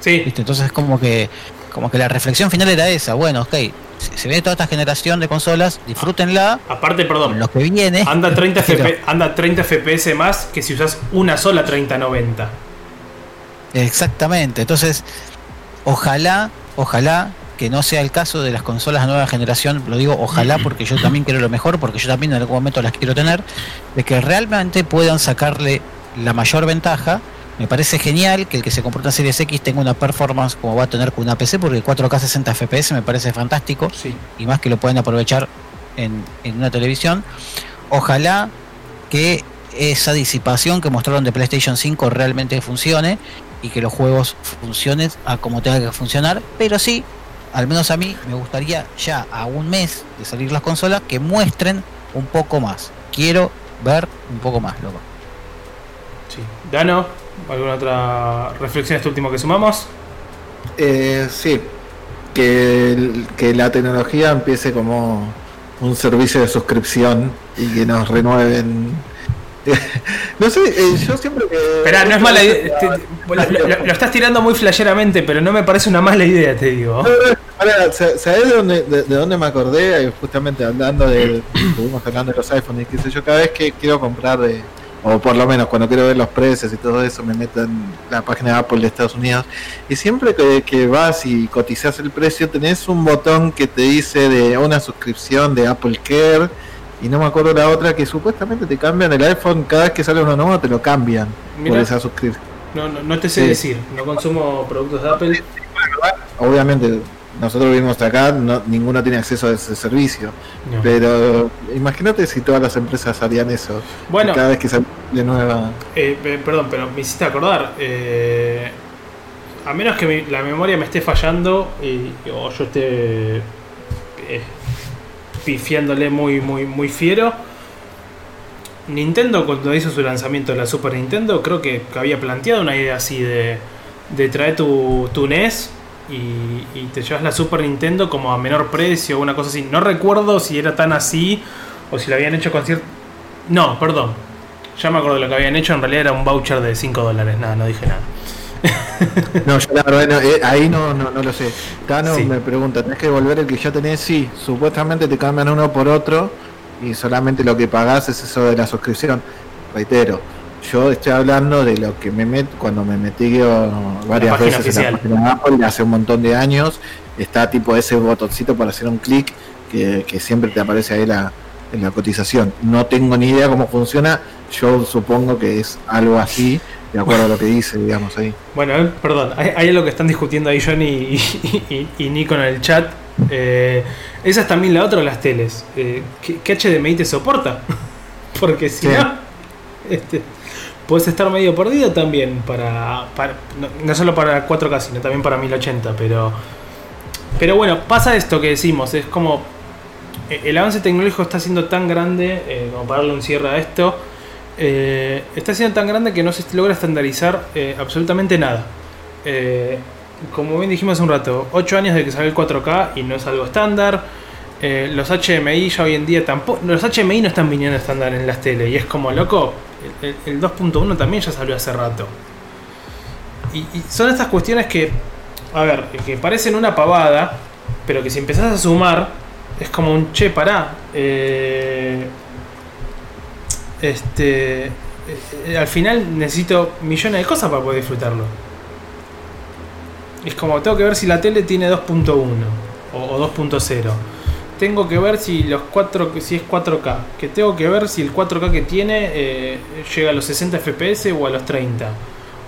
Sí. Entonces como que como que la reflexión final era esa, bueno, ok, se ve toda esta generación de consolas, disfrútenla. Aparte, perdón, lo que viene. Anda 30, anda 30 FPS más que si usas una sola 3090. Exactamente, entonces, ojalá ojalá que no sea el caso de las consolas de nueva generación, lo digo ojalá porque yo también quiero lo mejor, porque yo también en algún momento las quiero tener, de que realmente puedan sacarle la mayor ventaja. Me parece genial que el que se comporta en Series X tenga una performance como va a tener con una PC, porque 4K 60 FPS me parece fantástico, Sí. y más que lo pueden aprovechar en, en una televisión. Ojalá que esa disipación que mostraron de PlayStation 5 realmente funcione y que los juegos funcionen a como tenga que funcionar, pero sí, al menos a mí me gustaría ya a un mes de salir las consolas que muestren un poco más. Quiero ver un poco más, loco. Sí. Dano, ¿alguna otra reflexión este último que sumamos? Eh, sí, que, el- que la tecnología empiece como un servicio de suscripción y que nos renueven. no sé, eh, yo siempre que. Esperá, no es mala idea. te- lo, lo- lo estás tirando muy flasheramente, pero no me parece una mala idea, te digo. Ahora, sa- ¿sabés de dónde, de, de dónde me acordé? Eh, Justamente hablando de. Estuvimos hablando de los iPhones y qué sé yo. Cada vez que quiero comprar, de, o por lo menos cuando quiero ver los precios y todo eso, me meto en la página de Apple de Estados Unidos. Y siempre que, que vas y cotizas el precio, tenés un botón que te dice de una suscripción de Apple Care. Y no me acuerdo la otra que supuestamente te cambian el iPhone cada vez que sale uno nuevo, te lo cambian por esa suscripción. No, no, no te sé Sí. decir, no consumo productos de Apple. Obviamente, nosotros vivimos acá, no, ninguno tiene acceso a ese servicio. No. Pero imagínate si todas las empresas harían eso. Bueno. Cada vez que sale de nueva. Eh, pe- perdón, pero me hiciste acordar. eh, a menos que mi- la memoria me esté fallando y, o yo esté eh, pifiándole muy, muy, muy fiero. Nintendo cuando hizo su lanzamiento de la Super Nintendo creo que, que había planteado una idea así de, de traer tu, tu NES y, y te llevas la Super Nintendo como a menor precio o una cosa así. No recuerdo si era tan así o si lo habían hecho con cierto... No, perdón. Ya me acuerdo de lo que habían hecho. En realidad era un voucher de 5 dólares. Nada, no dije nada. No, yo la verdad, no, eh, ahí no, no, no lo sé. Tano Sí. me pregunta: ¿tenés que devolver el que ya tenés? Sí, supuestamente te cambian uno por otro y solamente lo que pagás es eso de la suscripción. Reitero, yo estoy hablando de lo que me meto cuando me metí varias veces en la página de Apple hace un montón de años. Está tipo ese botoncito para hacer un clic que, que siempre te aparece ahí la, en la cotización. No tengo ni idea cómo funciona. Yo supongo que es algo así, de acuerdo a lo que dice, digamos ahí. Bueno, eh, perdón. Hay, hay algo que están discutiendo ahí Johnny y, y- y- y Nico en el chat. Eh, esa es también la otra de las teles. Eh, ¿qué, qué HDMI te soporta? Porque si Sí. no, este, puedes estar medio perdido también para, no, solo para 4K, sino también para 1080. Pero, pero bueno, pasa esto que decimos. Es como eh, el avance tecnológico está siendo tan grande, eh, como para darle un cierre a esto, eh, está siendo tan grande que no se logra estandarizar absolutamente nada. Como bien dijimos hace un rato, 8 años de que salió el 4K y no es algo estándar. Los HMI ya hoy en día tampoco. Los HMI no están viniendo estándar en las tele. Y es como, loco, el, el- el 2.1 también ya salió hace rato. Y, y son estas cuestiones que, a ver, que parecen una pavada, pero que si empezás a sumar, es como un che, pará. eh, este. eh, eh, al final necesito millones de cosas para poder disfrutarlo. Es como, tengo que ver si la tele tiene 2.1 o, o 2.0. Tengo que ver si los 4 si es 4K. Que tengo que ver si el 4K que tiene eh, llega a los 60 FPS o a los 30.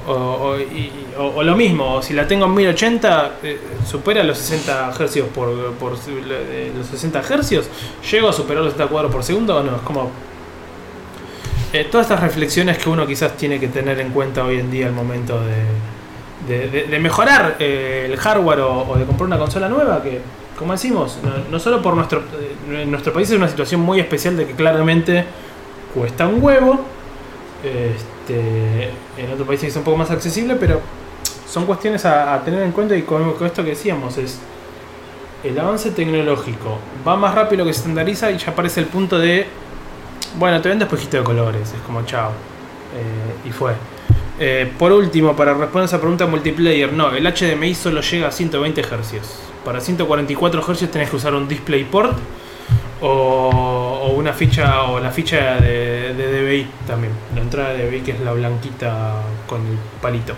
O, o- y- o- lo mismo, si la tengo en 1080, eh, supera los 60 Hz por, por eh, los 60 Hz, llego a superar los 60 cuadros por segundo o no, es como todas estas reflexiones que uno quizás tiene que tener en cuenta hoy en día al momento de, de- de- de mejorar el hardware o de comprar una consola nueva, que como decimos, no, solo por nuestro, eh, en nuestro país es una situación muy especial de que claramente cuesta un huevo, este, en otro país es un poco más accesible, pero son cuestiones a, tener en cuenta y con, con esto que decíamos es el avance tecnológico va más rápido que se estandariza y ya aparece el punto de bueno, te ven espejito de colores, es como chao. Eh, y fue. Eh, por último, para responder esa pregunta multiplayer, no, el HDMI solo llega a 120 Hz. Para 144 Hz tenés que usar un DisplayPort o, o una ficha o la ficha de, de DVI también. La entrada de DVI que es la blanquita con el palito.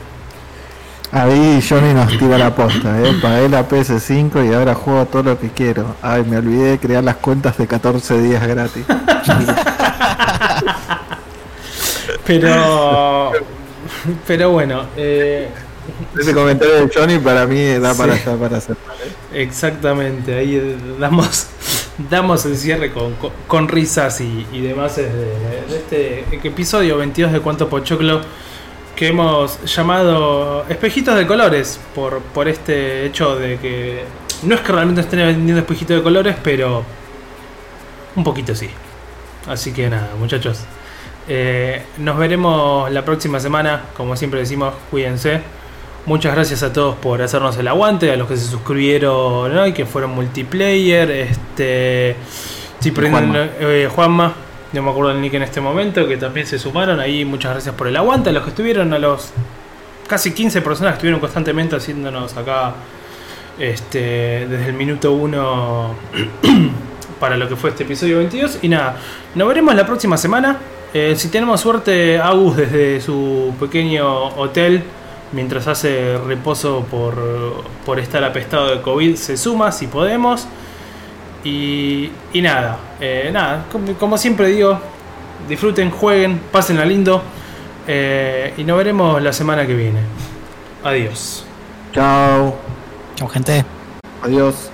Ahí Johnny nos tira la posta, ¿eh? Pagué la PS5 y ahora juego todo lo que quiero. Ay, me olvidé de crear las cuentas de 14 días gratis. Pero. Pero bueno, eh, Ese comentario de Johnny para mí da para allá para hacer. ¿eh? exactamente, ahí eh, damos, damos el cierre con, con, con risas y, y demás de, de este episodio 22 de Cuánto Pochoclo que hemos llamado Espejitos de Colores por, por este hecho de que no es que realmente estén vendiendo espejitos de colores, pero un poquito sí. Así que nada, muchachos. Eh, nos veremos la próxima semana. Como siempre decimos, cuídense. Muchas gracias a todos por hacernos el aguante, a los que se suscribieron ¿no? y que fueron multiplayer. Este, perdiendo Juanma. eh, Juanma, no me acuerdo el nick en este momento, que también se sumaron. Ahí muchas gracias por el aguante. A los que estuvieron, a los casi 15 personas que estuvieron constantemente haciéndonos acá este, desde el minuto 1 para lo que fue este episodio 22. Y nada, nos veremos la próxima semana. Eh, si tenemos suerte, Agus desde su pequeño hotel, mientras hace reposo por, por estar apestado de COVID, se suma si podemos. Y, y nada, eh, nada, como, como siempre digo, disfruten, jueguen, pasen a lindo. eh, y nos veremos la semana que viene. Adiós. Chao. Chau, gente. Adiós.